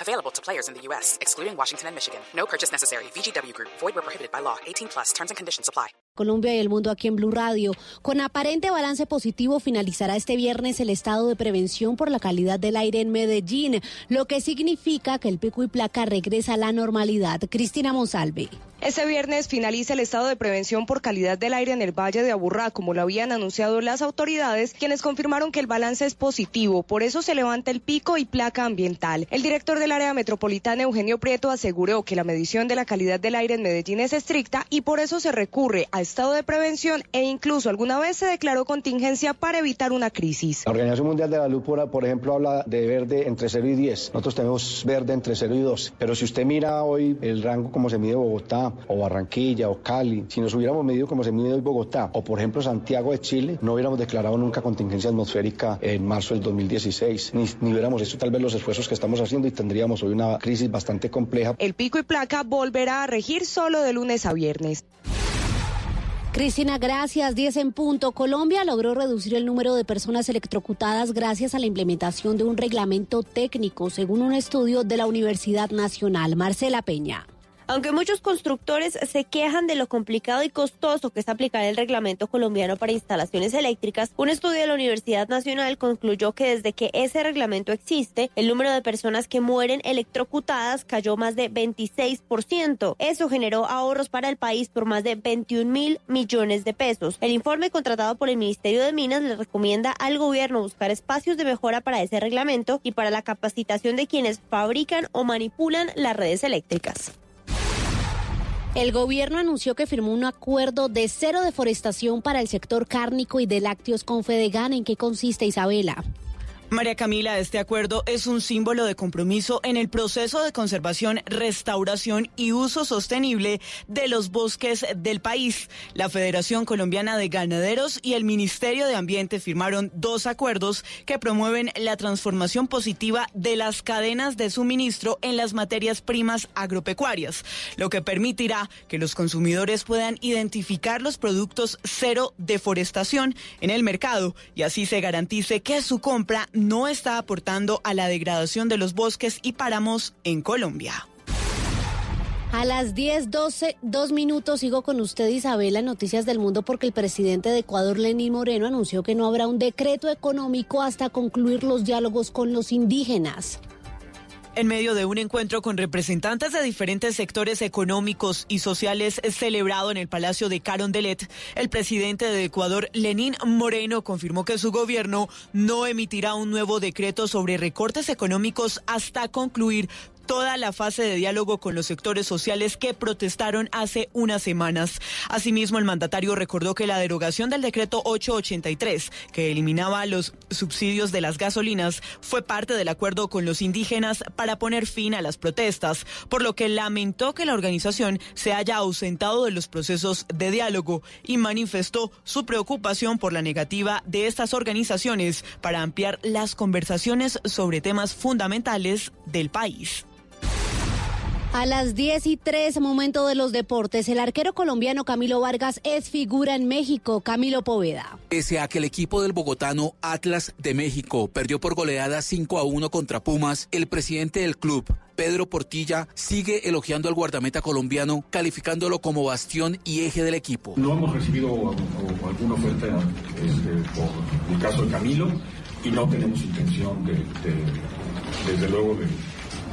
Available to players in the U.S., excluding Washington and Michigan. No purchase necessary. VGW Group. Void where prohibited by law. 18 plus. Terms and conditions apply. Colombia y el mundo aquí en Blue Radio. Con aparente balance positivo finalizará este viernes el estado de prevención por la calidad del aire en Medellín, lo que significa que el pico y placa regresa a la normalidad. Cristina Monsalve. Este viernes finaliza el estado de prevención por calidad del aire en el Valle de Aburrá, como lo habían anunciado las autoridades, quienes confirmaron que el balance es positivo. Por eso se levanta el pico y placa ambiental. El director del área metropolitana, Eugenio Prieto, aseguró que la medición de la calidad del aire en Medellín es estricta y por eso se recurre a estado de prevención e incluso alguna vez se declaró contingencia para evitar una crisis. La Organización Mundial de la Salud, por ejemplo, habla de verde entre 0 y 10. Nosotros tenemos verde entre 0 y 12. Pero si usted mira hoy el rango como se mide Bogotá, o Barranquilla, o Cali, si nos hubiéramos medido como se mide hoy Bogotá, o por ejemplo Santiago de Chile, no hubiéramos declarado nunca contingencia atmosférica en marzo del 2016, ni, ni hubiéramos hecho tal vez los esfuerzos que estamos haciendo y tendríamos hoy una crisis bastante compleja. El pico y placa volverá a regir solo de lunes a viernes. Cristina, gracias. 10 en punto. Colombia logró reducir el número de personas electrocutadas gracias a la implementación de un reglamento técnico, según un estudio de la Universidad Nacional. Marcela Peña. Aunque muchos constructores se quejan de lo complicado y costoso que es aplicar el reglamento colombiano para instalaciones eléctricas, un estudio de la Universidad Nacional concluyó que desde que ese reglamento existe, el número de personas que mueren electrocutadas cayó más de 26%. Eso generó ahorros para el país por más de 21 mil millones de pesos. El informe contratado por el Ministerio de Minas le recomienda al gobierno buscar espacios de mejora para ese reglamento y para la capacitación de quienes fabrican o manipulan las redes eléctricas. El gobierno anunció que firmó un acuerdo de cero deforestación para el sector cárnico y de lácteos con Fedegan. ¿En qué consiste, Isabela? María Camila, este acuerdo es un símbolo de compromiso en el proceso de conservación, restauración y uso sostenible de los bosques del país. La Federación Colombiana de Ganaderos y el Ministerio de Ambiente firmaron dos acuerdos que promueven la transformación positiva de las cadenas de suministro en las materias primas agropecuarias, lo que permitirá que los consumidores puedan identificar los productos cero deforestación en el mercado y así se garantice que su compra no está aportando a la degradación de los bosques y páramos en Colombia. A las 10, 12, dos minutos sigo con usted, Isabela, en Noticias del Mundo, porque el presidente de Ecuador, Lenín Moreno, anunció que no habrá un decreto económico hasta concluir los diálogos con los indígenas. En medio de un encuentro con representantes de diferentes sectores económicos y sociales celebrado en el Palacio de Carondelet, el presidente de Ecuador, Lenín Moreno, confirmó que su gobierno no emitirá un nuevo decreto sobre recortes económicos hasta concluir toda la fase de diálogo con los sectores sociales que protestaron hace unas semanas. Asimismo, el mandatario recordó que la derogación del decreto 883, que eliminaba los subsidios de las gasolinas, fue parte del acuerdo con los indígenas para poner fin a las protestas, por lo que lamentó que la organización se haya ausentado de los procesos de diálogo y manifestó su preocupación por la negativa de estas organizaciones para ampliar las conversaciones sobre temas fundamentales del país. A las 10 y 3, momento de los deportes, el arquero colombiano Camilo Vargas es figura en México. Camilo Poveda. Pese a que el equipo del bogotano Atlas de México perdió por goleada 5 a 1 contra Pumas, el presidente del club, Pedro Portilla, sigue elogiando al guardameta colombiano, calificándolo como bastión y eje del equipo. No hemos recibido alguna oferta este, por el caso de Camilo y no tenemos intención de, de desde luego, de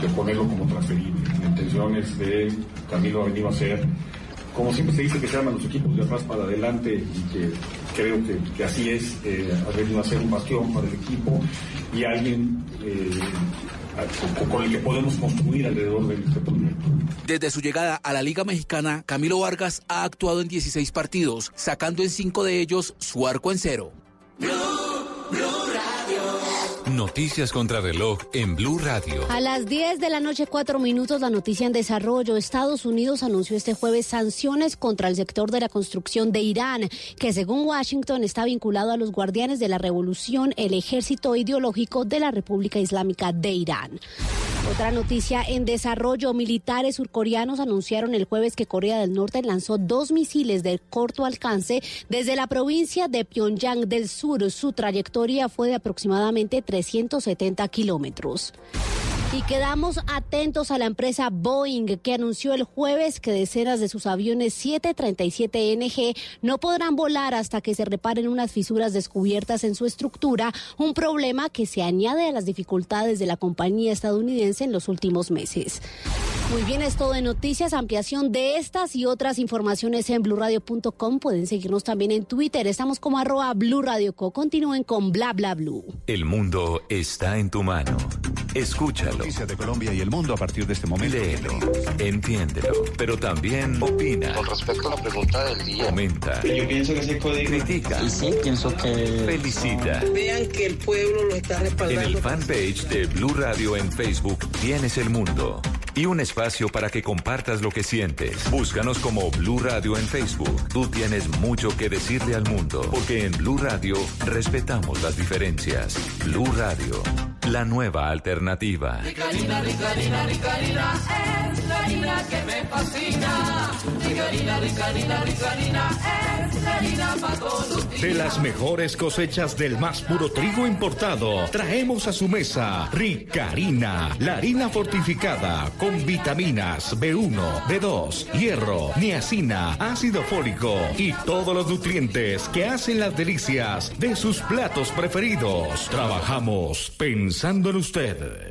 de ponerlo como transferible. La intención es de Camilo ha venido a ser, como siempre se dice que se llaman los equipos de atrás para adelante y que creo que, así es, eh, ha venido a ser un bastión para el equipo y alguien eh, con el que podemos construir alrededor de este proyecto. Desde su llegada a la Liga Mexicana, Camilo Vargas ha actuado en 16 partidos, sacando en 5 de ellos su arco en cero. Noticias contra reloj en Blue Radio. A las 10 de la noche, cuatro minutos, la noticia en desarrollo. Estados Unidos anunció este jueves sanciones contra el sector de la construcción de Irán, que según Washington está vinculado a los guardianes de la revolución, el ejército ideológico de la República Islámica de Irán. Otra noticia en desarrollo. Militares surcoreanos anunciaron el jueves que Corea del Norte lanzó dos misiles de corto alcance desde la provincia de Pyongyang del Sur. Su trayectoria fue de aproximadamente 370 kilómetros. Y quedamos atentos a la empresa Boeing, que anunció el jueves que decenas de sus aviones 737NG no podrán volar hasta que se reparen unas fisuras descubiertas en su estructura, un problema que se añade a las dificultades de la compañía estadounidense en los últimos meses. Muy bien, es todo de noticias, ampliación de estas y otras informaciones en blurradio.com. Pueden seguirnos también en Twitter, estamos como arroba blurradioco. Continúen con bla bla blue. El mundo está en tu mano. Escúchalo. Noticias de Colombia y el mundo a partir de este momento. Léelo, entiéndelo, pero también opina. Con respecto a la pregunta del día. Comenta. Yo pienso que ese código. Critica. Y sí, pienso que. Felicita. Vean que el pueblo lo está respaldando. En el fanpage de Blue Radio en Facebook tienes el mundo. Y un espacio para que compartas lo que sientes. Búscanos como Blue Radio en Facebook. Tú tienes mucho que decirle al mundo, porque en Blue Radio respetamos las diferencias. Blue Radio, la nueva alternativa. Rica harina, rica harina, rica harina, es la harina que me fascina. Rica harina, rica harina, rica harina, es la harina para todos los días. De las mejores cosechas del más puro trigo importado, traemos a su mesa Rica Harina, la harina fortificada con vitaminas B1, B2, hierro, niacina, ácido fólico y todos los nutrientes que hacen las delicias de sus platos preferidos. Trabajamos pensando en usted.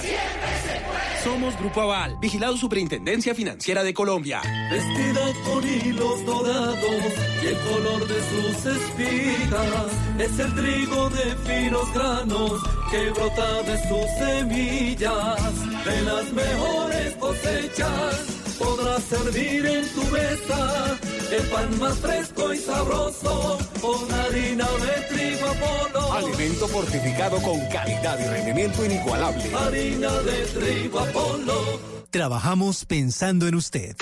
Somos Grupo Aval, vigilado Superintendencia Financiera de Colombia. Vestida con hilos dorados y el color de sus espigas es el trigo de finos granos que brota de sus semillas. De las mejores cosechas podrás servir en tu mesa el pan más fresco y sabroso con harina de trigo Apolo. Alimento fortificado con calidad y rendimiento inigualable. Harina de trigo Apolo. Trabajamos pensando en usted.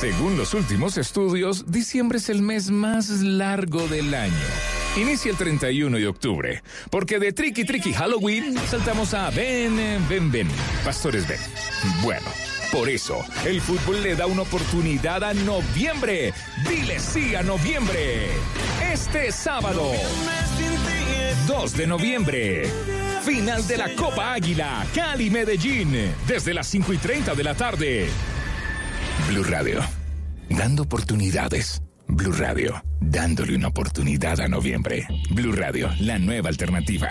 Según los últimos estudios, diciembre es el mes más largo del año. Inicia el 31 de octubre, porque de Tricky Tricky Halloween saltamos a Ven, Ven, Ven, Pastores Ven. Bueno. Por eso, el fútbol le da una oportunidad a noviembre. Dile sí a noviembre. Este sábado, 2 de noviembre. Final de la Copa Águila, Cali Medellín, desde las 5 y 30 de la tarde. Blue Radio, dando oportunidades. Blue Radio, dándole una oportunidad a noviembre. Blue Radio, la nueva alternativa.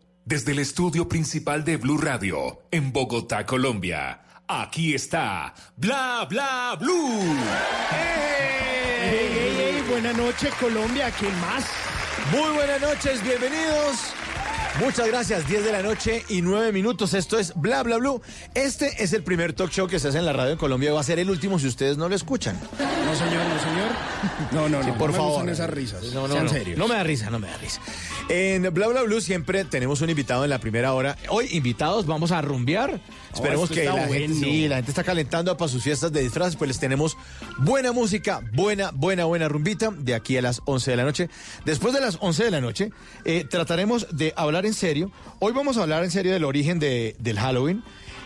desde el estudio principal de Blue Radio, en Bogotá, Colombia. Aquí está Bla Bla Blue. Ey, ey, ey, buena noche Colombia, ¿quién más? Muy buenas noches, bienvenidos. Muchas gracias, 10 de la noche y 9 minutos. Esto es Bla Bla Blue. Este es el primer talk show que se hace en la radio en Colombia. Va a ser el último si ustedes no lo escuchan. No, señor, no, señor. No, no, Sí, no. por no me favor. gustan esas risas. No, no, Sean no. serios. No me da risa, no me da risa. En Bla Bla Blue siempre tenemos un invitado en la primera hora. Hoy, invitados, vamos a rumbear. Esperemos esto que la gente, sí, la gente está calentando para sus fiestas de disfraces, pues les tenemos buena música, buena, buena, buena rumbita de aquí a las 11 de la noche. Después de las 11 de la noche, eh, trataremos de hablar en serio. Hoy vamos a hablar en serio del origen de- del Halloween.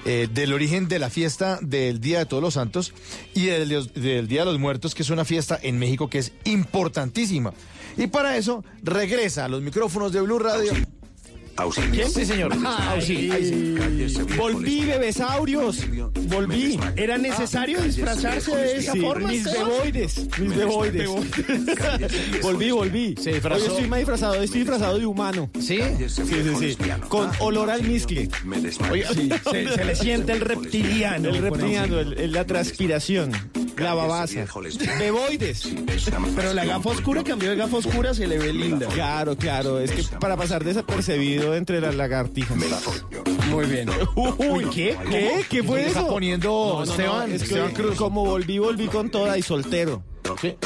eh, del origen de la fiesta del Día de Todos los Santos y del, del Día de los Muertos, que es una fiesta en México que es importantísima. Y para eso regresa a los micrófonos de Blue Radio. ¿Quién? Sí, señor. Auxilio. Volví, bebesaurios. Volví. ¿Era necesario disfrazarse de esa forma? Mis beboides. Mis beboides. volví, volví. Se disfrazó. Hoy estoy más disfrazado. Estoy disfrazado de humano. ¿Sí? Sí, sí, sí. Con olor al miscle. Se, le siente el reptiliano. El reptiliano, la transpiración, la babasa. Beboides. Pero la gafa oscura cambió de gafa oscura, se le ve linda. Claro, claro. Es que para pasar desapercibido entre las lagartijas. Muy bien. Uy, ¿qué? ¿Qué? ¿Qué fue ¿Qué eso? está poniendo No, no, no, Esteban? es que Esteban Cruz. como volví, volví con toda y soltero. ¿Qué?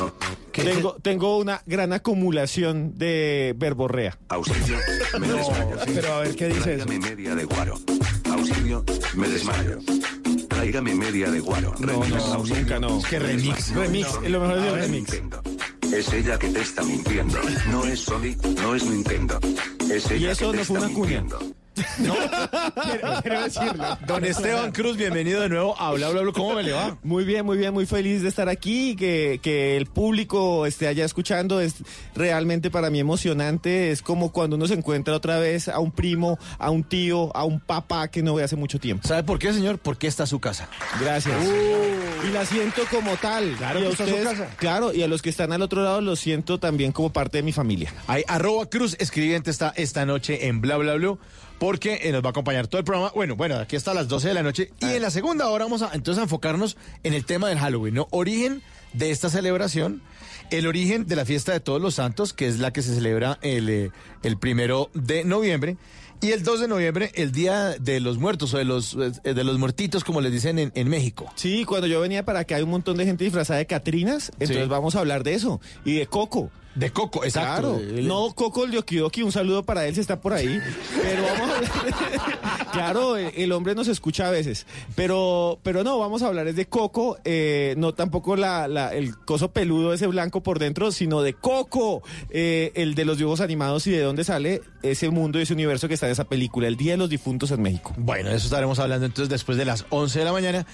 ¿Qué? Tengo, tengo una gran acumulación de verborrea. Auxilio, me desmayo. Pero a ver, ¿qué dice eso? Tráigame media de guaro. Auxilio, me desmayo. Tráigame media de guaro. No, Remix, no, nunca no. me remix. desmayo. Remix, lo mejor es el No remix. Es ella que te está mintiendo. No es Sony, no es Nintendo. Es ella Y eso que te no fue está una cuña. mintiendo. Quiero, quiero decirlo. Don Esteban Cruz, bienvenido de nuevo a Bla Bla Bla. ¿Cómo me le va? Muy bien, muy bien, muy feliz de estar aquí, que, que el público esté allá escuchando, es realmente para mí emocionante, es como cuando uno se encuentra otra vez a un primo, a un tío, a un papá que no ve hace mucho tiempo. ¿Sabe por qué, señor? Porque está su casa. Gracias. Y la siento como tal. Claro y a que está su ustedes, casa. claro, y a los que están al otro lado los siento también como parte de mi familia. Hay arroba Cruz escribiente está esta noche en Bla Bla Blue porque eh, nos va a acompañar todo el programa. Bueno, bueno, aquí hasta las 12 de la noche. Y en la segunda hora vamos a entonces a enfocarnos en el tema del Halloween, ¿no? Origen de esta celebración, el origen de la fiesta de todos los santos, que es la que se celebra el, eh, el primero de noviembre. Y el 2 de noviembre, el Día de los Muertos o de los, eh, de los muertitos, como les dicen en, en México. Sí, cuando yo venía para acá hay un montón de gente disfrazada de Catrinas, entonces Sí. vamos a hablar de eso. Y de Coco. De Coco, exacto. Claro. El- No Coco el de Okidoki, un saludo para él si está por ahí. Pero vamos a hablar. claro, el, hombre nos escucha a veces. Pero, pero no, vamos a hablar es de Coco, eh, no tampoco la, la- el coso peludo ese blanco por dentro, sino de Coco, eh, el de los dibujos animados y de dónde sale ese mundo y ese universo que está en esa película, El Día de los Difuntos en México. Bueno, de eso estaremos hablando entonces después de las 11 de la mañana,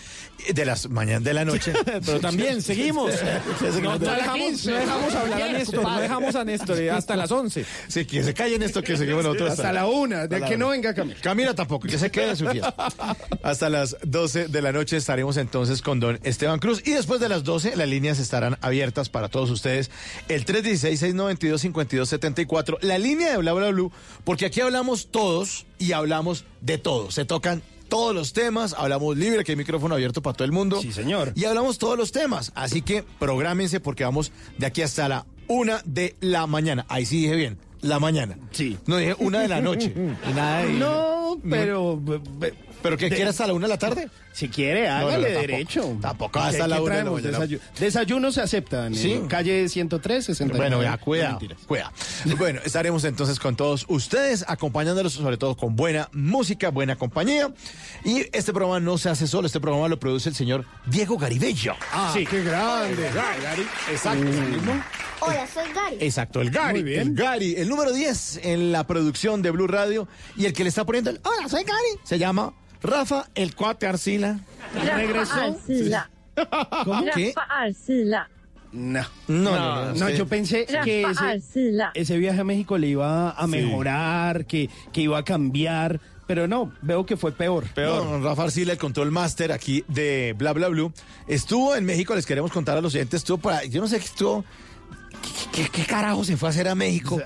eh, de las mañanas de la noche. Pero también, seguimos. Sí, No, no dejamos, no dejamos hablar a Néstor, no dejamos a Néstor eh, hasta las 11. Sí, que se callen esto, que seguimos nosotros. Hasta la una, de Hasta que no venga Camila. Camila tampoco, que se quede en su fiesta. Hasta las 12 de la noche estaremos entonces con don Esteban Cruz. Y después de las 12, las líneas estarán abiertas para todos ustedes. El 316-692-5274, la línea de Bla Bla Blue, porque aquí hablamos todos y hablamos de todo. Se tocan todos los temas, hablamos libre, que hay micrófono abierto para todo el mundo. Sí, señor. Y hablamos todos los temas. Así que prográmense porque vamos de aquí hasta la una de la mañana. Ahí sí dije bien, la mañana. Sí. No dije una de la noche. Nada de- No, pero... ¿Pero qué de- quiere hasta la una de la tarde? Si quiere, No, no, hágale no, tampoco. derecho. Tampoco ¿Qué- hasta qué la una de la mañana. Desayu- Desayunos se aceptan. Sí. calle 103, 69. Bueno, ya, Mentiras. cuidado. Bueno, estaremos entonces con todos ustedes, acompañándolos sobre todo con buena música, buena compañía. Y este programa no se hace solo, este programa lo produce el señor Diego Garibello. Ah, sí. qué grande. Exacto, ese mismo. Hola, soy Gary. Exacto, el Gary. Muy bien. El Gary, el número 10 en la producción de Blue Radio. Y el que le está poniendo el Hola, soy Gary. Se llama Rafa el Cuate Arcila. Regresó. ¿Cómo? ¿Qué? No. No, no, no, no, yo pensé que ese, ese viaje a México le iba a mejorar, que, que iba a cambiar, pero no, veo que fue peor. No, Rafa Arcila, el control master aquí de Bla Bla Blue, estuvo en México, les queremos contar a los oyentes, estuvo para, yo no sé qué estuvo, ¿Qué, qué carajo se fue a hacer a México?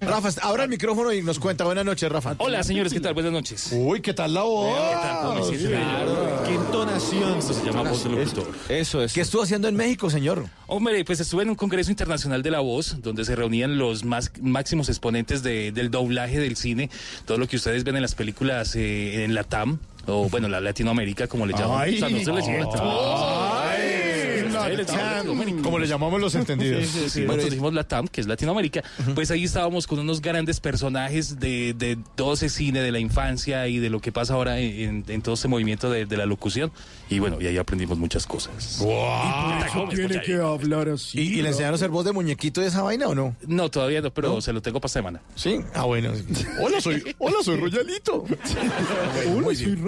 Rafa, abra el micrófono y nos cuenta. Buenas noches, Rafa. Hola, señores, ¿qué tal? Buenas noches. Uy, ¿qué tal la voz? ¿Qué tal? Claro. Qué entonación. Esto se llama voz del locutor. Eso es. ¿Qué estuvo haciendo en México, señor? Hombre, pues estuve en un Congreso Internacional de la Voz, donde se reunían los más máximos exponentes de- del doblaje del cine, todo lo que ustedes ven en las películas eh, en la TAM, o bueno, la Latinoamérica, como le llaman. Ay. o sea, nosotros le decimos Latam. Como le llamamos los entendidos. Sí, sí, sí. Nosotros dijimos la TAM, que es Latinoamérica. Pues ahí estábamos con unos grandes personajes de, de todo ese cine, de la infancia y de lo que pasa ahora en, en todo ese movimiento de, de la locución. Y bueno, y ahí aprendimos muchas cosas. tiene que hablar así. ¿Y, y le enseñaron a hacer voz de muñequito de esa vaina o no? No, todavía no, pero se lo tengo para semana. Sí. Ah, bueno. Hola, soy, hola, soy Royalito. Muy bien.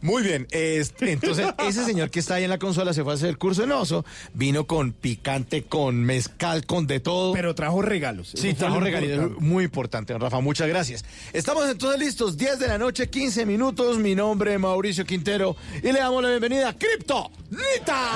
Muy bien. este, entonces, ese señor que está ahí en la consola se fue a hacer el curso en oso, vino con picante, con mezcal, con de todo. Pero trajo regalos. Sí, trajo importante. Muy importante, don Rafa. Muchas gracias. Estamos entonces listos. 10 de la noche, 15 minutos. Mi nombre es Mauricio Quintero y le damos la bienvenida a Crypto Nita.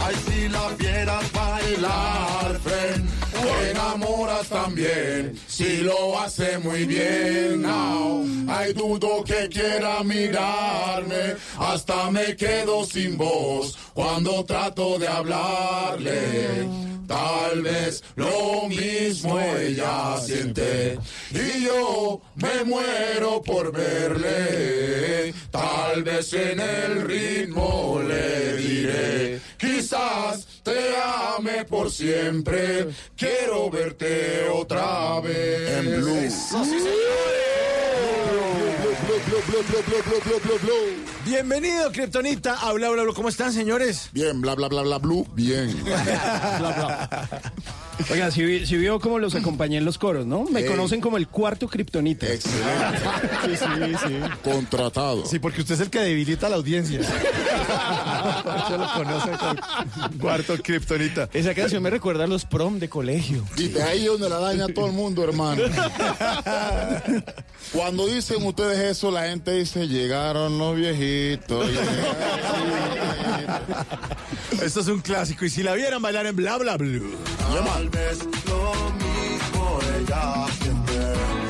Ay, si la vieras bailar, friend, te enamoras también. Si lo hace muy bien, now. Ay, dudo que quiera mirarme. Hasta me quedo sin voz cuando trato de hablarle. Tal vez lo mismo ella siente. Y yo me muero por verle. Tal vez en el ritmo le diré. Quizás te ame por siempre. Quiero verte otra vez. En blue. Bienvenido, Kryptonita. Habla, habla, habla. ¿Cómo están, señores? Bien, bla, bla, bla, bla, blue. Bien. Oiga, si, vi- si vio cómo los acompañé en los coros, ¿no? Me Ey. conocen como el cuarto kriptonita. Excelente. Sí, sí, sí. Contratado. Sí, porque usted es el que debilita a la audiencia. Se lo conoce con cuarto Kryptonita. Esa canción me recuerda a los prom de colegio. Y de ahí donde la daña todo el mundo, hermano. Cuando dicen ustedes eso, la gente dice, llegaron los viejitos. Esto es un clásico. Y si la vieran bailar en bla bla blue. Tal vez lo mismo ella siente.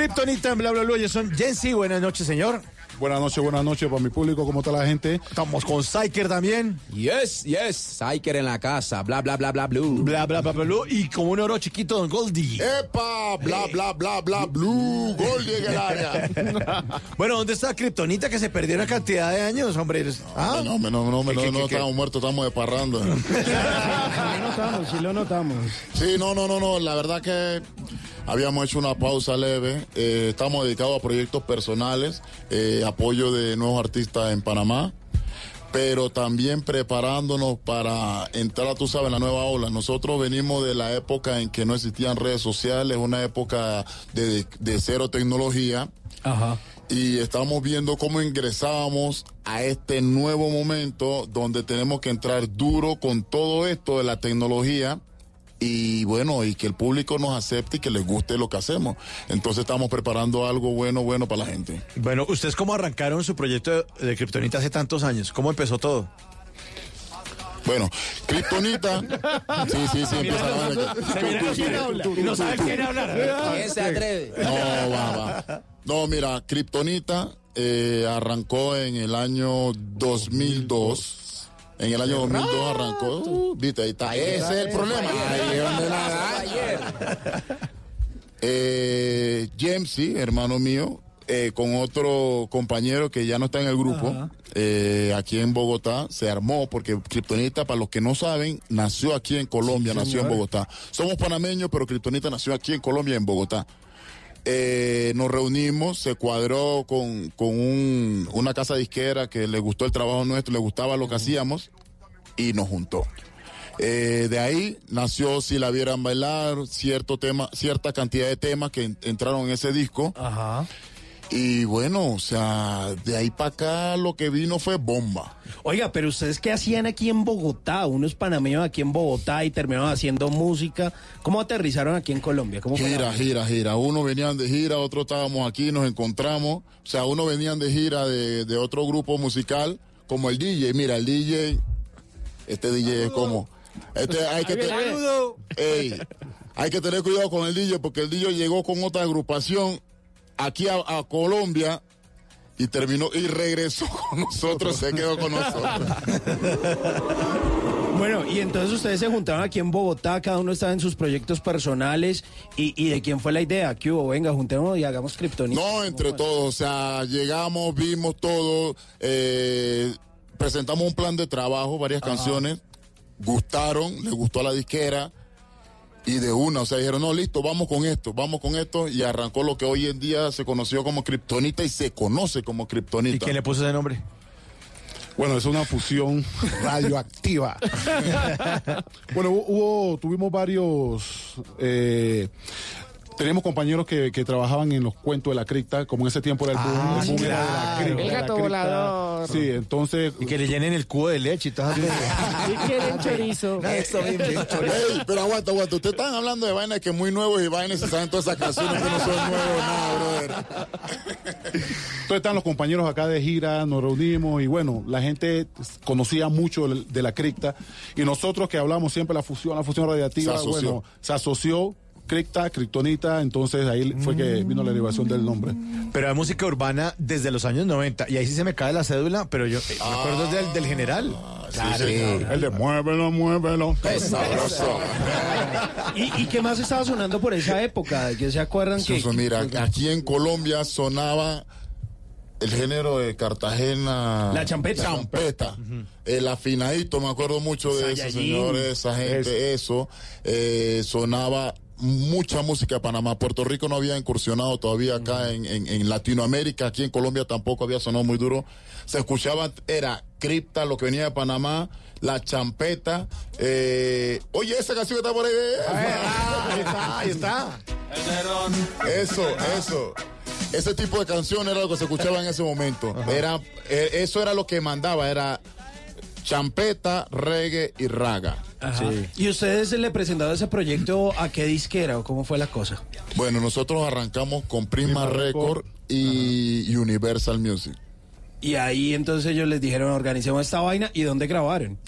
Kryptonita en bla bla blue. Ellos son Jensi. Buenas noches, señor. Buenas noches, buenas noches para mi público. ¿Cómo está la gente? Estamos con Psyker también. Yes, yes. Psyker en la casa. Bla, bla, bla, bla, blue. Bla bla bla bla blue. Y como un oro chiquito, Don Goldie. ¡Epa! Bla, bla, bla, bla, blue. Gol en el área. Bueno, ¿dónde está Kryptonita que se perdió una cantidad de años, hombre? Ah, No, no, no, no, no, ¿Qué, qué, no, qué, qué? estamos muertos, estamos de parranda. Sí lo notamos, sí lo notamos. Sí, no, no, no, no. La verdad que habíamos hecho una pausa leve. Eh, estamos dedicados a proyectos personales, eh, apoyo de nuevos artistas en Panamá. Pero también preparándonos para entrar, tú sabes, en la nueva ola. Nosotros venimos de la época en que no existían redes sociales, una época de, de cero tecnología. Ajá. y estamos viendo cómo ingresábamos a este nuevo momento donde tenemos que entrar duro con todo esto de la tecnología y bueno, y que el público nos acepte y que les guste lo que hacemos. Entonces estamos preparando algo bueno, bueno para la gente. Bueno, ¿ustedes cómo arrancaron su proyecto de, Kryptonita hace tantos años? ¿Cómo empezó todo? Bueno, Kryptonita. Sí, sí, sí, empieza no sabe quién hablar. ¿Quién se atreve? No, va, va. No, mira, Kryptonita eh, arrancó en el año 2002. En el año 2002 arrancó. Uh, Viste, ahí está. Ese es el problema. Ahí es donde la. Eh, Jamesy, hermano mío, eh, con otro compañero que ya no está en el grupo, eh, aquí en Bogotá, se armó porque Kryptonita, para los que no saben, nació aquí en Colombia, Sí, nació en. Bogotá. Somos panameños, pero Kryptonita nació aquí en Colombia, en Bogotá. Eh, nos reunimos, se cuadró con, con un- una casa disquera que le gustó el trabajo nuestro, le gustaba lo que hacíamos y nos juntó. Eh, de ahí nació Si la vieran bailar, cierto tema, cierta cantidad de temas que en- entraron en ese disco. Y bueno, o sea, de ahí para acá lo que vino fue bomba. Oiga, pero ustedes qué hacían aquí en Bogotá, unos panameños aquí en Bogotá y terminaron haciendo música. ¿Cómo aterrizaron aquí en Colombia? ¿Cómo Gira, gira, gira. Uno venían de gira, otros estábamos aquí, nos encontramos. O sea, uno venían de gira de, de otro grupo musical, como el DJ. Mira, el DJ, este DJ es como... Este hay que, Ahí viene, te- ahí viene. Ey, hay que tener cuidado con el DJ porque el DJ llegó con otra agrupación aquí a, a Colombia y terminó y regresó con nosotros, se quedó con nosotros. Bueno, y entonces ustedes se juntaron aquí en Bogotá, cada uno estaba en sus proyectos personales. ¿Y, y de quién fue la idea? ¿Qué hubo? Venga, juntémonos y hagamos Kryptonita. No, entre todos, o sea, llegamos, vimos todo, eh, presentamos un plan de trabajo, varias canciones, gustaron, le gustó a la disquera y de una, o sea, dijeron, no, listo, vamos con esto, vamos con esto y arrancó lo que hoy en día se conoció como Kryptonita y se conoce como Kryptonita. ¿Y quién le puso ese nombre? Bueno, es una fusión radioactiva. bueno, hu- hubo, tuvimos varios. Eh, teníamos compañeros que, que trabajaban en los cuentos de la cripta, como en ese tiempo era el boom, Ah, el boom era de la cripta, El gato volador. Sí, entonces. Y que le llenen el cubo de leche y todo así. Y quieren chorizo. Eso mismo. Ey, pero aguanta, aguanta. Ustedes están hablando de vainas que muy nuevos y vainas y saben todas esas canciones que no son nuevos, nada, brother. Entonces están los compañeros acá de gira, nos reunimos y bueno, la gente conocía mucho de la cripta y nosotros que hablamos siempre de la fusión, la fusión Se asoció. bueno, se asoció cripta, criptonita, entonces ahí fue que vino la derivación del nombre. Pero hay música urbana desde los años 90 y ahí sí se me cae la cédula, pero yo eh, me acuerdo del, del general. Claro, El de muévelo, muévelo. Es sabroso. ¿Y, y qué más estaba sonando por esa época? ¿Que se acuerdan que...? Eso, mira, aquí en Colombia sonaba el género de Cartagena. La champeta. Champeta. El afinadito, me acuerdo mucho de esos Saiyajin. señores, esa gente, eso. Eh, sonaba mucha música de Panamá. Puerto Rico no había incursionado todavía acá en, en- en Latinoamérica. Aquí en Colombia tampoco había sonado muy duro. Se escuchaba, era cripta, lo que venía de Panamá. La champeta. eh, oye, esa canción que está por ahí. ahí está, ahí está. Eso, eso. Ese tipo de canción era lo que se escuchaba en ese momento. Era, eh, eso era lo que mandaba, era champeta, reggae y raga. Ajá. ¿Y ustedes le presentaron ese proyecto a qué disquera o cómo fue la cosa? Bueno, nosotros arrancamos con Prisma Record y Universal Music. Y ahí entonces ellos les dijeron, organicemos esta vaina. ¿Y dónde grabaron?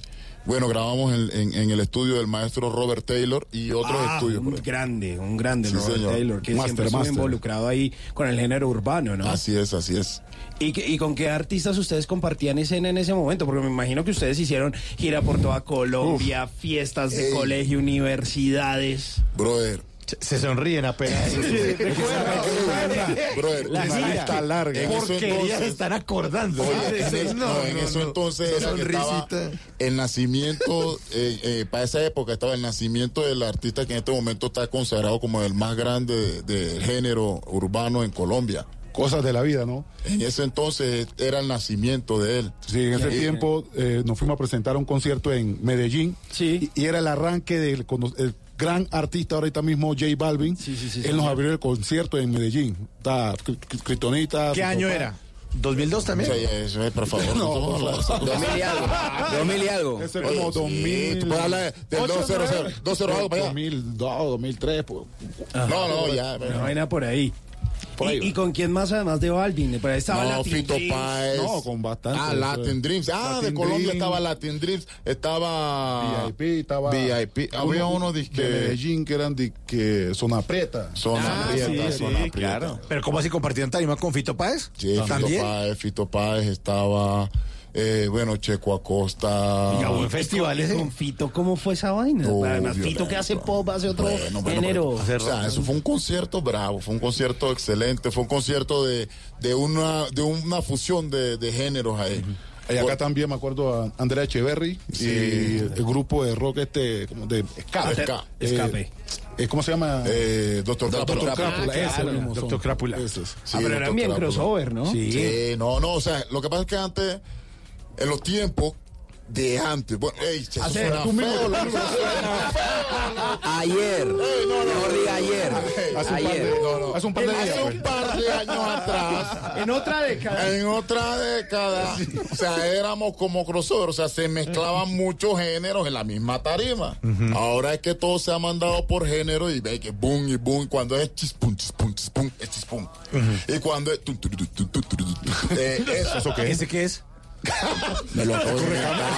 Bueno, grabamos en, en- en el estudio del maestro Robert Taylor y otros Ah, estudios. un grande, un grande Sí, Robert señor. Taylor, que Master, siempre estuvo involucrado ahí con el género urbano, ¿no? Así es, así es. ¿Y, ¿Y con qué artistas ustedes compartían escena en ese momento? Porque me imagino que ustedes hicieron gira por toda Colombia, fiestas de Ey. colegio, universidades. Brother. Se sonríen apenas. Brother, La gira. lista larga. Porquerías entonces- se están acordando. Oye, en, es- No, no, en no, eso no. entonces Esa era que estaba el nacimiento, eh, eh, para esa época estaba el nacimiento del artista que en este momento está consagrado como el más grande de- del género urbano en Colombia. Cosas de la vida, ¿no? En ese entonces era el nacimiento de él. Sí, en ese tiempo eh, nos fuimos a presentar un concierto en Medellín. Sí. Y, y era el arranque del el gran artista ahorita mismo, J Balvin. Él nos abrió el concierto en Medellín. Está Cri- Cri- Kryptonita. ¿Qué año papá. era? ¿2002 también? Sea, eso es, por favor. No, no, por no, favor. no, Dos mil y algo. Dos mil y algo. Ese es como sí, 2000. tú puedes hablar del 200, 200 algo para allá. 2002, 2003. Pues. No, no, ya. Una vaina por ahí. Por ahí ¿Y, y con quién más además de Balvin? Por ahí estaba No, Latin Fito Dreams. Páez. No, con bastante. Ah, Latin. Dreams. Ah, de Latin Colombia Dream, estaba Latin Dreams. Estaba. VIP, estaba. VIP. Había uno de que- Medellín que eran de que zona preta. Zona Ah, Prieta, sí, Zona sí, Prieta. claro. Pero ¿cómo así compartían tarima con Fito Páez? Sí, Fito ¿También? Páez, Fito Páez estaba. Eh, bueno, Checo Acosta. Y festival con- ese. Con Fito, ¿cómo fue esa vaina? No, Además, Fito que hace pop, hace otro Bueno, bueno, género. pero- o sea, eso fue un concierto bravo, fue un concierto excelente, fue un concierto de, de una de una fusión de, de géneros ahí. Y acá también me acuerdo a Andrea Echeverry y el grupo de rock este, como de escape. Esca- Escape. eh, ¿Cómo se llama? Eh, Doctor Doctor Crápula. Crápula, Ah. Doctor Crápula. Ah, pero eran Doctor bien Crápula. crossover, ¿no? Sí. no, no, o sea, lo que pasa es que antes, en los tiempos de antes, bueno, ey, che, eso Hace- suena tú mismo, feo, tú lo mismo. mismo suena feo. Ayer. Ey, no, no, Mejor diga ayer. Hace un par Ayer. de, no, no. Hace un par de Hace pues. un par de años atrás. En otra década. En otra década, o sea, éramos como crossover, o sea, se mezclaban muchos géneros en la misma tarima. Ahora es que todo se ha mandado por género y ve que boom y boom, cuando es chispum, chispum, chispum, es chispum. Y cuando es... tum, eh, eso, ¿eso qué es? ¿Ese qué es? Me lo acabo de inventar.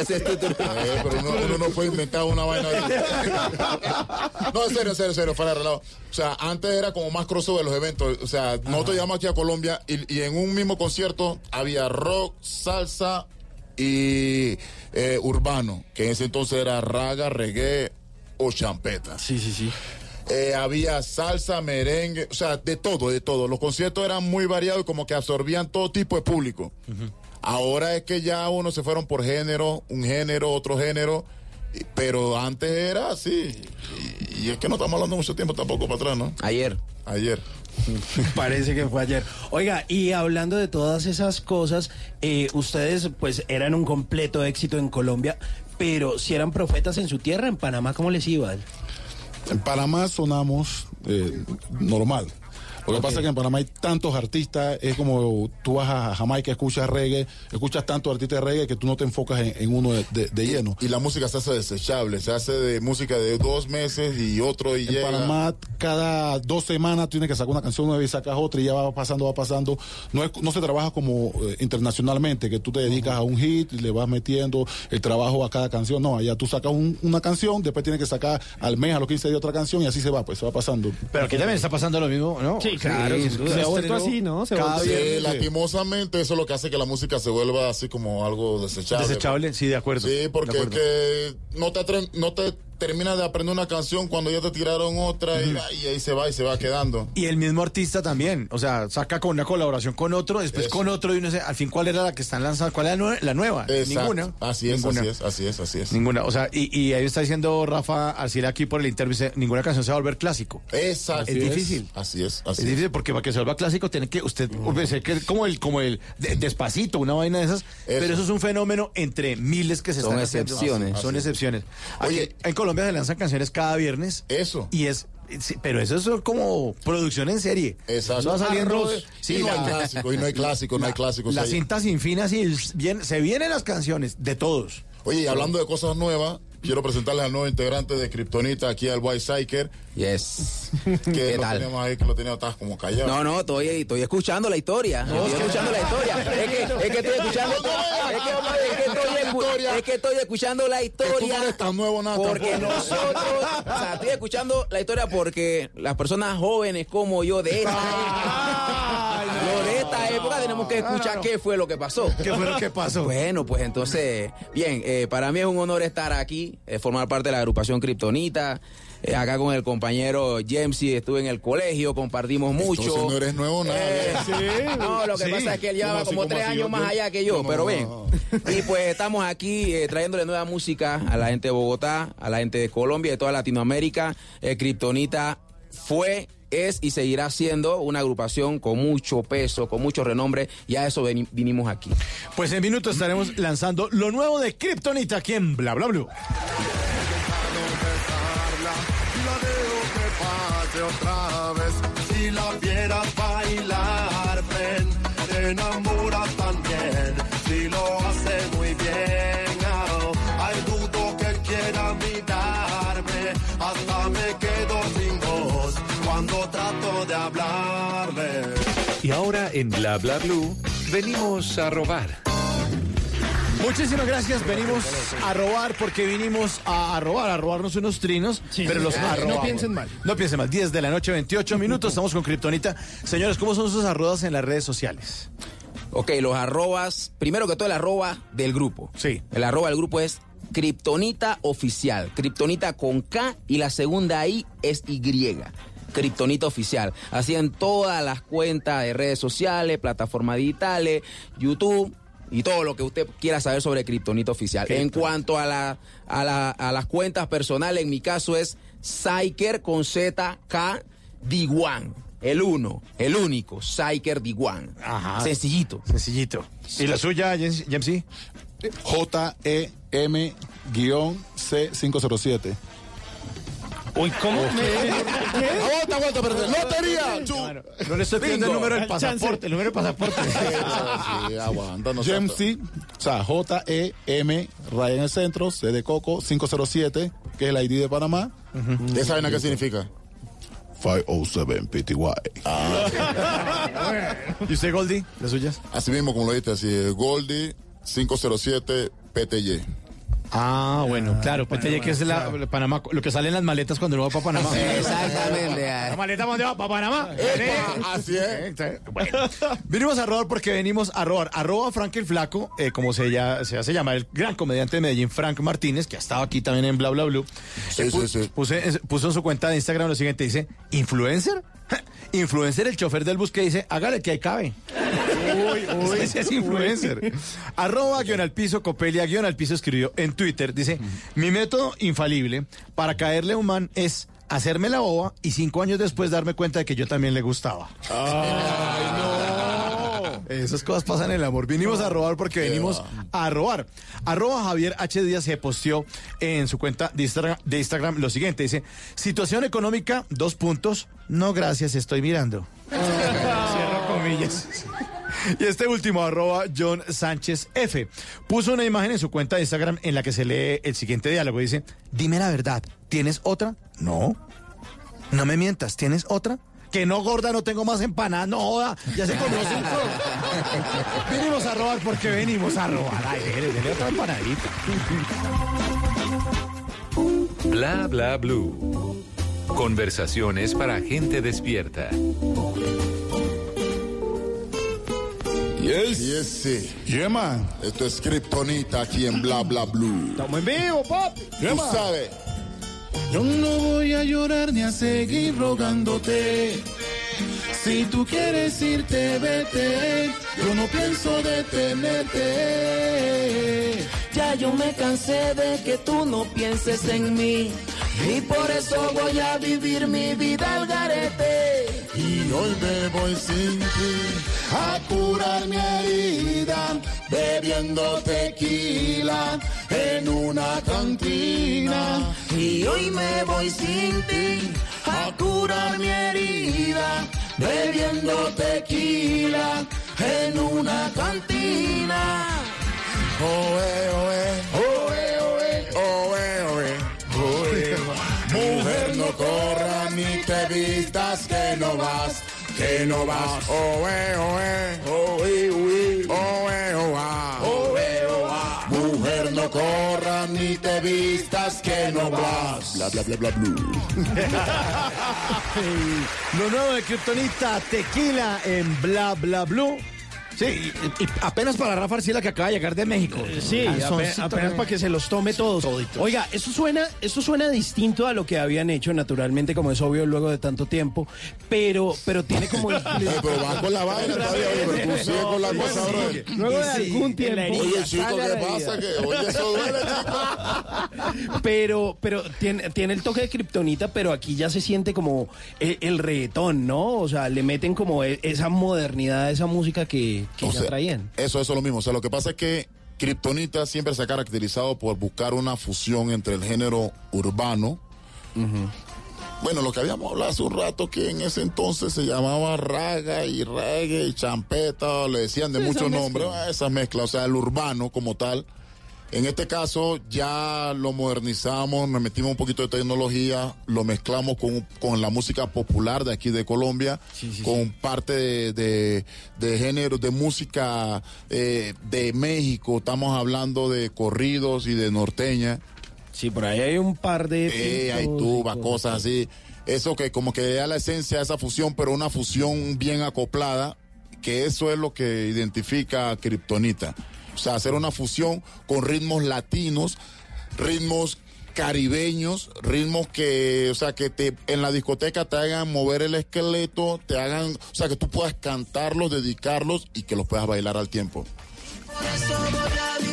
Ese es tu turno. Eh, pero uno, no puede inventar una vaina. No, en serio, en serio, en serio, fuera de relajo. O sea, antes era como más crossover los eventos. O sea, nosotros llamamos aquí a Colombia y, y en un mismo concierto había rock, salsa y eh, urbano, que en ese entonces era raga, reggae o champeta. Sí, sí, sí. Eh, había salsa, merengue, o sea, de todo, de todo. Los conciertos eran muy variados y como que absorbían todo tipo de público. Ahora es que ya uno se fueron por género, un género, otro género, y- pero antes era así. Y, y es que no estamos hablando mucho tiempo tampoco para atrás, ¿no? Ayer. Ayer. Parece que fue ayer. Oiga, y hablando de todas esas cosas, eh, ustedes pues eran un completo éxito en Colombia, pero si eran profetas en su tierra, en Panamá, ¿cómo les iba? En Panamá sonamos eh, normal. Lo que pasa es que en Panamá hay tantos artistas, es como tú vas a Jamaica, escuchas reggae, escuchas tantos artistas de reggae que tú no te enfocas en, en uno de, de- de lleno. Y la música se hace desechable, se hace de música de dos meses y otro y En llega. Panamá cada dos semanas tienes que sacar una canción nueva y sacas otra y ya va pasando, va pasando. No, es, no se trabaja como eh, internacionalmente, que tú te dedicas a un hit y le vas metiendo el trabajo a cada canción. No, allá tú sacas un- una canción, después tienes que sacar al mes, a los 15 días otra canción y así se va, pues se va pasando. Pero aquí también está pasando lo mismo, ¿no? Sí, claro, sin duda. Se ha vuelto así, ¿no? Se Cada Sí, lastimosamente eso es lo que hace que la música se vuelva así como algo desechable. Desechable, sí, de acuerdo. Sí, porque es que no te, atre- no te terminas de aprender una canción cuando ya te tiraron otra y, y ahí se va y se va quedando. Y el mismo artista también, o sea, saca con una colaboración con otro, después Eso. con otro y uno sé, al fin cuál era la que están lanzando, cuál era la nue- la nueva. Exacto. Ninguna. Así es, Ninguna. así es, así es, así es. Ninguna, o sea, y, y ahí está diciendo Rafa Arcila aquí por el interview, dice, ninguna canción se va a volver clásico. Exacto. Es difícil. Así es, así Es difícil porque para que se vuelva clásico tiene que usted pensé que es como el como el de- despacito, una vaina de esas, pero eso es un fenómeno entre miles que se Son están excepciones. Son Así es. excepciones. Oye, Oye, en Colombia se lanzan canciones cada viernes. Eso. Y es sí, pero eso es como producción en serie. Exacto. Eso va saliendo. Arroz. Y no hay clásico, y no hay clásico, no hay clásicos La ahí. cinta sin fin así, bien, se vienen las canciones de todos. Oye, y hablando de cosas nuevas, quiero presentarles al nuevo integrante de Kryptonita aquí al White Psycher. Yes. Que ¿Qué lo tal? tenemos ahí, que lo teníamos estás como callado. No, no, estoy, estoy escuchando la historia. estoy escuchando la historia. Es que, es que estoy escuchando. Es que, es que estoy, es que estoy escuchando la Que tú no historia. eres tan nuevo nada Porque tampoco. nosotros, o sea, estoy escuchando la historia porque las personas jóvenes como yo de esta época, lo de esta época tenemos que escuchar qué fue lo que pasó. ¿Qué fue lo que pasó? Bueno, pues entonces, bien, eh, para mí es un honor estar aquí, eh, formar parte de la agrupación Kryptonita. Eh, acá con el compañero Jamesy estuve en el colegio, compartimos mucho. Entonces no eres nuevo nada. Eh, no, lo que Sí. pasa es que él llevaba ¿Cómo así, como tres años Yo- más allá que yo, no, pero bien. no. Y pues estamos aquí eh, trayéndole nueva música a la gente de Bogotá, a la gente de Colombia, de toda Latinoamérica. Eh, Kryptonita fue es y seguirá siendo una agrupación con mucho peso, con mucho renombre, y a eso vinimos aquí. Pues en minutos estaremos lanzando lo nuevo de Kryptonita aquí en Bla Bla Blue. Otra vez. Si la vieras bailar, ven, te enamoras también. Si lo hace muy bien, oh, hay dudo que quiera mirarme. Hasta me quedo sin voz cuando trato de hablarle. Y ahora en Bla Bla Blue venimos a robar. Muchísimas gracias, venimos a robar porque vinimos a, robar, a robarnos unos trinos, pero los no arrobamos. piensen mal. No piensen mal, 10 de la noche, 28 minutos, estamos con Kryptonita. Señores, ¿cómo son sus arrodas en las redes sociales? Ok, los arrobas, primero que todo el arroba del grupo. Sí. El arroba del grupo es Kryptonita Oficial. Kryptonita con K y la segunda I es Y. Kryptonita Oficial. Así en todas las cuentas de redes sociales, plataformas digitales, YouTube y todo lo que usted quiera saber sobre Kryptonita Oficial. En cuanto a, la, a, la- a las cuentas personales, en mi caso es Psyker con Z K D1. El uno, el único, Psyker D1. Ajá. Sencillito. Sencillito. ¿Y la suya, James James? J-E-M-C507. Uy, ¿cómo? Aguanta, aguanta, espérate. Lotería. Chu. No le estoy pidiendo el número del El pasaporte, el número del pasaporte. Sí, aguanta, no James seas- C, o sea, J-E-M, raya en el centro, C de Coco, 507, que es el ID de Panamá. ¿Esa vaina qué significa? 507 PTY. ¿Y usted, Goldie? ¿Las suyas? Así mismo, como lo dijiste, así, Goldie 507 PTY. Ah, bueno, claro, PTY, que es la, Panamá, lo que sale en las maletas cuando uno va para Panamá. Exactamente. ¿La maleta dónde va? ¿Para Panamá? Epa, así es. Bueno, venimos a robar porque venimos a robar. Arroba Frank el Flaco, eh, como se, ya, se hace llamar el gran comediante de Medellín, Frank Martínez, que ha estado aquí también en Bla Bla Blue. Sí, Eh, pu- sí, sí. puse- puso en su cuenta de Instagram lo siguiente, dice, ¿influencer? Influencer, el chofer del bus que dice, hágale que ahí cabe. Uy, uy, ese es influencer. Arroba guion al piso, Copelia guion al piso escribió en Twitter, dice, mi método infalible para caerle a un man es hacerme la boba y cinco años después darme cuenta de que yo también le gustaba. Esas cosas pasan en el amor. Vinimos a robar porque venimos a robar. Arroba Javier H. Díaz se posteó en su cuenta de Instagram, de Instagram lo siguiente. Dice, situación económica, dos puntos. No, gracias, estoy mirando. Cierro comillas. Y este último, arroba John Sánchez F, puso una imagen en su cuenta de Instagram en la que se lee el siguiente diálogo. Dice, dime la verdad, ¿tienes otra? No. No me mientas, ¿tienes otra? Que no, gorda, no tengo más empanadas, no joda, ya se comió cinco. venimos a robar porque venimos a robar. Ay, déjele, déjele otra empanadita. Bla bla blue. Conversaciones para gente despierta. Yes. Yes, sí. Yeah, man. Esto es Kryptonita aquí en Bla Bla Blue. Estamos en vivo, pop. Tú sabes. Yo no voy a llorar ni a seguir rogándote. Si tú quieres irte, vete. Yo no pienso detenerte. Yo me cansé de que tú no pienses en mí. Y por eso voy a vivir mi vida al garete. Y hoy me voy sin ti a curar mi herida, bebiendo tequila en una cantina. Y hoy me voy sin ti a curar mi herida, bebiendo tequila en una cantina. Oe, oe, oe, oe, oe, oe, oe. Mujer, no corra ni te vistas que no vas, que no vas. Oe, oe, oe, oe, oe, oa. Oe, oa. Mujer, no corra ni te vistas que no vas. Bla, bla, bla, bla, blue. Lo nuevo de Kryptonita, tequila en Bla Bla Blue. Sí, y, y apenas para Rafa Arcila que acaba de llegar de México. Sí, apenas, apenas para que se los tome todos. Oiga, esto suena, esto suena distinto a lo que habían hecho, naturalmente, como es obvio luego de tanto tiempo, pero, pero tiene como. Eh, pero va con la vaina todavía, oye, pero tú sigue con la cosa, bro. Luego de algún tiempo. Oye, chico, ¿qué pasa? Que, oye, eso duele, chico. Pero, pero tiene, tiene el toque de kriptonita, pero aquí ya se siente como el, el reggaetón, ¿no? O sea, le meten como e- esa modernidad a esa música que, que O ya sea, traían. Eso, eso es lo mismo. O sea, lo que pasa es que Kryptonita siempre se ha caracterizado por buscar una fusión entre el género urbano. Bueno, lo que habíamos hablado hace un rato, que en ese entonces se llamaba raga y reggae y champeta, le decían de Sí, muchos nombres, esa mezcla, o sea, el urbano como tal. En este caso ya lo modernizamos, nos metimos un poquito de tecnología, lo mezclamos con, con la música popular de aquí de Colombia, con parte de, de, de género, de música eh, de México, estamos hablando de corridos y de norteña. Sí, por ahí hay un par de... Eh, hay pintos y tuba, cosas así. Eso que como que da la esencia de esa fusión, pero una fusión bien acoplada, que eso es lo que identifica a Kryptonita. O sea, hacer una fusión con ritmos latinos, ritmos caribeños, ritmos que, o sea, que te en la discoteca te hagan mover el esqueleto, te hagan, o sea, que tú puedas cantarlos, dedicarlos y que los puedas bailar al tiempo. Por eso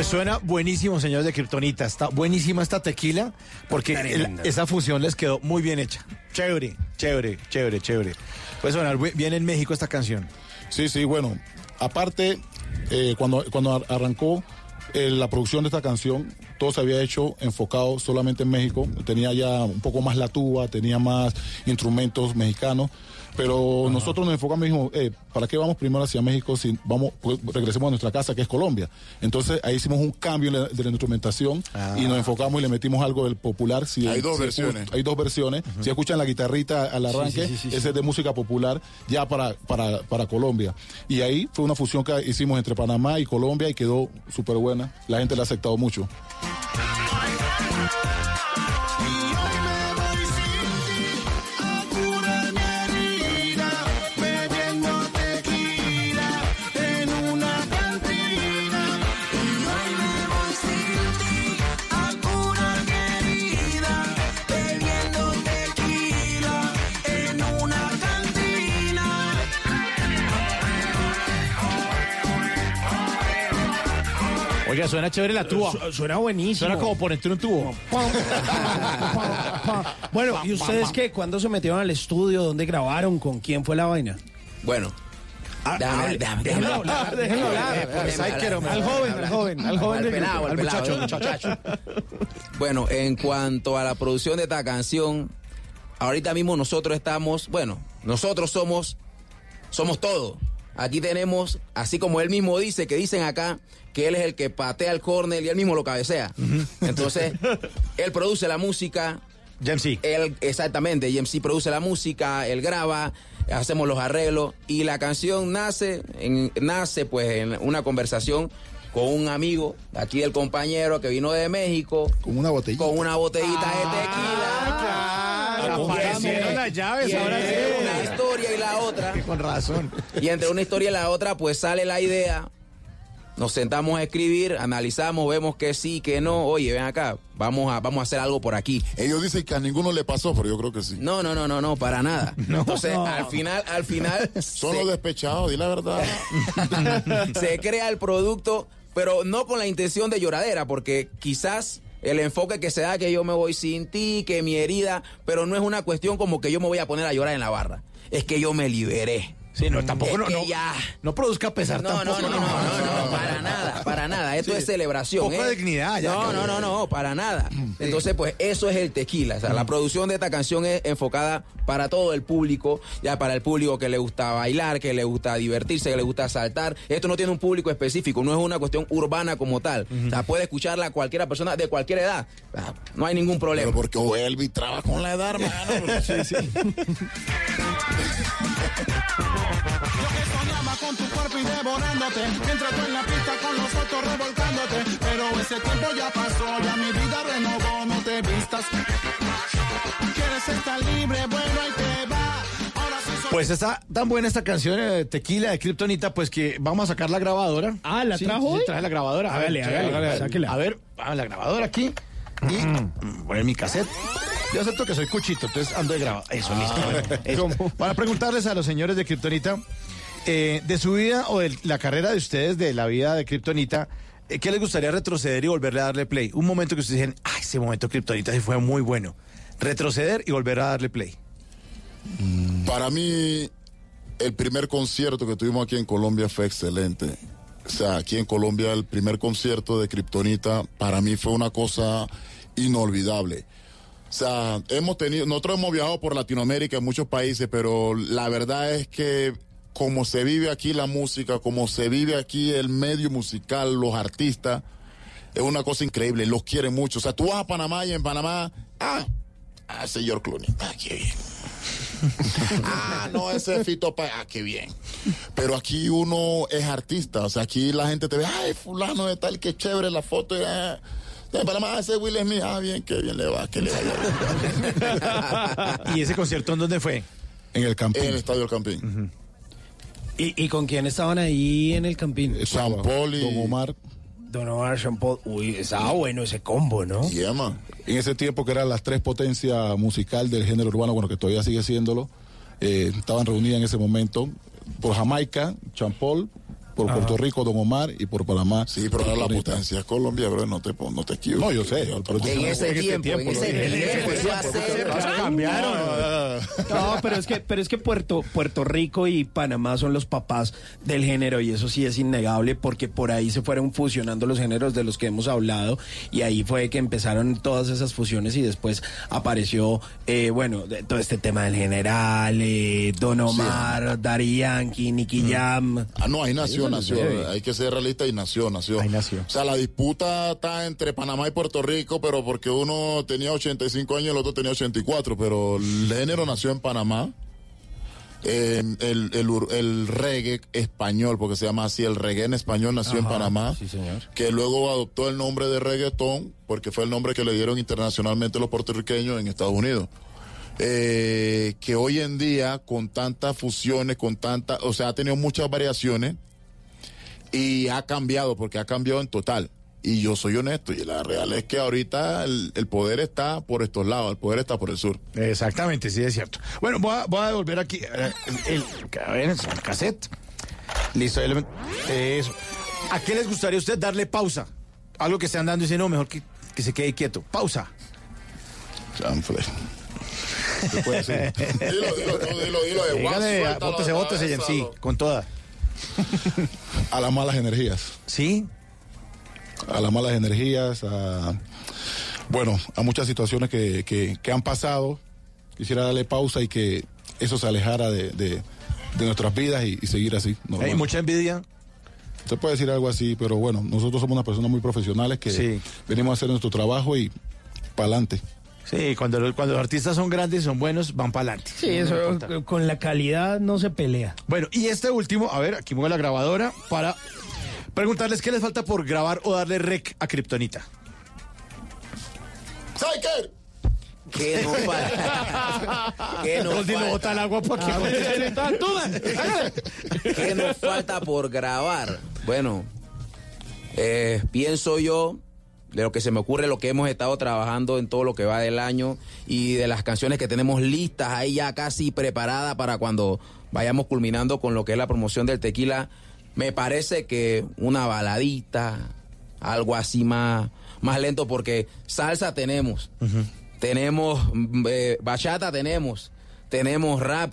Pues suena buenísimo, señores de Kryptonita. Está buenísima esta tequila porque el- esa función les quedó muy bien hecha. Chévere, chévere, chévere, chévere. Puede sonar bien en México esta canción. Sí, sí, bueno. Aparte, eh, cuando, cuando ar- arrancó eh, la producción de esta canción, todo se había hecho enfocado solamente en México. Tenía ya un poco más la tuba, tenía más instrumentos mexicanos. Pero nosotros nos enfocamos y dijimos, eh, ¿para qué vamos primero hacia México si vamos, pues, regresemos a nuestra casa, que es Colombia? Entonces ahí hicimos un cambio la- de la instrumentación y nos enfocamos y le metimos algo del popular. Si- Hay dos si- versiones. Hay dos versiones. Si escuchan la guitarrita al arranque, sí, sí, sí, ese es de música popular ya para, para, para Colombia. Y ahí fue una fusión que hicimos entre Panamá y Colombia y quedó súper buena. La gente la ha aceptado mucho. Oiga, suena chévere la tuba. Su- suena buenísimo. Suena como por entre un tubo. Bueno, ¿y ustedes qué? ¿Cuándo se metieron al estudio? ¿Dónde grabaron? ¿Con quién fue la vaina? Bueno. Ah, déjame- hable, déjame- hablar. Déjame Pues hablar. Al joven, al joven, al joven Al del pelado, al al pelado, muchacho, muchacho. Bueno, en cuanto a la producción de esta canción, ahorita mismo nosotros estamos, bueno, nosotros somos, somos todo. Aquí tenemos, así como él mismo dice, que dicen acá que él es el que patea el córner y él mismo lo cabecea. Entonces, él produce la música. JMC. Él, exactamente, JMC produce la música, él graba, hacemos los arreglos y la canción nace, en, nace pues en una conversación con un amigo, aquí el compañero que vino de México. Con una botellita. Con una botellita de tequila. Aparecieron las llaves, ahora entre sí. una historia y la otra. Con razón. Y entre una historia y la otra, pues sale la idea. Nos sentamos a escribir, analizamos, vemos que sí, que no. Oye, ven acá, vamos a, vamos a hacer algo por aquí. Ellos dicen que a ninguno le pasó, pero yo creo que sí. No, no, no, no, no, para nada. Entonces, no. al final, al final. Son los despechados, di la verdad. se crea el producto, pero no con la intención de lloradera, porque quizás el enfoque que se da que yo me voy sin ti, que mi herida, pero no es una cuestión como que yo me voy a poner a llorar en la barra. Es que yo me liberé. Sí, no, tampoco Es no, no, ya. no produzca pesar No, no, tampoco. no, no, no, no, para nada, para nada. Esto Sí. es celebración. Poco ¿eh? dignidad ya, No, no, no, no, para nada. Entonces, pues eso es el tequila. O sea, la producción de esta canción es enfocada para todo el público, ya para el público que le gusta bailar, que le gusta divertirse, que le gusta saltar. Esto no tiene un público específico, no es una cuestión urbana como tal. O sea, puede escucharla cualquiera persona de cualquier edad. No hay ningún problema. Pero porque Elvis trabaja con la edad, hermano. Sí, sí. y devorándote, mientras tú en la pista con los otros revolcándote. Pero ese tiempo ya pasó, ya mi vida renovó, no te vistas. Quieres estar libre, bueno, ahí te va. Pues está tan buena esta canción eh, Tequila de Kryptonita, pues que vamos a sacar la grabadora. Ah, ¿la Sí, trajo sí, trae la grabadora. A ver, Hágale, hágale. A ver, a la grabadora aquí. Y mm, poner mi cassette. Yo acepto que soy cuchito, entonces ando de grabado. Eso, listo. bueno, eso. Para preguntarles a los señores de Kryptonita, eh, de su vida o de la carrera de ustedes, de la vida de Kryptonita, eh, ¿qué les gustaría retroceder y volverle a darle play? Un momento que ustedes dicen, ah, ese momento Kryptonita sí fue muy bueno. Retroceder y volver a darle play. Para mí, el primer concierto que tuvimos aquí en Colombia fue excelente. O sea, aquí en Colombia el primer concierto de Kryptonita para mí fue una cosa inolvidable. O sea, hemos tenido, nosotros hemos viajado por Latinoamérica en muchos países, pero la verdad es que como se vive aquí la música, como se vive aquí el medio musical, los artistas, es una cosa increíble, los quieren mucho. O sea, tú vas a Panamá y en Panamá, ah, ah, señor Clooney, ah, qué bien. ah, no, ese es Fito Páez. Ah, qué bien. Pero aquí uno es artista. O sea, aquí la gente te ve, ay, fulano de tal, qué chévere la foto. y, ah, de Panamá, ese Will Smith. Ah, bien, qué bien le va, que le bien. ¿Y ese concierto en dónde fue? En el Campín. En el Estadio del Campín. ¿Y, y con quién estaban ahí en el campín? Jean Paul y... Don Omar. Don Omar, Jean Paul. Uy, estaba bueno ese combo, ¿no? Yeah, man. En ese tiempo que eran las tres potencias musical del género urbano, bueno, que todavía sigue siéndolo, eh, estaban reunidas en ese momento por Jamaica, Champol, por Ajá. Puerto Rico, Don Omar y por Panamá. Sí, pero ahora la potencia es Colombia, bro, no te, no te equivoques. No, yo sé. pero yo- En ese tiempo, en ese tiempo, cambiaron. No, pero es que, pero es que Puerto, Puerto Rico y Panamá son los papás del género y eso sí es innegable porque por ahí se fueron fusionando los géneros de los que hemos hablado y ahí fue que empezaron todas esas fusiones y después apareció, eh, bueno, de- todo este tema del general, eh, Don Omar, Daddy Yankee, Nicky Jam. Ah, no, ahí nació, Nació. ve. Hay que ser realista y nació, nació. Ahí nació. O sea, la disputa está entre Panamá y Puerto Rico, pero porque uno tenía 85 años y el otro tenía 84, pero el género nació en Panamá. Eh, el, el, ur- el reggae español, porque se llama así, el reggae en español nació en Panamá, sí, señor. que luego adoptó el nombre de reggaetón, porque fue el nombre que le dieron internacionalmente los puertorriqueños en Estados Unidos. Eh, que hoy en día, con tantas fusiones, con tantas, o sea, ha tenido muchas variaciones y ha cambiado, porque ha cambiado en total. Y yo soy honesto, y la real es que ahorita el, el poder está por estos lados, el poder está por el sur. Exactamente, sí, es cierto. Bueno, voy a, voy a devolver aquí eh, el, el, a ver, el cassette. Listo, eso. ¿A qué les gustaría a usted darle pausa? Algo que están dando y dicen, no, mejor que, que se quede quieto. Pausa. Chanfle. ¿Qué puede ser? dilo, dilo, dilo, dilo de guas, Dígale, suéltalo bótese, de bótese, cabeza, sí, lo- con toda. A las malas energías. ¿Sí? A las malas energías, a, bueno, a muchas situaciones que, que, que han pasado. Quisiera darle pausa y que eso se alejara de, de- de nuestras vidas y, y seguir así. normal. Hay mucha envidia. Se puede decir algo así, pero bueno, nosotros somos unas personas muy profesionales que Sí. venimos a hacer nuestro trabajo y para adelante. Sí, cuando, los- cuando los artistas son grandes y son buenos, van para adelante. Sí, eso con la calidad no se pelea. Bueno, y este último, a ver, aquí muevo la grabadora para preguntarles qué les falta por grabar o darle rec a Kryptonita. ¿Sabes qué? Que no falta. que no falta. bota el agua porque ¿Qué nos falta por grabar? Bueno, eh, pienso yo, de lo que se me ocurre, lo que hemos estado trabajando en todo lo que va del año y de las canciones que tenemos listas ahí ya casi preparadas para cuando vayamos culminando con lo que es la promoción del tequila. Me parece que una baladita, algo así más, más lento, porque salsa tenemos, tenemos eh, bachata tenemos, tenemos rap,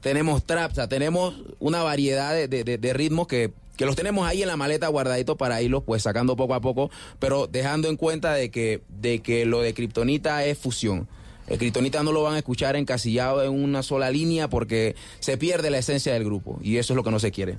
tenemos trap, o sea, tenemos una variedad de- de- de ritmos que, que los tenemos ahí en la maleta guardaditos para irlos pues sacando poco a poco, pero dejando en cuenta de que, de que lo de Kryptonita es fusión. El Kryptonita no lo van a escuchar encasillado en una sola línea porque se pierde la esencia del grupo y eso es lo que no se quiere.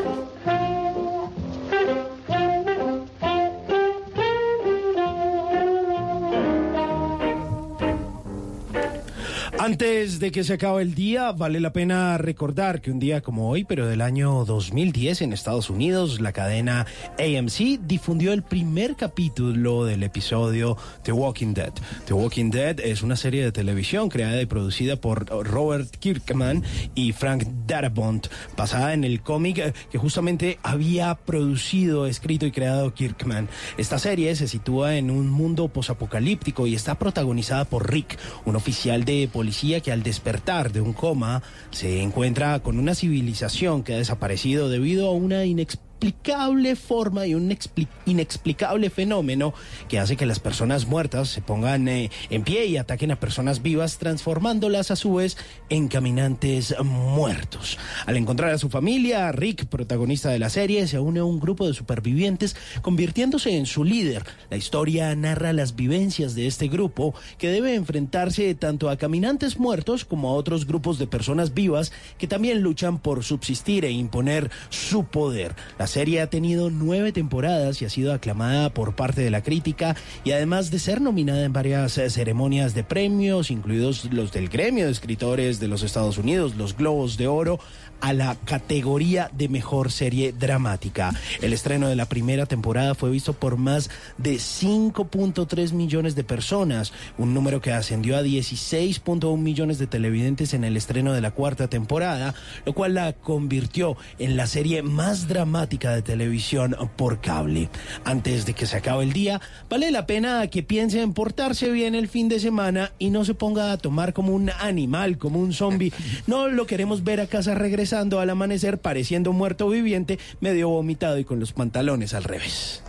Antes de que se acabe el día, vale la pena recordar que un día como hoy, pero del año 2010 en Estados Unidos, la cadena AMC difundió el primer capítulo del episodio The Walking Dead. The Walking Dead es una serie de televisión creada y producida por Robert Kirkman y Frank Darabont, basada en el cómic eh, que justamente había producido, escrito y creado Kirkman. Esta serie se sitúa en un mundo posapocalíptico y está protagonizada por Rick, un oficial de policía que al despertar de un coma se encuentra con una civilización que ha desaparecido debido a una inexplicable inexplicable forma y un expli- inexplicable fenómeno que hace que las personas muertas se pongan eh, en pie y ataquen a personas vivas, transformándolas a su vez en caminantes muertos. Al encontrar a su familia, Rick, protagonista de la serie, se une a un grupo de supervivientes, convirtiéndose en su líder. La historia narra las vivencias de este grupo que debe enfrentarse tanto a caminantes muertos como a otros grupos de personas vivas que también luchan por subsistir e imponer su poder. La serie ha tenido nueve temporadas y ha sido aclamada por parte de la crítica y además de ser nominada en varias eh, ceremonias de premios, incluidos los del gremio de escritores de los Estados Unidos, los Globos de Oro, a la categoría de mejor serie dramática. El estreno de la primera temporada fue visto por más de 5.3 millones de personas, un número que ascendió a 16.1 millones de televidentes en el estreno de la cuarta temporada, lo cual la convirtió en la serie más dramática de televisión por cable. Antes de que se acabe el día, vale la pena que piense en portarse bien el fin de semana y no se ponga a tomar como un animal, como un zombie. No lo queremos ver a casa regresando al amanecer pareciendo muerto viviente, medio vomitado y con los pantalones al revés.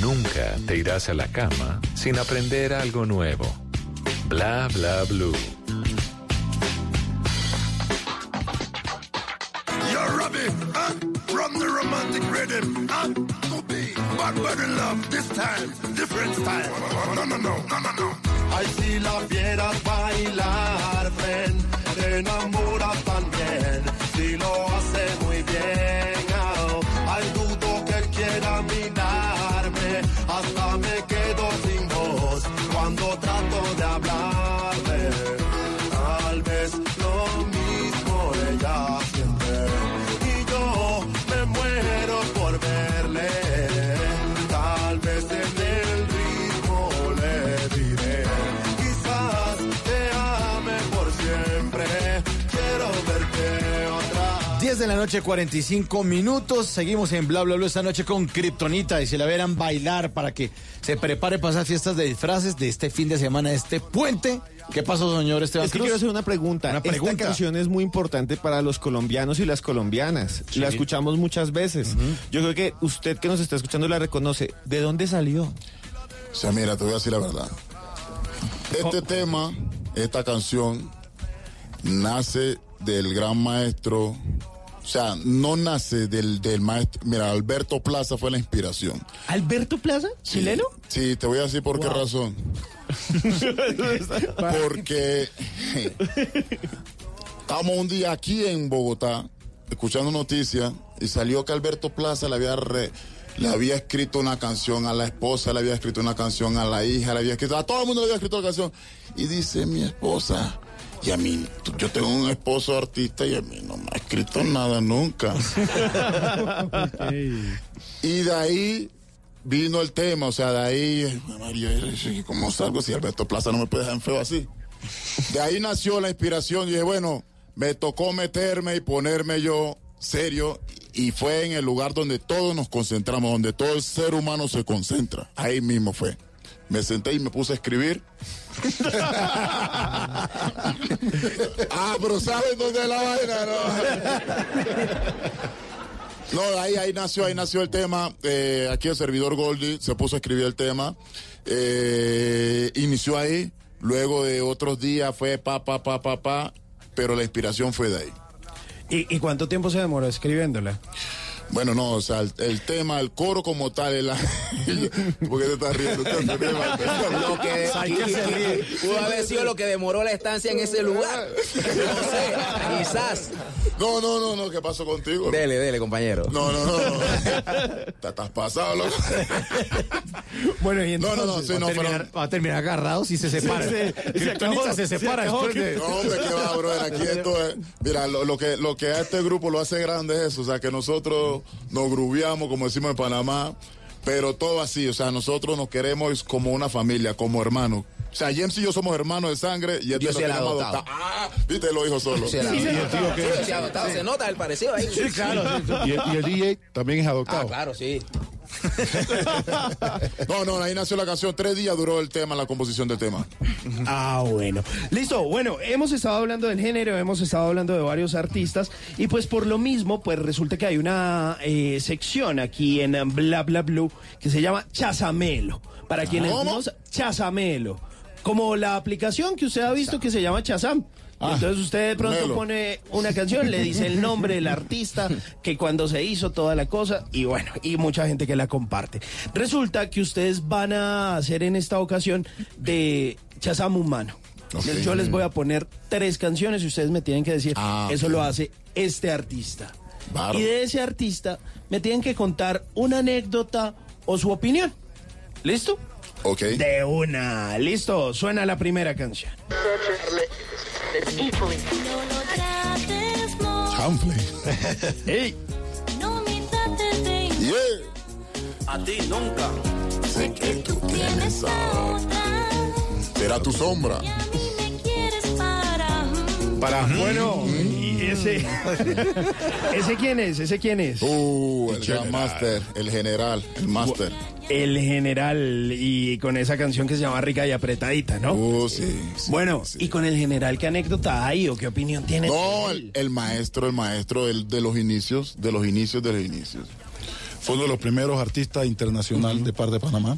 Nunca te irás a la cama sin aprender algo nuevo. Bla bla blue. You're Robbie, huh? From the romantic rhythm, huh? Bad buddy love this time, different style. No, no, no, no, no, no. Ay, si la vieras bailar, ven, te enamoras también, noche, 45 minutos. Seguimos en Bla Bla Bla esta noche con Kryptonita y si la verán bailar para que se prepare para esas fiestas de disfraces de este fin de semana, este puente. ¿Qué pasó, señor Esteban Es que Cruz? quiero hacer una pregunta. Una Esta canción es muy importante para los colombianos y las colombianas. Sí. La escuchamos muchas veces. Yo creo que usted que nos está escuchando la reconoce. ¿De dónde salió? O sea, mira, te voy a decir la verdad. Este tema, esta canción, nace del gran maestro. O sea, no nace del, del maestro. Mira, Alberto Plaza fue la inspiración. ¿Alberto Plaza? ¿Chileno? Sí, te voy a decir por qué razón. Porque estábamos un día aquí en Bogotá escuchando noticias y salió que Alberto Plaza le había re- le había escrito una canción a la esposa, le había escrito una canción a la hija, le había escrito a todo el mundo le había escrito la canción y dice mi esposa y a mí yo tengo un esposo artista y a mí no me ha escrito nada nunca. Y de ahí vino el tema, o sea, de ahí, María, ¿cómo salgo si Alberto Plaza no me puede dejar en feo así? De ahí nació la inspiración y dije, bueno, me tocó meterme y ponerme yo serio y fue en el lugar donde todos nos concentramos, donde todo el ser humano se concentra. Ahí mismo fue. Me senté y me puse a escribir. ah, pero ¿saben dónde es la vaina? No, no ahí, ahí nació, ahí nació el tema. Eh, aquí el servidor Goldie se puso a escribir el tema. Eh, inició ahí. Luego de otros días fue pa, pa, pa, pa, pa. Pero la inspiración fue de ahí. ¿Y, y cuánto tiempo se demoró escribiéndola? Bueno, no, o sea, el, el tema, el coro como tal, es la... ¿Por qué te estás riendo? Lo que pudo haber sido lo que demoró la estancia en ese lugar. No sé, quizás. No, no, no, no, ¿qué pasó contigo? Dele, dele, compañero. No, no, no. no. Te estás pasado, loco. Bueno, y No, no, no, sí, va, no, a pero... terminar, va a terminar agarrados y se separa. Sí, sí. Se, Se separa acabó, después de... No, hombre, que va, brother. Aquí esto es. Mira, lo, lo que, lo que a este grupo lo hace grande es eso. O sea, que nosotros nos grubiamos, como decimos en Panamá, pero todo así. O sea, nosotros nos queremos como una familia, como hermanos. O sea, James y yo somos hermanos de sangre y este Yo lo queremos adoptado. Ah, viste, lo dijo solo. Sí. Se nota el parecido ahí. Y, el- y el DJ también es adoptado. Ah, claro, sí. No, no, ahí nació la canción. Tres días duró el tema, la composición del tema. Ah, bueno. Listo, bueno, hemos estado hablando del género, hemos estado hablando de varios artistas y pues por lo mismo, pues resulta que hay una eh, sección aquí en Bla Bla Blue que se llama Chazamelo. Para quienes ¿Cómo? no Chazamelo. Como la aplicación que usted ha visto que se llama Chazam. Ah, Entonces usted de pronto Melo. pone una canción, le dice el nombre del artista, que cuando se hizo toda la cosa, y bueno, y mucha gente que la comparte. Resulta que ustedes van a hacer en esta ocasión de Chazam Humano. Ok. Yo les voy a poner tres canciones y ustedes me tienen que decir, Ah, eso lo hace este artista. Y de ese artista me tienen que contar una anécdota o su opinión. ¿Listo? Ok. De una. Listo, suena la primera canción. Chanfle. ¡Ey! Yeah. A ti nunca. Sé que tú tienes a otra. Será tu sombra. Para, bueno, y ese. ¿Ese quién es? ¿Ese quién es? Uh, el Gran Master, el general, el Master. El general y con esa canción que se llama Rica y Apretadita, ¿no? Uh, sí. sí, bueno, sí. y con el general, ¿qué anécdota hay o qué opinión tiene? No, el, el maestro, el maestro de los inicios, de los inicios de los inicios. Fue uno de los primeros artistas internacional de par de Panamá.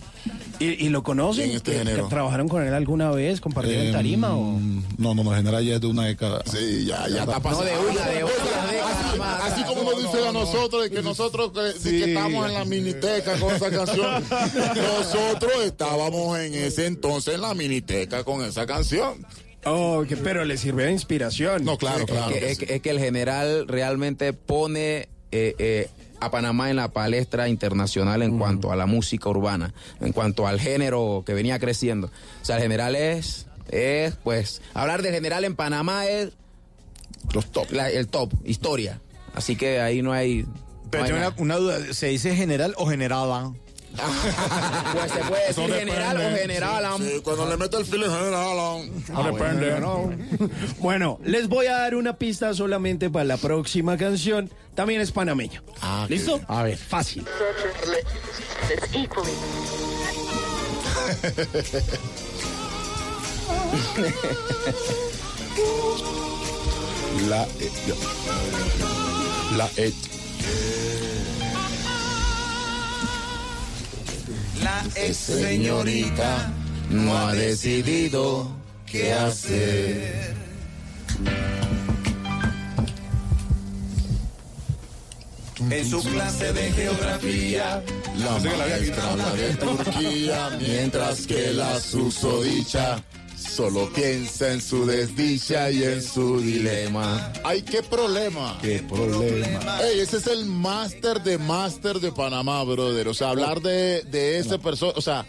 ¿Y, y lo conocen? En este ¿Que- género. que ¿Trabajaron con él alguna vez? ¿Compartieron Eh, tarima o...? No, no, no, el general ya es de una década. Sí, ya, ya está No pasando. de una, de otra Así- década más. Así como nos dicen a nosotros, de que nosotros que, de que Sí. estamos en la miniteca con esa canción. Nosotros estábamos en ese entonces en la miniteca con esa canción. Oh, que- pero le sirve de inspiración. No, claro, claro. que- que es, sí. que, es que el general realmente pone eh, eh, a Panamá en la palestra internacional en cuanto a la música urbana, en cuanto al género que venía creciendo. O sea, el general es, es pues, hablar del general en Panamá es Los top. la- el top, historia. Así que ahí no hay... no Pero hay tengo una duda, ¿se dice general o generada? Pues se puede decir general o general. am- Sí, cuando le mete el filo general. No depende, ¿no? bueno, les voy a dar una pista solamente para la próxima canción. También es panameño. Ah. ¿Listo? A ver, fácil. La et. La et. La ex Señorita no ha decidido qué hacer. En su clase de geografía. La maestra habla de Turquía, mientras que la susodicha solo piensa en su desdicha y en su dilema. Ay, qué problema. Qué problema. Ey, ese es el máster de máster de Panamá, brother. O sea, hablar de, de ese persona, o sea,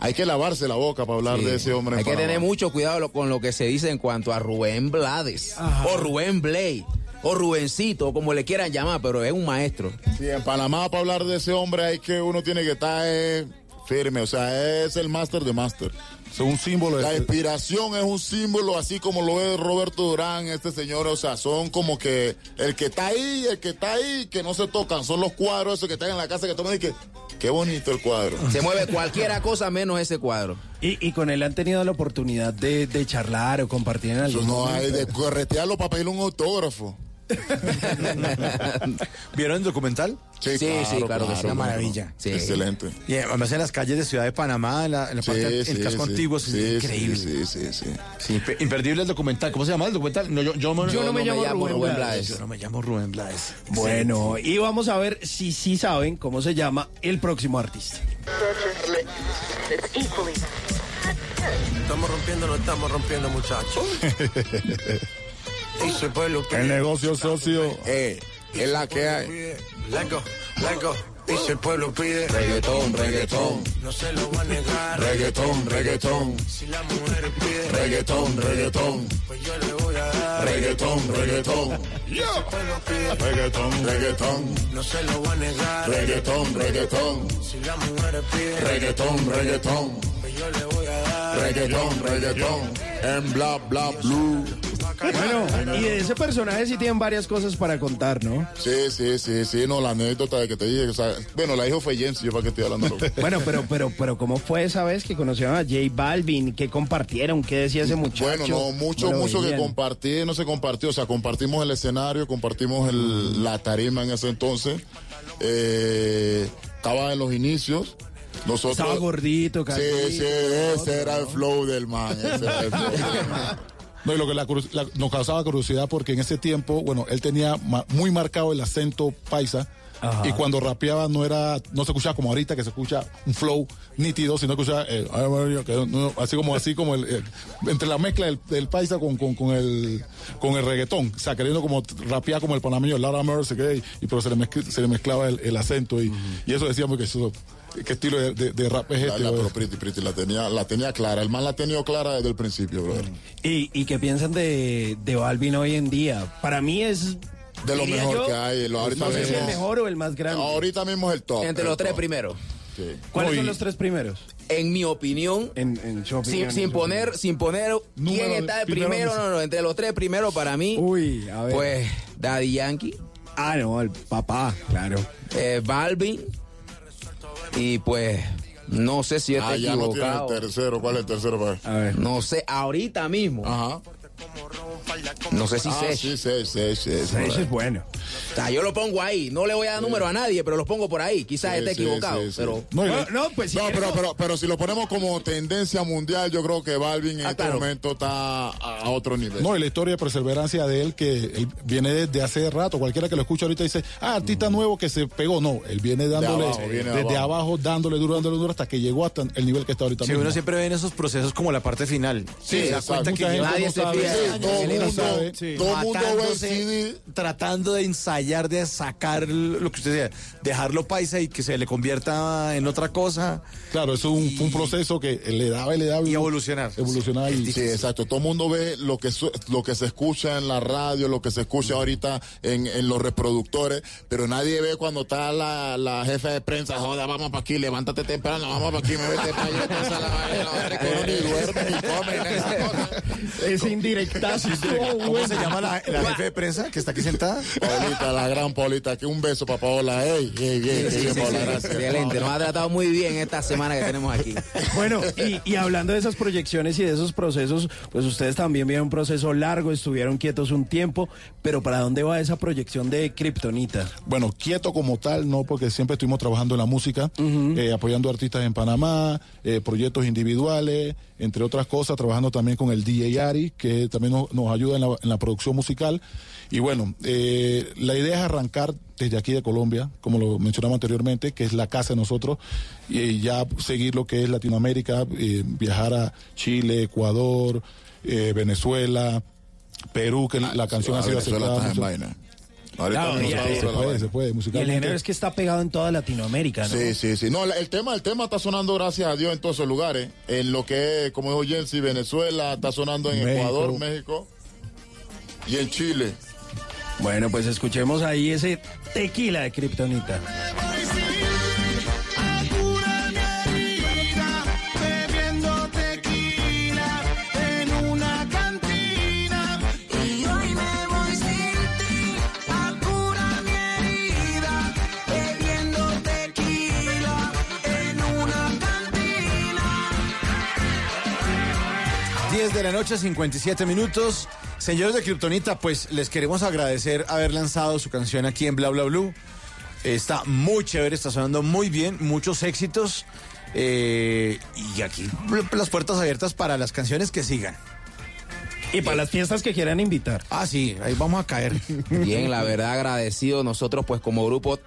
hay que lavarse la boca para hablar Sí. de ese hombre. en Hay que Panamá. tener mucho cuidado con lo que se dice en cuanto a Rubén Blades, o Rubén Blade, o Rubencito, como le quieran llamar, pero es un maestro. Sí, en Panamá para hablar de ese hombre hay que uno tiene que estar eh, firme, o sea, es el máster de máster. Es un símbolo La inspiración es un símbolo, así como lo es Roberto Durán, este señor, o sea, son como que el que está ahí, el que está ahí, que no se tocan, son los cuadros esos que están en la casa que toman y que, qué bonito el cuadro. Se mueve cualquiera cosa menos ese cuadro. Y, y con él han tenido la oportunidad de, de charlar o compartir en algún no hay momento? de corretearlo para pedirle un autógrafo. ¿Vieron el documental? Sí, sí, claro que sí. Una maravilla. Sí. Excelente. Y además en las calles de Ciudad de Panamá, en la, en la Sí, parte, sí, el casco sí. antiguo, es Sí, increíble. Sí, sí, sí, sí. Sí, impe- imperdible el documental. ¿Cómo se llama el documental? No, yo, yo, Yo no me llamo Rubén Blades. Yo no me llamo Rubén Blades. Bueno, y vamos a ver si sí saben cómo se llama el próximo artista. Estamos rompiendo, no estamos rompiendo, muchachos. El negocio socio. Eh, es la que hay. Let go. Y si el pueblo pide Reggaetón, reggaetón. no se lo va a negar. Reggaetón, reggaetón. Si las mujeres piden Reggaetón, reggaetón. pues yo le voy a dar. Reggaetón, reggaetón. Si el pueblo pide Reggaetón, reggaetón. no se lo va a negar. Reggaetón, reggaetón. Si las mujeres piden Reggaetón, reggaetón. pues yo le voy a dar. Reggaetón, reggaetón. En bla, bla, blue. Bueno, y de ese personaje sí tienen varias cosas para contar, ¿no? Sí, sí, sí, sí, no, la anécdota de que te dije, o sea, bueno, la hijo fue Jens, yo para qué estoy hablando. Bueno, pero, pero, pero, ¿cómo fue esa vez que conocieron a J Balvin? ¿Qué compartieron? ¿Qué decía ese muchacho? Bueno, no, mucho, mucho que veían. compartir, no se compartió, o sea, compartimos el escenario, compartimos el- la tarima en ese entonces, eh, estaba en los inicios, nosotros... Estaba gordito, Sí, Carlito. sí, ese era el flow del man, ese era el flow del man. No, y lo que la la- nos causaba curiosidad porque en ese tiempo, bueno, él tenía ma- muy marcado el acento paisa. Ajá. Y cuando rapeaba no era, no se escuchaba como ahorita que se escucha un flow nítido, sino que escuchaba eh, así como así como el, eh, entre la mezcla del, del paisa con, con, con el con el reggaetón, o sea, queriendo como rapear como el panameño, Laura Mercer, que, y, pero se le, mezcl- se le mezclaba el, el acento y, y eso decíamos que eso, qué estilo de, de- de rap es este. la, pero Pretty, Pretty la tenía, la tenía clara, el man la ha tenido clara desde el principio, brother. ¿Y, y qué piensan de, de Balvin hoy en día? Para mí es... De lo diría mejor yo, que hay, lo- ahorita no sé si mismo- el mejor o el más grande. Ahorita mismo es el top. Entre el los tres primeros. Sí. ¿Cuáles son los tres primeros? En mi opinión, En, en su opinión, sin, sin en su poner, sin poner quién está de primero, primero, no no, entre los tres primeros para mí. Uy, a ver. pues Daddy Yankee, Ah, no, el papá, claro. eh, Balvin y pues no sé si yo Ah, estoy ya no tiene el equivocado. tercero. ¿Cuál es el tercero? pa? A ver. No sé, ahorita mismo. Ajá. No sé si ah, Sech. sí, Sech, Sech, Sech, Ese brother. es bueno. O sea, yo lo pongo ahí. No le voy a dar número a nadie, pero los pongo por ahí. Quizás Sí, esté equivocado, sí, sí. pero No, y- No, no, pues si No, pero, pero, pero si lo ponemos como tendencia mundial, yo creo que Balvin en Ah, este claro. momento está a, otro nivel. No, y la historia de perseverancia de él, que él viene desde hace rato. Cualquiera que lo escucha ahorita dice, ah, artista nuevo que se pegó. No, él viene dándole, abajo, viene de desde abajo. abajo. dándole duro, dándole duro, hasta que llegó hasta el nivel que está ahorita Sí, mismo. uno siempre ve en esos procesos como la parte final. Sí, se da cuenta que nadie no se. Sí, todo el mundo, sabe. todo el mundo ve el matándose, CD. tratando de ensayar, de sacar lo que usted decía, dejarlo paisa y que se le convierta en otra cosa Claro, eso es un, fue un proceso que le daba y le daba. y evolucionar. Evolucionar y... Sí, exacto. Todo el mundo ve lo que su- lo que se escucha en la radio, lo que se escucha ahorita en, en los reproductores, pero nadie ve cuando está la, la jefa de prensa, joda, vamos para aquí, levántate temprano, vamos para aquí, me vete para allá, pasa la vaina, la duerme ni come, ni esa cosa. Ese indirectazo estuvo ¿Cómo bueno. se llama la, la jefe de prensa que está aquí sentada? Paulita, la gran Paulita, que un beso para Paola, ey, ey, ey, Sí, Paola, sí. gracias. Excelente, nos ha tratado muy bien esta semana que tenemos aquí. Bueno, y, y hablando de esas proyecciones y de esos procesos, pues ustedes también vieron un proceso largo, estuvieron quietos un tiempo, pero ¿para dónde va esa proyección de Kryptonita? Bueno, quieto como tal, no, porque siempre estuvimos trabajando en la música, eh, apoyando artistas en Panamá, eh, proyectos individuales, entre otras cosas, trabajando también con el DJ Ari, que también nos, nos ayuda en la, en la producción musical. Y bueno, eh, la idea es arrancar desde aquí de Colombia, como lo mencionamos anteriormente, que es la casa de nosotros, y ya seguir lo que es Latinoamérica, eh, viajar a Chile, Ecuador, eh, Venezuela, Perú, que la canción ha sido aceptada. Claro, no ya, sabe se de la puede, vaina. se puede, Y el género es que está pegado en toda Latinoamérica, ¿no? Sí, sí, sí. No, el tema, el tema está sonando, gracias a Dios, en todos esos lugares. En lo que es, como dijo Jensi, Venezuela, está sonando en México. Ecuador, México y en Chile. Bueno, pues escuchemos ahí ese tequila de Kryptonita. 10 de la noche, 57 minutos. Señores de Kryptonita, pues les queremos agradecer haber lanzado su canción aquí en Bla Bla Blue. Está muy chévere, está sonando muy bien, muchos éxitos. eh, y aquí las puertas abiertas para las canciones que sigan. Y para las fiestas que quieran invitar. Ah, sí, ahí vamos a caer. Bien, la verdad agradecido. Nosotros pues como grupo,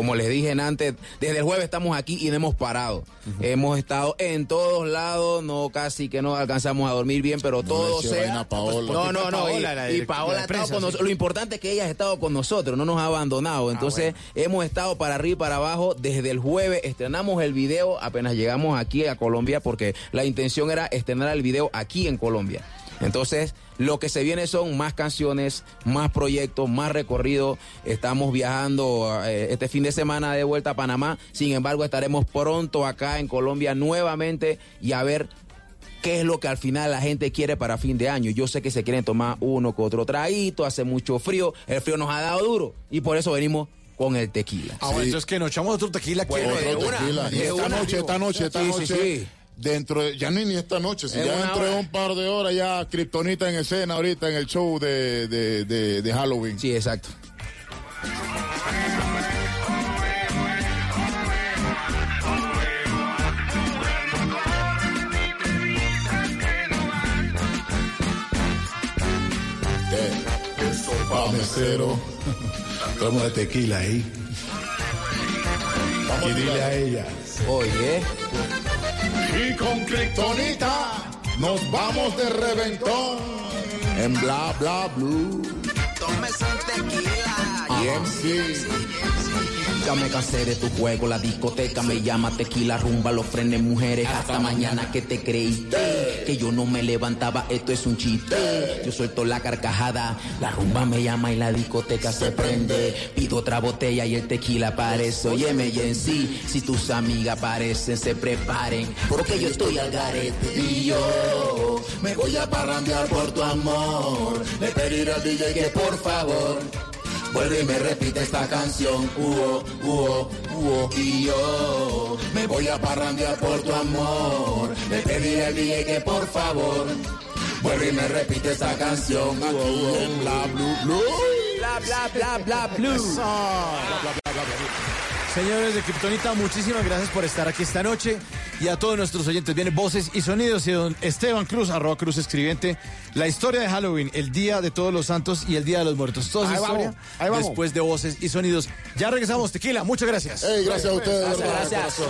como les dije antes, desde el jueves estamos aquí y no hemos parado. Hemos estado en todos lados, no casi que no alcanzamos a dormir bien, pero todo sea... a Paola. No, no, no. Paola, y, Paola la ha estado con nosotros. Lo importante es que ella ha estado con nosotros, no nos ha abandonado. Entonces hemos estado para arriba y para abajo desde el jueves. Estrenamos el video apenas llegamos aquí a Colombia porque la intención era estrenar el video aquí en Colombia. Entonces, lo que se viene son más canciones, más proyectos, más recorrido. Estamos viajando eh, este fin de semana de vuelta a Panamá. Sin embargo, estaremos pronto acá en Colombia nuevamente y a ver qué es lo que al final la gente quiere para fin de año. Yo sé que se quieren tomar uno con otro traguito, hace mucho frío, el frío nos ha dado duro y por eso venimos con el tequila. Ah, bueno, entonces que nos echamos otro tequila. que Bueno, de Otro una, tequila. de esta una. noche, esta noche, esta Sí, sí, noche. Dentro de- ya ni, ni esta noche, si ya dentro de un par de horas ya Kryptonita en escena ahorita en el show de, de, de, de Halloween. Sí, exacto. Eso pa' mesero. Traemos de tequila ahí. Y dile a ella. Oye. Y con Kryptonita nos vamos de reventón en bla bla blue. Tómese un tequila. Y MC. Ya me cansé de tu juego, la discoteca me llama tequila, rumba, los frenes, mujeres, hasta mañana que te creíste, que yo no me levantaba, esto es un chiste, yo suelto la carcajada, la rumba me llama y la discoteca se prende, pido otra botella y el tequila aparece, óyeme y en sí, si tus amigas aparecen, se preparen, porque yo estoy al garete. Y yo me voy a parrandear por tu amor, le pediré al DJ que por favor Vuelve y me repite esta canción, uo, uo, uo. Y yo me voy a parrandear por tu amor. Le pediré al DJ que por favor vuelve y me repite esta canción, uo, uo. Bla blue blue. Bla, bla, bla, bla, blue. Señores de Kryptonita, muchísimas gracias por estar aquí esta noche. Y a todos nuestros oyentes, vienen voces y sonidos. Y don Esteban Cruz, arroba Cruz Escribiente, la historia de Halloween, el Día de Todos los Santos y el Día de los Muertos. Toda esa historia ahí vamos. después de voces y sonidos. Ya regresamos, Tequila. Muchas gracias. Gracias a ustedes. verdad, gracias. corazón.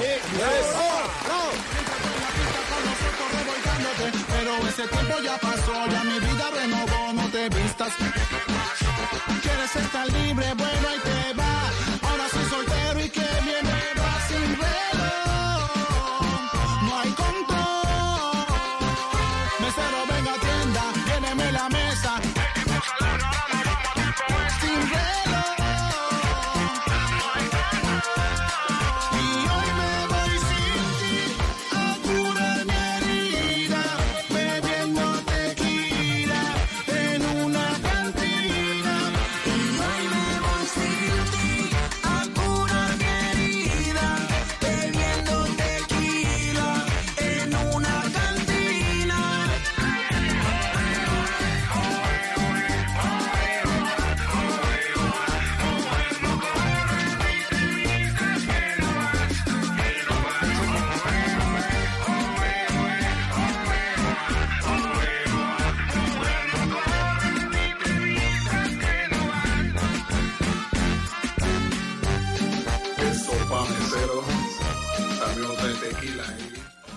Pero ese tiempo ya pasó, ya mi vida renovó, no te vistas. Quieres estar libre, bueno, ahí te va.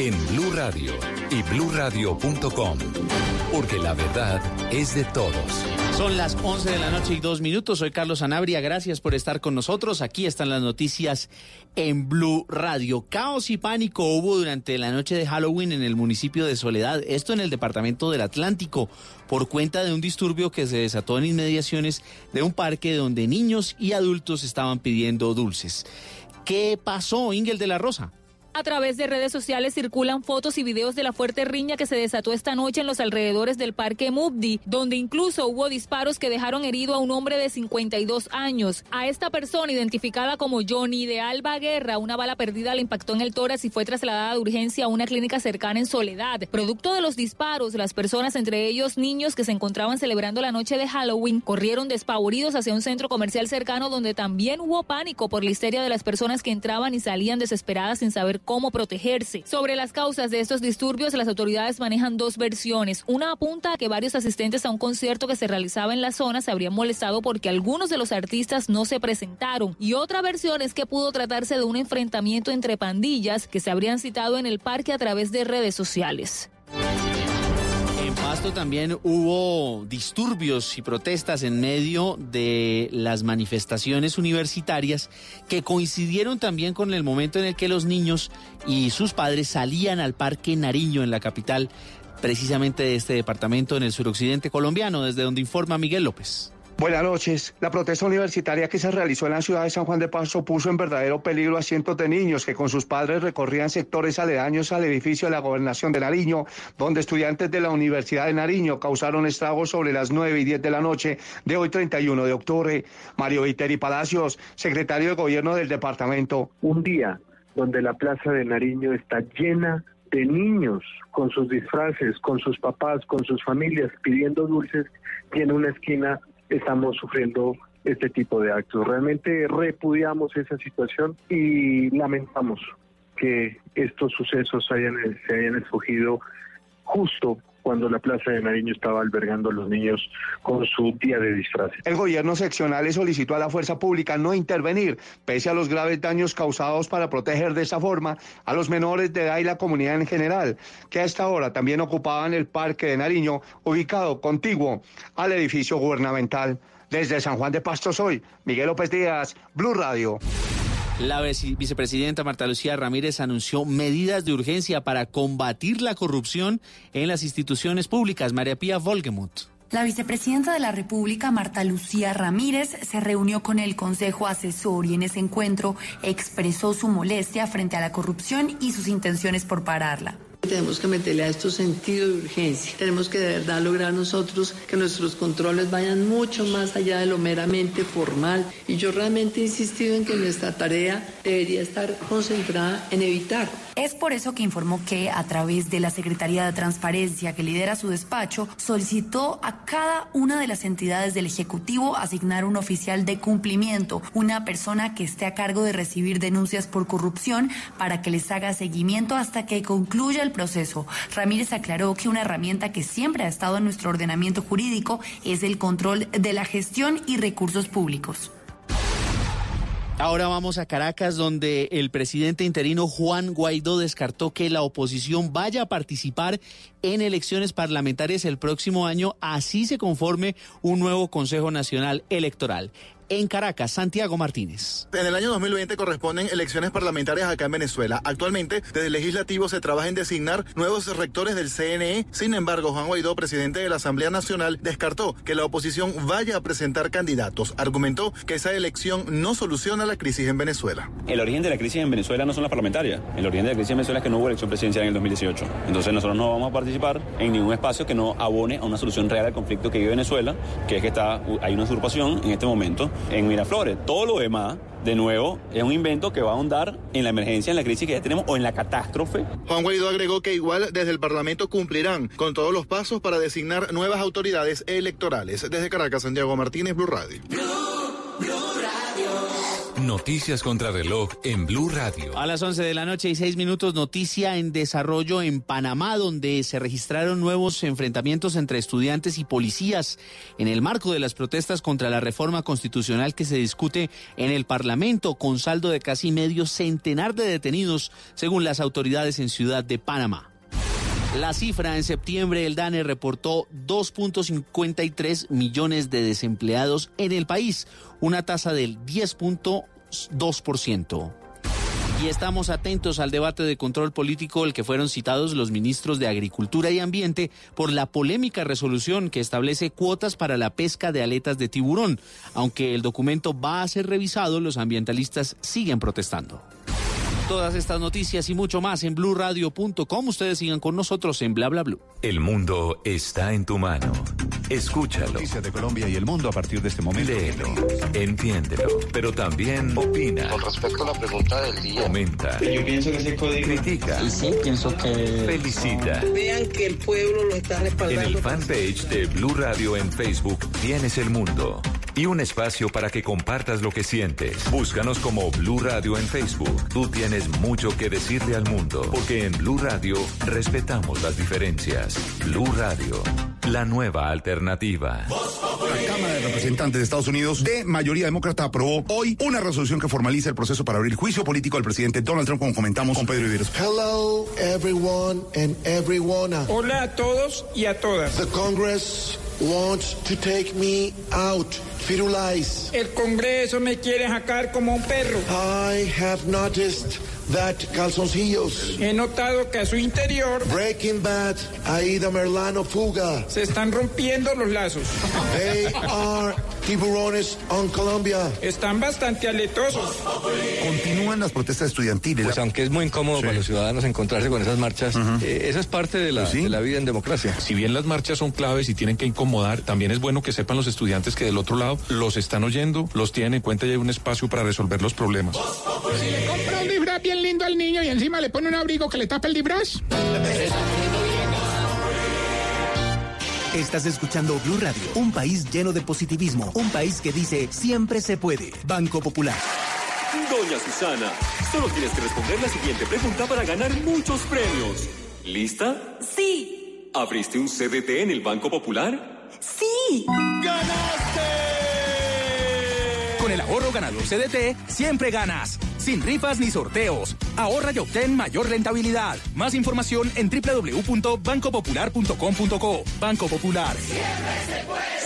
en Blue Radio y bluradio.com, porque la verdad es de todos. Son las 11 de la noche y dos minutos. Soy Carlos Anabria. Gracias por estar con nosotros. Aquí están las noticias en Blue Radio. Caos y pánico hubo durante la noche de Halloween en el municipio de Soledad. Esto en el departamento del Atlántico por cuenta de un disturbio que se desató en inmediaciones de un parque donde niños y adultos estaban pidiendo dulces. ¿Qué pasó, Ingel de la Rosa? A través de redes sociales circulan fotos y videos de la fuerte riña que se desató esta noche en los alrededores del Parque Mubdi, donde incluso hubo disparos que dejaron herido a un hombre de 52 años. A esta persona, identificada como Johnny de Alba Guerra, una bala perdida le impactó en el tórax y fue trasladada de urgencia a una clínica cercana en Soledad. Producto de los disparos, las personas, entre ellos niños que se encontraban celebrando la noche de Halloween, corrieron despavoridos hacia un centro comercial cercano donde también hubo pánico por la histeria de las personas que entraban y salían desesperadas sin saber cómo protegerse. Sobre las causas de estos disturbios, las autoridades manejan dos versiones. Una apunta a que varios asistentes a un concierto que se realizaba en la zona se habrían molestado porque algunos de los artistas no se presentaron. Y otra versión es que pudo tratarse de un enfrentamiento entre pandillas que se habrían citado en el parque a través de redes sociales. En Pasto también hubo disturbios y protestas en medio de las manifestaciones universitarias que coincidieron también con el momento en el que los niños y sus padres salían al Parque Nariño en la capital, precisamente de este departamento en el suroccidente colombiano, desde donde informa Miguel López. Buenas noches. La protesta universitaria que se realizó en la ciudad de San Juan de Pasto puso en verdadero peligro a cientos de niños que con sus padres recorrían sectores aledaños al edificio de la Gobernación de Nariño, donde estudiantes de la Universidad de Nariño causaron estragos sobre las 9 y 10 de la noche de hoy 31 de octubre. Mario Viteri Palacios, secretario de Gobierno del departamento. Un día donde la Plaza de Nariño está llena de niños con sus disfraces, con sus papás, con sus familias pidiendo dulces en una esquina estamos sufriendo este tipo de actos. Realmente repudiamos esa situación y lamentamos que estos sucesos hayan, se hayan escogido justo cuando la Plaza de Nariño estaba albergando a los niños con su día de disfraces. El gobierno seccional le solicitó a la fuerza pública no intervenir, pese a los graves daños causados para proteger de esa forma a los menores de edad y la comunidad en general, que a esta hora también ocupaban el Parque de Nariño, ubicado contiguo al edificio gubernamental. Desde San Juan de Pasto soy Miguel López Díaz, Blue Radio. La vice- vicepresidenta Marta Lucía Ramírez anunció medidas de urgencia para combatir la corrupción en las instituciones públicas. María Pía Volgemuth. La vicepresidenta de la República, Marta Lucía Ramírez, se reunió con el Consejo Asesor y en ese encuentro expresó su molestia frente a la corrupción y sus intenciones por pararla. Tenemos que meterle a esto sentido de urgencia. Tenemos que de verdad lograr nosotros que nuestros controles vayan mucho más allá de lo meramente formal. Y yo realmente he insistido en que nuestra tarea debería estar concentrada en evitar Es por eso que informó que, a través de la Secretaría de Transparencia que lidera su despacho, solicitó a cada una de las entidades del Ejecutivo asignar un oficial de cumplimiento, una persona que esté a cargo de recibir denuncias por corrupción para que les haga seguimiento hasta que concluya el proceso. Ramírez aclaró que una herramienta que siempre ha estado en nuestro ordenamiento jurídico es el control de la gestión y recursos públicos. Ahora vamos a Caracas, donde el presidente interino Juan Guaidó descartó que la oposición vaya a participar en elecciones parlamentarias el próximo año, así se conforme un nuevo Consejo Nacional Electoral. En Caracas, Santiago Martínez. En el año 2020 corresponden elecciones parlamentarias acá en Venezuela. Actualmente, desde el legislativo se trabaja en designar nuevos rectores del CNE. Sin embargo, Juan Guaidó, presidente de la Asamblea Nacional, descartó que la oposición vaya a presentar candidatos. Argumentó que esa elección no soluciona la crisis en Venezuela. El origen de la crisis en Venezuela no son las parlamentarias. El origen de la crisis en Venezuela es que no hubo elección presidencial en el 2018. Entonces nosotros no vamos a participar en ningún espacio que no abone a una solución real al conflicto que vive Venezuela, que es que está, hay una usurpación en este momento en Miraflores. Todo lo demás, de nuevo, es un invento que va a ahondar en la emergencia, en la crisis que ya tenemos o en la catástrofe. Juan Guaidó agregó que igual desde el Parlamento cumplirán con todos los pasos para designar nuevas autoridades electorales. Desde Caracas, Santiago Martínez, Blue Radio. Noticias contra reloj en Blue Radio. A las 11 de la noche y 6 minutos, noticia en desarrollo en Panamá, donde se registraron nuevos enfrentamientos entre estudiantes y policías en el marco de las protestas contra la reforma constitucional que se discute en el Parlamento, con saldo de casi medio centenar de detenidos, según las autoridades en Ciudad de Panamá. La cifra en septiembre, el DANE reportó 2.53 millones de desempleados en el país, una tasa del 10.2%. Y estamos atentos al debate de control político el que fueron citados los ministros de Agricultura y Ambiente por la polémica resolución que establece cuotas para la pesca de aletas de tiburón. Aunque el documento va a ser revisado, los ambientalistas siguen protestando. Todas estas noticias y mucho más en blurradio.com. Ustedes sigan con nosotros en Bla Bla Blue. El mundo está en tu mano. Escúchalo. Noticias de Colombia y el mundo a partir de este momento. Léelo, entiéndelo, pero también opina. Con respecto a la pregunta del día. Comenta. Yo pienso que código. Critica. Sí, pienso que. Felicita. Vean que el pueblo lo está En respaldando. el fanpage de Blue Radio en Facebook tienes el mundo y un espacio para que compartas lo que sientes. Búscanos como Blue Radio en Facebook. Tú tienes mucho que decirle al mundo, porque en Blue Radio respetamos las diferencias. Blue Radio, la nueva alternativa. La Cámara de Representantes de Estados Unidos, de mayoría demócrata, aprobó hoy una resolución que formaliza el proceso para abrir juicio político al presidente Donald Trump, como comentamos con Pedro Viveros. Hello, everyone and everyone. Hola a todos y a todas. The Congress wants to take me out. Firulais. El Congreso me quiere sacar como un perro. I have noticed that calzoncillos. He notado que a su interior Breaking Bad, Aida Merlano Fuga. se están rompiendo los lazos. They are tiburones on Colombia. Están bastante aletosos. Continúan las protestas estudiantiles. Pues aunque es muy incómodo para los ciudadanos encontrarse con esas marchas, eh, esa es parte de la, de la vida en democracia. Si bien las marchas son claves y tienen que incomodar, también es bueno que sepan los estudiantes que del otro lado los están oyendo, los tienen en cuenta y hay un espacio para resolver los problemas. Si le compra un disfraz bien lindo al niño y encima le pone un abrigo que le tapa el disfraz. Estás escuchando Blue Radio, un país lleno de positivismo, un país que dice siempre se puede. Banco Popular. Doña Susana, solo tienes que responder la siguiente pregunta para ganar muchos premios. ¿Lista? Sí, ¿Abriste un CDT en el Banco Popular? sí. Con el ahorro ganador CDT, siempre ganas. Sin rifas ni sorteos. Ahorra y obtén mayor rentabilidad. Más información en www.bancopopular.com.co. Banco Popular.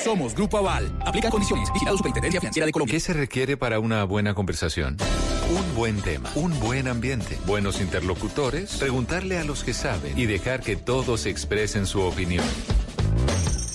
Somos Grupo Aval. Aplica condiciones. Vigilado Superintendencia Financiera de Colombia. ¿Qué se requiere para una buena conversación? Un buen tema, un buen ambiente, buenos interlocutores, preguntarle a los que saben y dejar que todos expresen su opinión.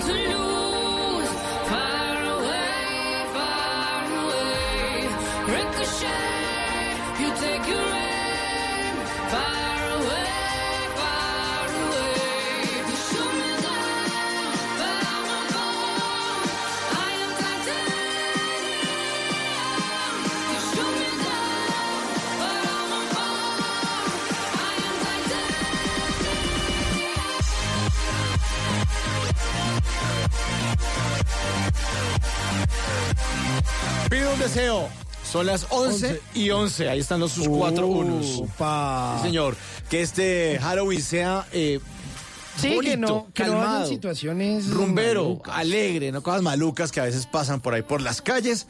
To lose. Son las 11 y 11. Ahí están los sus cuatro unos. Upa. Sí, señor. Que este Halloween sea eh, Sí, bonito, que no, que no calmado, hayan situaciones rumbero, malucas. alegre, no cosas malucas que a veces pasan por ahí por las calles.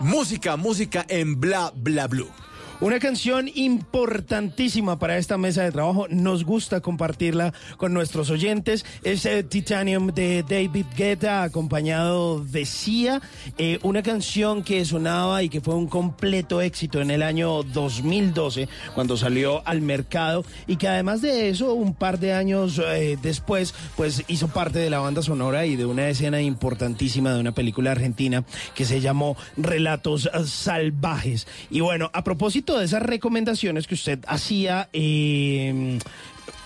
Música, música en Bla Bla Blue. Una canción importantísima para esta mesa de trabajo. Nos gusta compartirla con nuestros oyentes. Es eh, Titanium de David Guetta, acompañado de Sia. Eh, una canción que sonaba y que fue un completo éxito en el año 2012, cuando salió al mercado. Y que además de eso, un par de años eh, después, pues hizo parte de la banda sonora y de una escena importantísima de una película argentina que se llamó Relatos Salvajes. Y bueno, a propósito de esas recomendaciones que usted hacía, eh,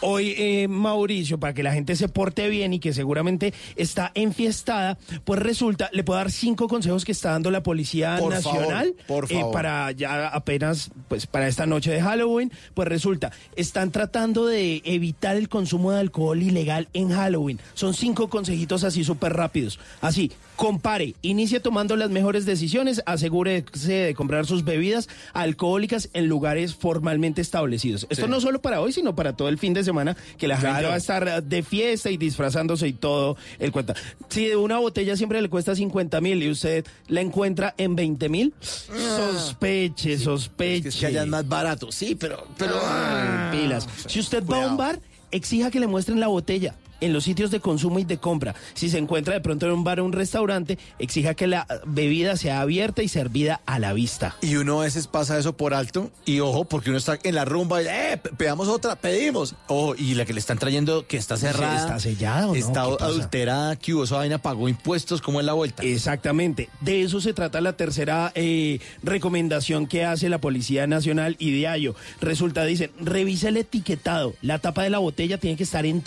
Hoy, eh, Mauricio, para que la gente se porte bien y que seguramente está enfiestada, pues resulta, le puedo dar cinco consejos que está dando la Policía Por Nacional favor, por eh, favor. para ya apenas, pues para esta noche de Halloween. Pues resulta, están tratando de evitar el consumo de alcohol ilegal en Halloween. Son cinco consejitos así súper rápidos. Así, compare, inicie tomando las mejores decisiones, asegúrese de comprar sus bebidas alcohólicas en lugares formalmente establecidos. Esto Sí. no solo para hoy, sino para todo el fin de semana. Semana que la gente va a estar de fiesta y disfrazándose y todo el cuenta. Si de una botella siempre le cuesta 50 mil y usted la encuentra en 20 mil, sospeche, sospeche. Ah. Es que allá es más barato. Sí, pero... pero Ah, pilas. Si usted va a un bar, exija que le muestren la botella. En los sitios de consumo y de compra. Si se encuentra de pronto en un bar o un restaurante, exija que la bebida sea abierta y servida a la vista. Y uno a veces pasa eso por alto y ojo, porque uno está en la rumba y, eh, pe- pedamos otra, pedimos. Ojo, y la que le están trayendo que está cerrada. ¿Está sellada o? Está adulterada, que hubo esa vaina, pagó impuestos, ¿cómo es la vuelta? Exactamente. De eso se trata la tercera eh, recomendación que hace la Policía Nacional y Diario. Resulta, dicen, revise el etiquetado. La tapa de la botella tiene que estar en-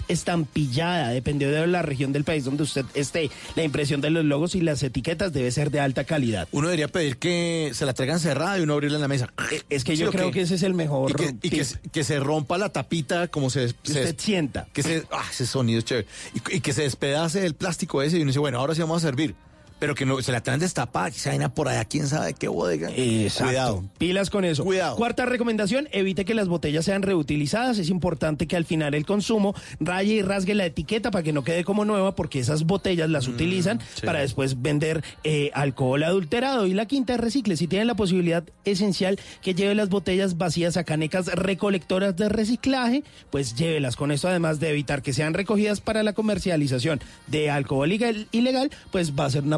estampillada, dependiendo de la región del país donde usted esté. La impresión de los logos y las etiquetas debe ser de alta calidad. Uno debería pedir que se la traigan cerrada y uno abrirla en la mesa. Es que ¿Sí yo creo que ese es el mejor Y que, y que, tip. que se rompa la tapita como se... Que se- usted sienta. Que se, ah, ese sonido es chévere. Y, y que se despedace el plástico ese y uno dice, bueno, ahora sí vamos a servir. Pero que no se la traen destapada, que se vaina por allá, quién sabe qué bodega. Exacto. Cuidado. Pilas con eso. Cuidado. Cuarta recomendación, evite que las botellas sean reutilizadas. Es importante que al final el consumo raye y rasgue la etiqueta para que no quede como nueva, porque esas botellas las utilizan sí. para después vender eh, alcohol adulterado. Y la quinta, recicle. Si tienen la posibilidad esencial que lleve las botellas vacías a canecas recolectoras de reciclaje, pues llévelas. Con esto, además de evitar que sean recogidas para la comercialización de alcohol ilegal, pues va a ser un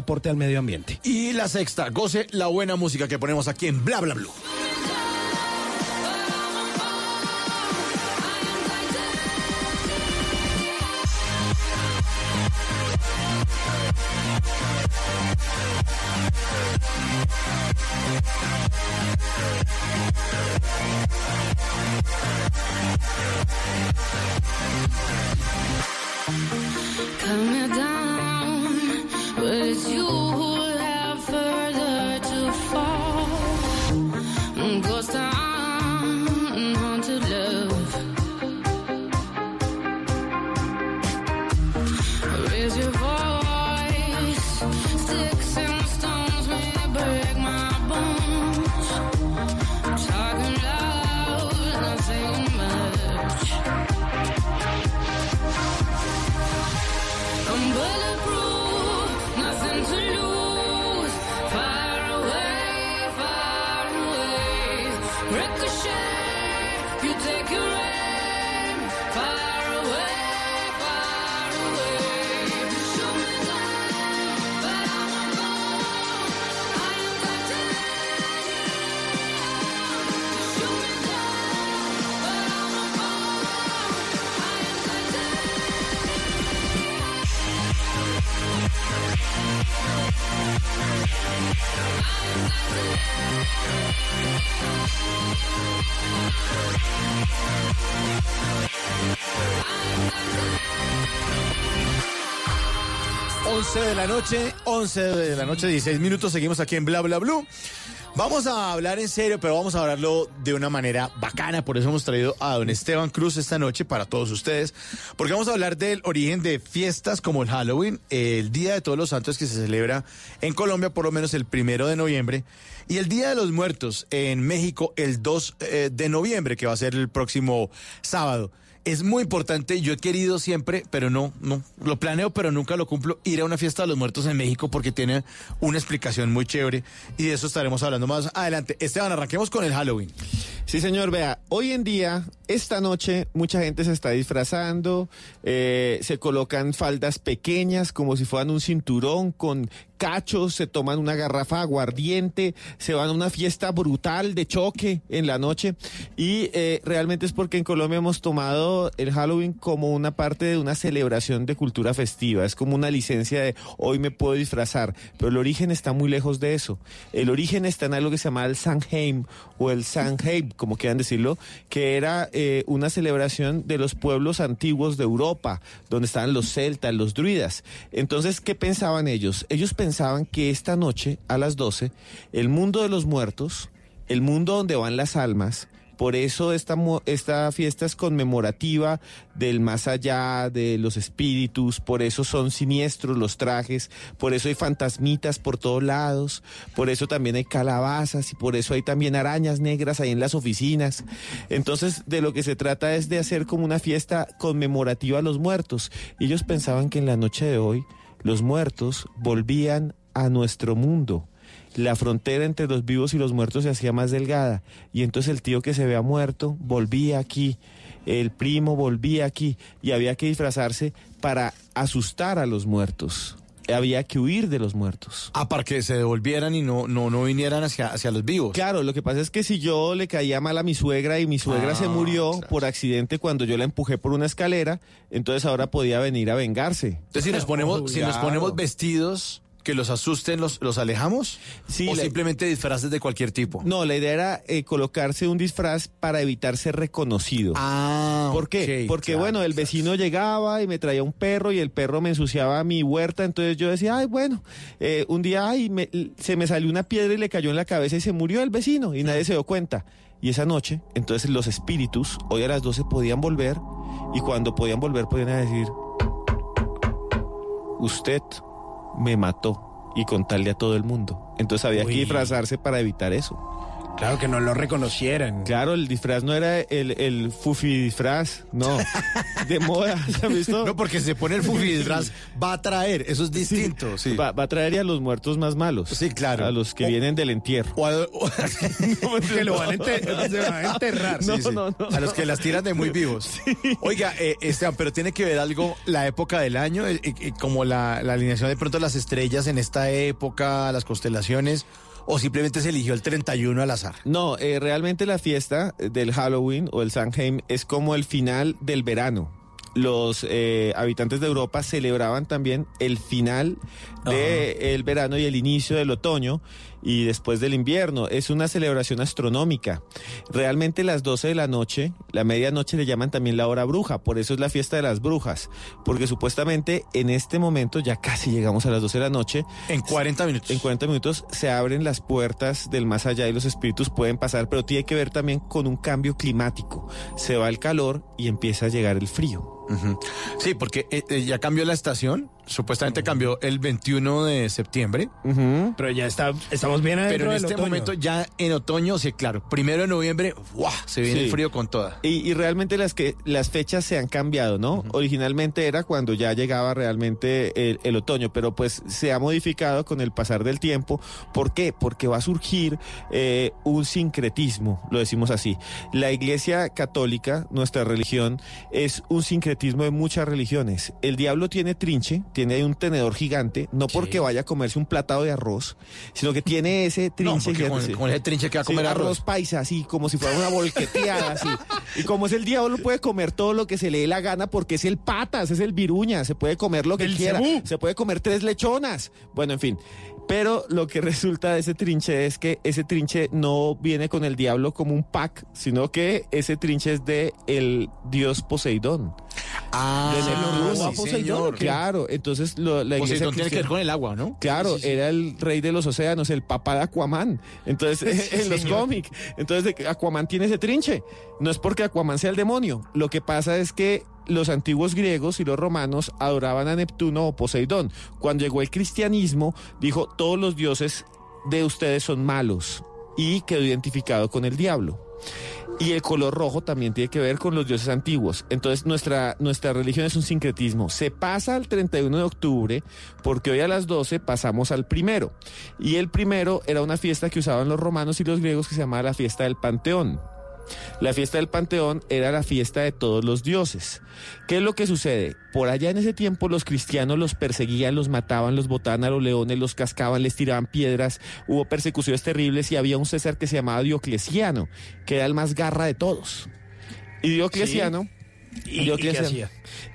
Y la sexta, goce la buena música que ponemos aquí en Bla Bla Blue. Come down, 11 de la noche, 11 de la noche, 16 minutos. Seguimos aquí en Bla Bla Blue. Vamos a hablar en serio, pero vamos a hablarlo de una manera bacana, por eso hemos traído a don Esteban Cruz esta noche para todos ustedes, porque vamos a hablar del origen de fiestas como el Halloween, el Día de Todos los Santos que se celebra en Colombia por lo menos el primero de noviembre, y el Día de los Muertos en México el 2 eh, de noviembre, que va a ser el próximo sábado. Es muy importante, yo he querido siempre, pero no, no, lo planeo, pero nunca lo cumplo, ir a una fiesta de los muertos en México porque tiene una explicación muy chévere y de eso estaremos hablando más adelante. Esteban, arranquemos con el Halloween. Sí, señor, vea, hoy en día, esta noche, mucha gente se está disfrazando, eh, se colocan faldas pequeñas como si fueran un cinturón con cachos, se toman una garrafa de aguardiente, se van a una fiesta brutal de choque en la noche y eh, realmente es porque en Colombia hemos tomado el Halloween como una parte de una celebración de cultura festiva, es como una licencia de hoy me puedo disfrazar, pero el origen está muy lejos de eso. El origen está en algo que se llama el Samhain o el Samhain, como quieran decirlo, que era eh, una celebración de los pueblos antiguos de Europa, donde estaban los celtas, los druidas. Entonces, ¿qué pensaban ellos? Ellos pensaban que esta noche, a las 12, el mundo de los muertos, el mundo donde van las almas, Por eso esta, esta fiesta es conmemorativa del más allá, de los espíritus, por eso son siniestros los trajes, por eso hay fantasmitas por todos lados, por eso también hay calabazas y por eso hay también arañas negras ahí en las oficinas. Entonces, de lo que se trata es de hacer como una fiesta conmemorativa a los muertos. Ellos pensaban que en la noche de hoy los muertos volvían a nuestro mundo. La frontera entre los vivos y los muertos se hacía más delgada. Y entonces el tío que se había muerto volvía aquí. El primo volvía aquí. Y había que disfrazarse para asustar a los muertos. Había que huir de los muertos. Ah, para que se devolvieran y no, no, no vinieran hacia, hacia los vivos. Claro, lo que pasa es que si yo le caía mal a mi suegra y mi suegra Ah, se murió por accidente cuando yo la empujé por una escalera, entonces ahora podía venir a vengarse. Entonces, si nos ponemos, si nos ponemos vestidos que los asusten, los, los alejamos. Sí, o la- simplemente disfraces de cualquier tipo. No, la idea era eh, colocarse un disfraz para evitar ser reconocido. Ah, ¿Por qué? Porque claro, bueno, el vecino llegaba y me traía un perro y el perro me ensuciaba mi huerta, entonces yo decía, ay, bueno, eh, un día ay, me- se me salió una piedra y le cayó en la cabeza y se murió el vecino y nadie se dio cuenta. Y esa noche, entonces los espíritus, hoy a las 12 podían volver y cuando podían volver podían decir, usted me mató y contarle a todo el mundo. Entonces había Uy. que disfrazarse para evitar eso. Claro, que no lo reconocieran. Claro, el disfraz no era el, el fufi disfraz, no. De moda, ¿se ha visto? No, porque se pone el fufi disfraz, va a traer, eso es distinto. Sí. Va, va a traer a los muertos más malos. Sí, claro. A los que O- vienen del entierro. O a, o- Que lo van a enter- se van a enterrar. No, Sí, sí. no, no. A los que las tiran de muy vivos. Oiga, eh, Esteban, pero tiene que ver algo la época del año, eh, eh, como la, la alineación de pronto las estrellas en esta época, las constelaciones, o simplemente se eligió el 31 al azar. No, eh, realmente la fiesta del Halloween o el Samhain es como el final del verano. Los eh, habitantes de Europa celebraban también el final del verano y el inicio del otoño y después del invierno. Es una celebración astronómica. Realmente las 12 de la noche, la medianoche le llaman también la hora bruja, por eso es la fiesta de las brujas, porque supuestamente en este momento ya casi llegamos a las 12 de la noche. En 40 minutos. En 40 minutos se abren las puertas del más allá y los espíritus pueden pasar, pero tiene que ver también con un cambio climático. Se va el calor y empieza a llegar el frío. Sí, porque eh, eh, ya cambió la estación, supuestamente cambió el 21 de septiembre. Pero ya está, estamos bien adentro Pero en del este otoño. momento ya en otoño, sí, claro, primero de noviembre, se viene Sí. el frío con toda. Y, y realmente las que las fechas se han cambiado, ¿no? Originalmente era cuando ya llegaba realmente el, el otoño, pero pues se ha modificado con el pasar del tiempo. ¿Por qué? Porque va a surgir eh, un sincretismo, lo decimos así. La Iglesia Católica, nuestra religión, es un sincretismo de muchas religiones. El diablo tiene trinche, tiene un tenedor gigante, no porque vaya a comerse un platado de arroz, sino que tiene ese trinche porque gigante, con- ese trinche que va a Sí, comer arroz. paisa, así como si fuera una volqueteada, así. Y como es el diablo, puede comer todo lo que se le dé la gana porque es el patas, es el viruña, se puede comer lo que El quiera. cebú. Se puede comer tres lechonas. Bueno, en fin. Pero lo que resulta de ese trinche es que ese trinche no viene con el diablo como un pack, sino que ese trinche es de el dios Poseidón. Ah, de Neptuno sí, a Poseidón. señor. Claro, entonces lo- la iglesia Poseidón tiene que ver con el agua, ¿no? Claro, Sí, sí, sí. era el rey de los océanos, el papá de Aquaman. Entonces, Sí, en los cómics. Entonces, Aquaman tiene ese trinche. No es porque Aquaman sea el demonio. Lo que pasa es que los antiguos griegos y los romanos adoraban a Neptuno o Poseidón. Cuando llegó el cristianismo, dijo, todos los dioses de ustedes son malos. Y quedó identificado con el diablo. Y el color rojo también tiene que ver con los dioses antiguos. Entonces nuestra, nuestra religión es un sincretismo. Se pasa al 31 de octubre porque hoy a las 12 pasamos al primero. Y el primero era una fiesta que usaban los romanos y los griegos que se llamaba la fiesta del Panteón. La fiesta del Panteón era la fiesta de todos los dioses. ¿Qué es lo que sucede? Por allá en ese tiempo los cristianos los perseguían, los mataban, los botaban a los leones, los cascaban, les tiraban piedras, hubo persecuciones terribles y había un César que se llamaba Diocleciano, que era el más garra de todos. Y Diocleciano... ¿Y- y?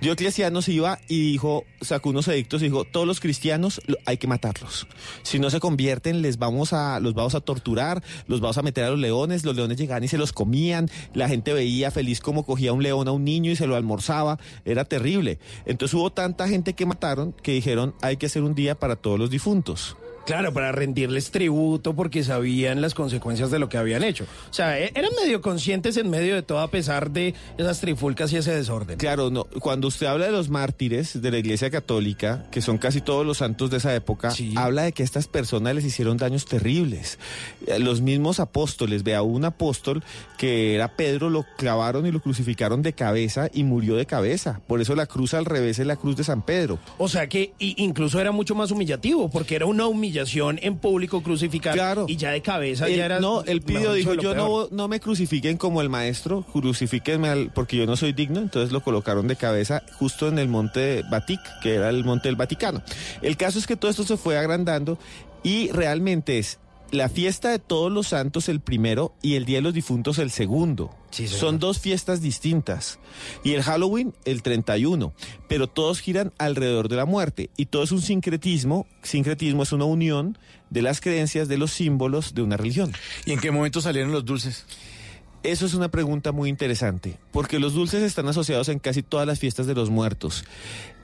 Diocleciano se iba y dijo, sacó unos edictos y dijo, todos los cristianos lo- hay que matarlos. Si no se convierten, les vamos a, los vamos a torturar, los vamos a meter a los leones, los leones llegaban y se los comían, la gente veía feliz como cogía un león a un niño y se lo almorzaba, era terrible. Entonces hubo tanta gente que mataron que dijeron, hay que hacer un día para todos los difuntos. Claro, para rendirles tributo porque sabían las consecuencias de lo que habían hecho. O sea, e- eran medio conscientes en medio de todo a pesar de esas trifulcas y ese desorden. Claro, no, cuando usted habla de los mártires de la Iglesia Católica, que son casi todos los santos de esa época, habla de que estas personas les hicieron daños terribles. Eh, Los mismos apóstoles, vea, un apóstol que era Pedro, lo clavaron y lo crucificaron de cabeza y murió de cabeza. Por eso la cruz al revés es la cruz de San Pedro. O sea que incluso era mucho más humillativo porque era una humillación en público crucificar y ya de cabeza ya era no, él pidió, dijo, yo peor". no, no me crucifiquen como el maestro, crucifíquenme al- porque yo no soy digno, entonces lo colocaron de cabeza justo en el monte Batic, que era el monte del Vaticano. El caso es que todo esto se fue agrandando y realmente es la fiesta de todos los santos el primero y el Día de los Difuntos el segundo. Son dos fiestas distintas. Y el Halloween el 31. Pero todos giran alrededor de la muerte. Y todo es un sincretismo. Sincretismo es una unión de las creencias, de los símbolos de una religión. ¿Y en qué momento salieron los dulces? Eso es una pregunta muy interesante, porque los dulces están asociados en casi todas las fiestas de los muertos.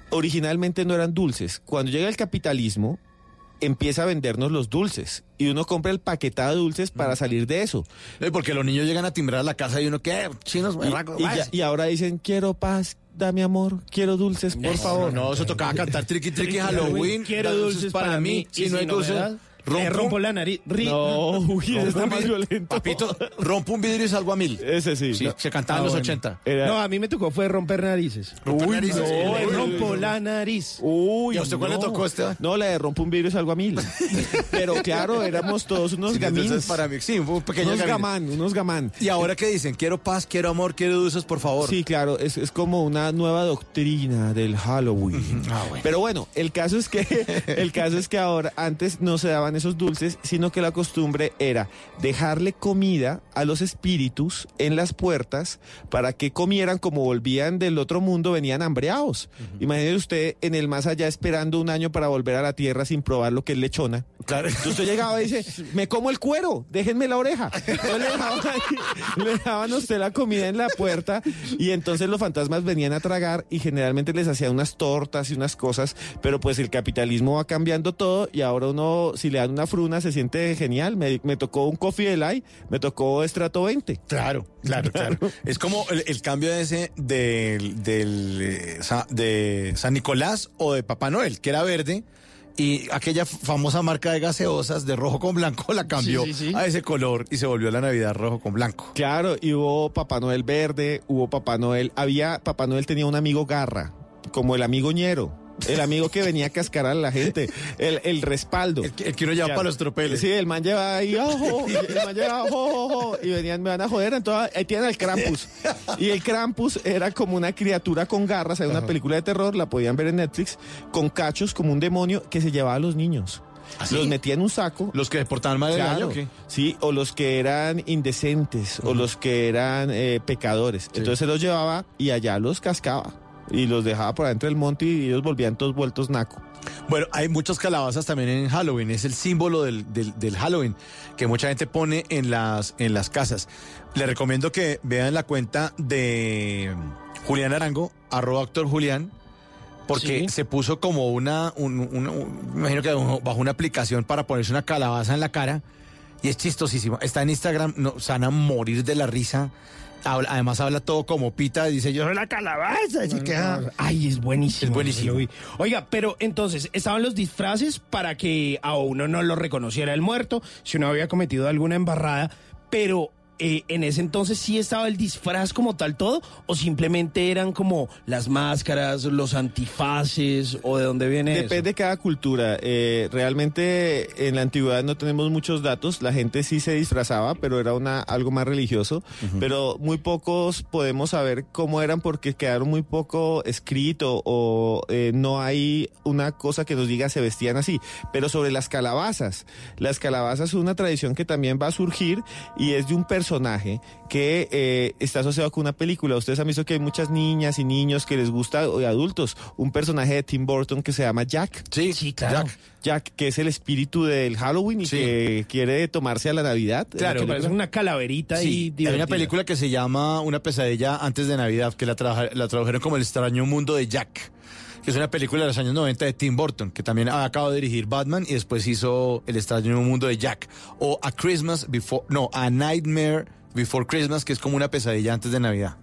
Originalmente no eran dulces. Cuando llega el capitalismo, empieza a vendernos los dulces y uno compra el paquetado de dulces para salir de eso. Porque los niños llegan a timbrar a la casa y uno, ¿qué? Chinos, Y, berracos, y vas. ya- y ahora dicen, quiero paz, dame amor, quiero dulces, por favor. No, eso tocaba cantar triqui triqui Halloween. Quiero dulces para mí. Si no hay dulces, rompo, la nariz. Ri- No, uy, está más violento. Papito, rompo un vidrio y salgo a mil. Ese sí. Sí, No. se cantaba en Ah, los bueno. 80. Era- No, a mí me tocó fue romper narices. Romper Uy, narices. no, no, rompo la nariz. Uy, ¿Y a usted cuál le no. tocó, Esteban? No, la de rompo un vidrio y salgo a mil. Pero claro, éramos todos unos Sí, gamines. para mí, sí, un pequeño unos gamán, unos gamán. ¿Y ahora qué dicen? Quiero paz, quiero amor, quiero dulces, por favor. Sí, claro, es, es como una nueva doctrina del Halloween. Ah, bueno. Pero bueno, el caso es que el caso es que ahora antes no se daban esos dulces, sino que la costumbre era dejarle comida a los espíritus en las puertas para que comieran como volvían del otro mundo, venían hambreados. Imagínese usted en el más allá esperando un año para volver a la tierra sin probar lo que es lechona. Claro. Entonces usted llegaba y dice, me como el cuero, déjenme la oreja. Entonces le dejaban, ahí- le dejaban a usted la comida en la puerta y entonces los fantasmas venían a tragar y generalmente les hacían unas tortas y unas cosas, pero pues el capitalismo va cambiando todo y ahora uno, si le dan una fruna, se siente genial. Me, me tocó un coffee de light, me tocó estrato 20. Claro, claro, claro. Es como el, el cambio ese del, del, eh, de San Nicolás o de Papá Noel, que era verde. Y aquella famosa marca de gaseosas de rojo con blanco la cambió Sí, sí, sí. a ese color y se volvió la Navidad rojo con blanco. Claro, y hubo Papá Noel verde, hubo Papá Noel, había, Papá Noel tenía un amigo garra, como el amigo ñero. El amigo que venía a cascar a la gente, el, el respaldo. El que, el que uno lleva para los tropeles. Sí, el man lleva ahí, ojo, el man lleva, ojo, ojo, y venían, me van a joder, entonces ahí tienen al Krampus. Y el Krampus era como una criatura con garras, hay una Ajá. película de terror, la podían ver en Netflix, con cachos como un demonio que se llevaba a los niños. ¿Ah, Los metía en un saco. Los que portaban mal del Claro, año, ¿o qué? Sí, o los que eran indecentes, o los que eran eh, pecadores. Entonces se los llevaba y allá los cascaba. Y los dejaba por adentro del monte y ellos volvían todos vueltos naco. Bueno, hay muchas calabazas también en Halloween, es el símbolo del, del- del Halloween que mucha gente pone en las, en las casas. Les recomiendo que vean la cuenta de Julián Arango, arroba actor Julián, porque se puso como una, un- imagino que bajo bajo una aplicación para ponerse una calabaza en la cara y es chistosísimo. Está en Instagram, no, se van a morir de la risa. Habla- además habla todo como pita, dice yo soy la calabaza. así que, ah, Ay, es buenísimo. Es buenísimo. Oiga, pero entonces, estaban los disfraces para que a uno no lo reconociera el muerto, si uno había cometido alguna embarrada, pero eh, en ese entonces sí estaba el disfraz como tal todo, o simplemente eran como las máscaras, los antifaces, o de dónde viene eso? Depende de cada cultura. Eh, realmente en la antigüedad no tenemos muchos datos. La gente sí se disfrazaba, pero era una algo más religioso. Pero muy pocos podemos saber cómo eran porque quedaron muy poco escrito o eh, no hay una cosa que nos diga se vestían así. Pero sobre las calabazas, las calabazas son una tradición que también va a surgir y es de un personaje que eh, está asociado con una película. Ustedes han visto que hay muchas niñas y niños que les gusta, o adultos, un personaje de Tim Burton que se llama Jack. Sí, sí, claro. Jack, Jack, que es el espíritu del Halloween y que quiere tomarse a la Navidad. Claro, La parece película. una calaverita Sí, y hay una película que se llama Una pesadilla antes de Navidad, que la, trabaja- la tradujeron como El extraño mundo de Jack. Que es una película de los años 90 de Tim Burton, que también acaba de dirigir Batman y después hizo El extraño mundo de Jack. O A Christmas Before, no, A Nightmare Before Christmas, que es como una pesadilla antes de Navidad.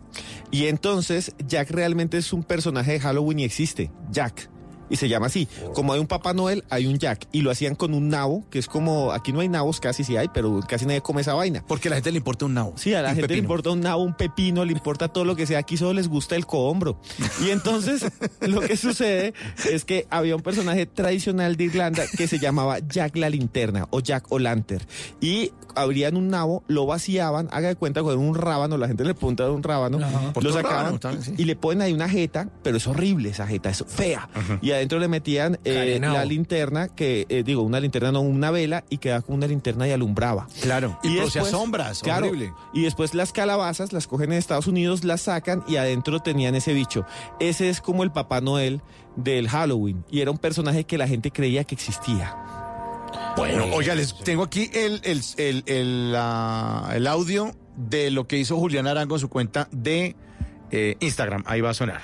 Y entonces Jack realmente es un personaje de Halloween y existe, Jack. Y se llama así. Como hay un Papá Noel, hay un Jack. Y lo hacían con un nabo, que es como, aquí no hay nabos, casi sí hay, pero casi nadie come esa vaina. Porque a la gente le importa un nabo. Sí, a la gente le importa un nabo, un pepino, le importa todo lo que sea. Aquí solo les gusta el cohombro. Y entonces lo que sucede es que había un personaje tradicional de Irlanda que se llamaba Jack la linterna o Jack O'Lantern. Y abrían un nabo, lo vaciaban, haga de cuenta con un rábano, la gente le punta un rábano, lo sacaban rábano también, sí. y le ponen ahí una jeta, pero es horrible esa jeta, es fea. Y adentro le metían eh, la linterna, que eh, digo, una linterna, no, una vela, y quedaba con una linterna y alumbraba. Claro, y producía sombras, claro, horrible. Y después las calabazas las cogen en Estados Unidos, las sacan y adentro tenían ese bicho. Ese es como el Papá Noel del Halloween y era un personaje que la gente creía que existía. Bueno, oiga, les tengo aquí el, el, el, el, la- el audio de lo que hizo Julián Arango en su cuenta de eh, Instagram. Ahí va a sonar.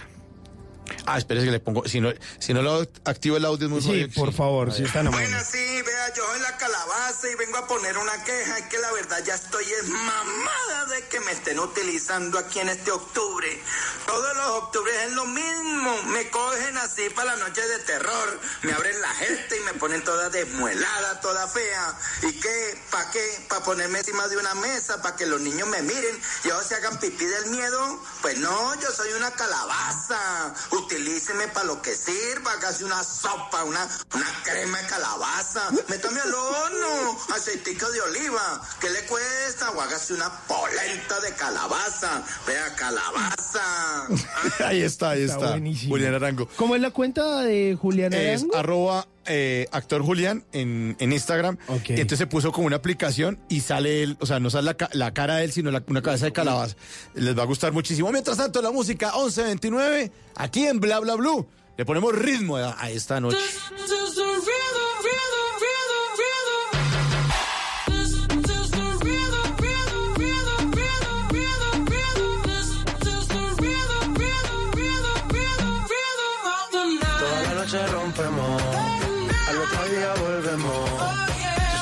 Ah, espérese que le pongo. Si no, si no lo activo el audio es muy Sí, por favor, si están Bueno, sí, vea, yo soy la calabaza y vengo a poner una queja. Es que la verdad ya estoy es mamada de que me estén utilizando aquí en este octubre. Todos los octubres es lo mismo. Me cogen así para la noche de terror. Me abren la gente y me ponen toda desmuelada, toda fea. ¿Y qué? ¿Para qué? ¿Para ponerme encima de una mesa? ¿Para que los niños me miren y ellos se hagan pipí del miedo? Pues no, yo soy una calabaza. Utilíceme para lo que sirva, casi una sopa, una, una crema de calabaza. Métame al horno, aceitico de oliva. ¿Qué le cuesta? O hágase una polenta de calabaza. Vea, calabaza. ahí está, ahí Está está. buenísimo. Julián Arango. ¿Cómo es la cuenta de Julián Es Arango? arroba eh, actor Julián en, en Instagram. Y entonces se puso como una aplicación y sale él, o sea, no sale la, ca- la cara de él, sino la- una cabeza de calabaza. Les va a gustar muchísimo. Mientras tanto, la música 1129, aquí en Bla Bla Blue. Le ponemos ritmo a, a esta noche. Toda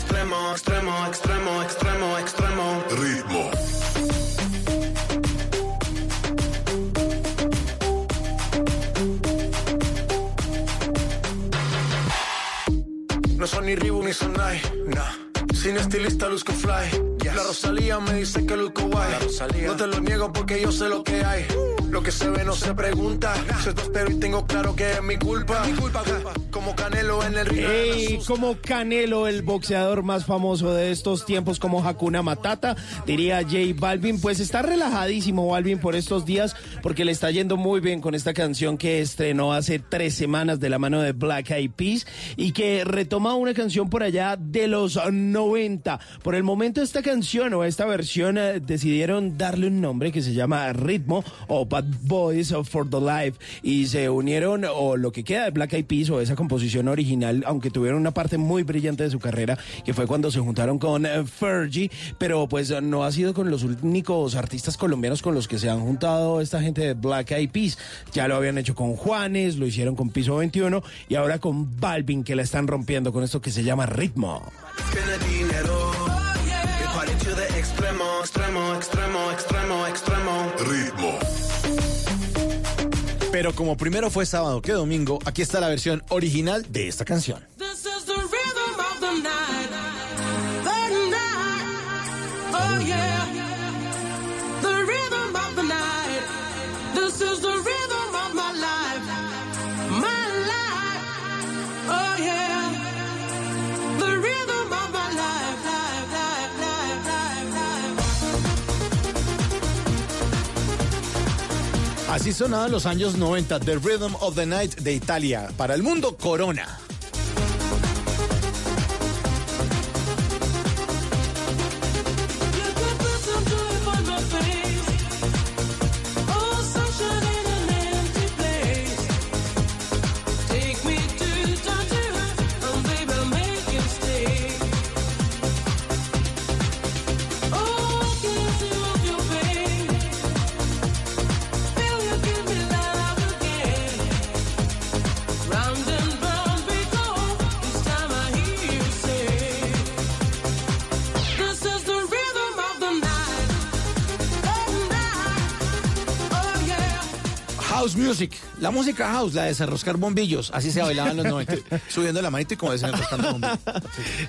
Extremo, extremo, extremo, extremo, extremo. Ritmo. No son ni Reebok ni Sonai, nah. Sin estilista luzco fly. La Rosalía me dice que luzco guay. No te lo niego porque yo sé lo que hay. Lo que se ve no se pregunta. Soy tostero y tengo claro que es mi culpa. Mi culpa, Como Canelo en el ring. Ey, como Canelo, el boxeador más famoso de estos tiempos, como Hakuna Matata, diría J Balvin, pues está relajadísimo Balvin por estos días porque le está yendo muy bien con esta canción que estrenó hace tres semanas de la mano de Black Eyed Peas y que retoma una canción por allá de los 90. Por el momento esta canción o esta versión eh, decidieron darle un nombre que se llama Ritmo o Bad Boys for the Life y se unieron o lo que queda de Black Eyed Peas o esa composición original, aunque tuvieron una parte muy brillante de su carrera que fue cuando se juntaron con eh, Fergie, pero pues no ha sido con los únicos artistas colombianos con los que se han juntado esta gente de Black Eyed Peas. Ya lo habían hecho con Juanes, lo hicieron con Piso 21 y ahora con Balvin que la están rompiendo con esto que se llama Ritmo. Extremo, extremo, extremo, extremo, extremo. Ritmo. Pero como primero fue sábado que domingo, aquí está la versión original de esta canción. This is the rhythm of the night. The night. Oh yeah. The rhythm of the night. This is the rhythm of my life. My life. Oh yeah. The rhythm of Así sonaban los años 90, The Rhythm of the Night de Italia. Para el mundo, Corona. Music. La música house, la de desenroscar bombillos. Así se bailaba en los 90. Subiendo la manita y como desenroscando bombillos.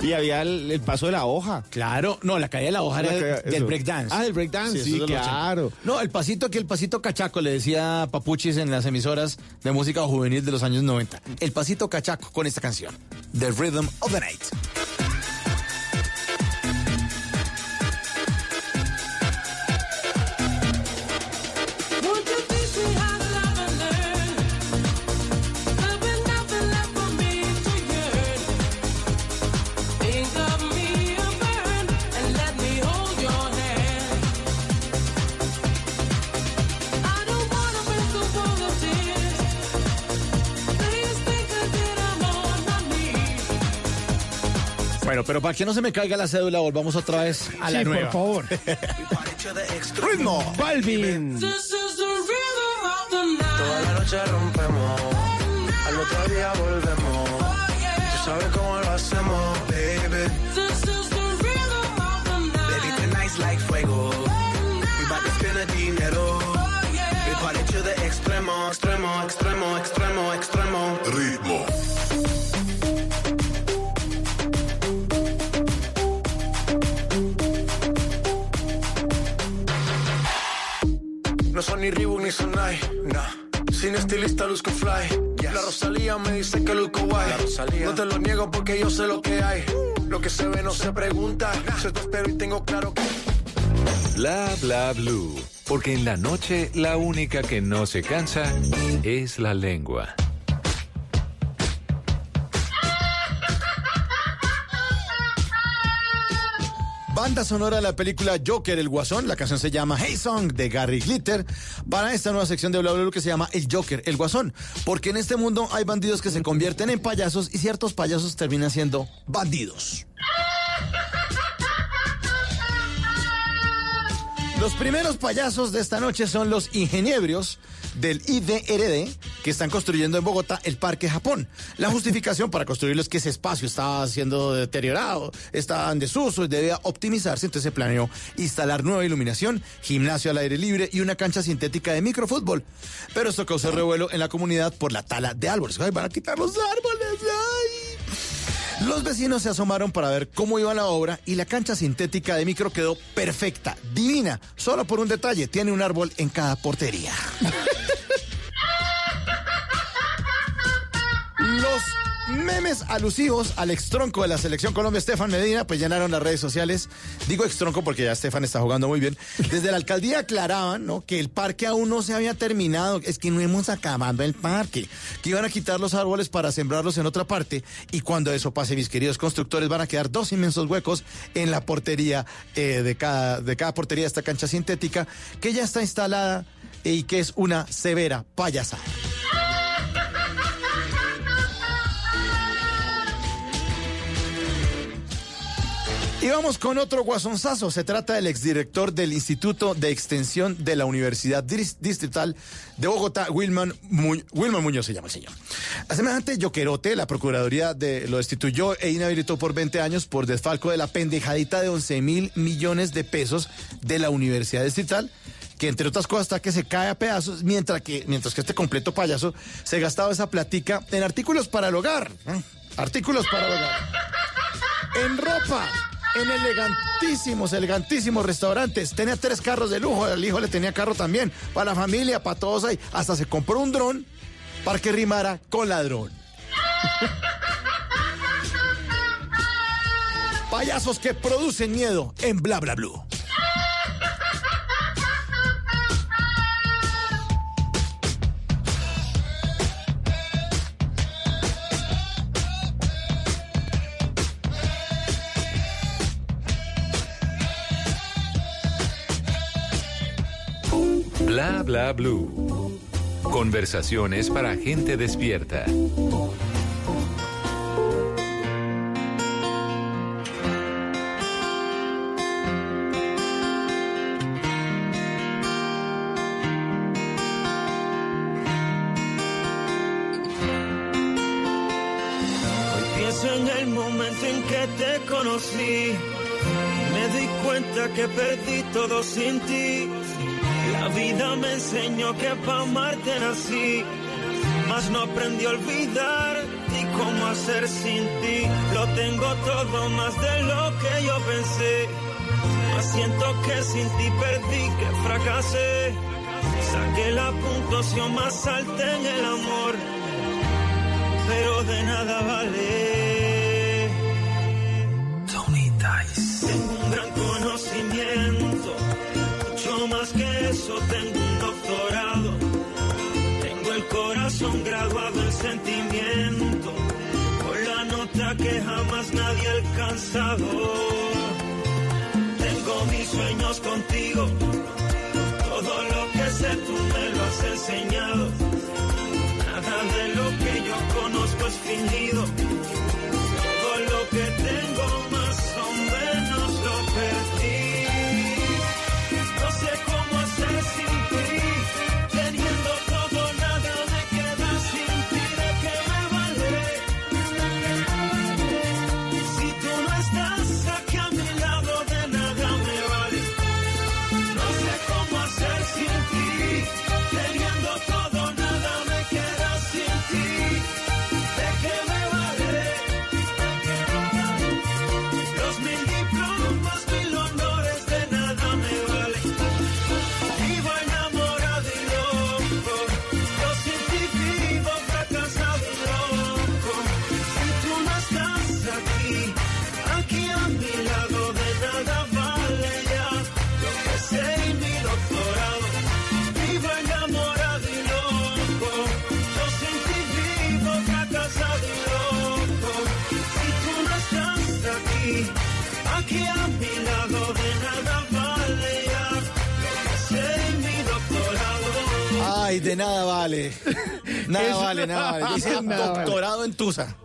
Y había el, el paso de la hoja. Claro, no, la caída de la hoja La era caída- del breakdance. Ah, del breakdance, sí, los claro. 80. No, el pasito aquí, el pasito cachaco, le decía Papuchis en las emisoras de música juvenil de los años 90. El pasito cachaco con esta canción. The Rhythm of the Night. Bueno, pero para que no se me caiga la cédula, volvamos otra vez a la Sí, por nueva. favor. ritmo. Balvin. Toda la noche rompemos, al otro día volvemos. Tú sabes cómo lo hacemos, baby. This is the rhythm of the night. Baby, tonight's like ni Reebok ni Sonai, nah. Sin estilista luzco fly. La Rosalía me dice que luzco guay. No te lo niego porque yo sé lo que hay. Lo que se ve no se pregunta. Yo te espero y tengo claro que. Bla bla blue. Porque en la noche la única que no se cansa es la lengua. Banda sonora de la película Joker, el Guasón. La canción se llama Hey Song de Gary Glitter. Para esta nueva sección de Bla Bla que se llama El Joker, el Guasón. Porque en este mundo hay bandidos que se convierten en payasos y ciertos payasos terminan siendo bandidos. Los primeros payasos de esta noche son los ingeniebrios del IDRD que están construyendo en Bogotá el Parque Japón. La justificación para construirlo es que ese espacio estaba siendo deteriorado, estaba en desuso y debía optimizarse. Entonces se planeó instalar nueva iluminación, gimnasio al aire libre y una cancha sintética de microfútbol. Pero esto causó revuelo en la comunidad por la tala de árboles. Ay, van a quitar los árboles. Ay. Los vecinos se asomaron para ver cómo iba la obra y la cancha sintética de micro quedó perfecta, divina, solo por un detalle, tiene un árbol en cada portería. memes alusivos al extronco de la selección Colombia, Estefan Medina, pues llenaron las redes sociales. Digo extronco porque ya Estefan está jugando muy bien. Desde la alcaldía aclaraban ¿no? que el parque aún no se había terminado, es que no hemos acabado el parque, que iban a quitar los árboles para sembrarlos en otra parte y cuando eso pase, mis queridos constructores, van a quedar dos inmensos huecos en la portería eh, de, cada, de cada portería de esta cancha sintética que ya está instalada y que es una severa payasada. Y vamos con otro guasonzazo. Se trata del exdirector del Instituto de Extensión de la Universidad Dis- Distrital de Bogotá, Wilman, Mu- Wilman Muñoz se llama el señor. A semejante yoquerote, la Procuraduría lo destituyó e inhabilitó por 20 años por desfalco de la pendejadita de 11 mil millones de pesos de la Universidad Distrital que entre otras cosas está que se cae a pedazos, mientras que, mientras que este completo payaso se gastaba esa platica en artículos para el hogar. ¿eh? Artículos para el hogar. En ropa, en elegantísimos, elegantísimos restaurantes. Tenía tres carros de lujo, el hijo le tenía carro también, para la familia, para todos ahí. Hasta se compró un dron para que rimara con ladrón. Payasos que producen miedo en Bla Bla Blue. Bla blue. Conversaciones para gente despierta. Hoy pienso enseñó que para amarte nací. Mas no aprendí a olvidar y cómo hacer sin ti. Lo tengo todo más de lo que yo pensé. Mas siento que sin ti perdí, que fracasé. Saqué la puntuación más alta en el amor pero de nada vale. Tony Dice. Tengo un gran conocimiento, mucho más que eso, tengo Tengo el corazón graduado en sentimiento, con la nota que jamás nadie ha alcanzado. Tengo mis sueños contigo, todo lo que sé tú me lo has enseñado. Nada de lo que yo conozco es fingido. Todo lo que tengo Ay, de nada vale. Nada Eso- vale, nada vale. Dice Nada vale. doctorado en Tusa.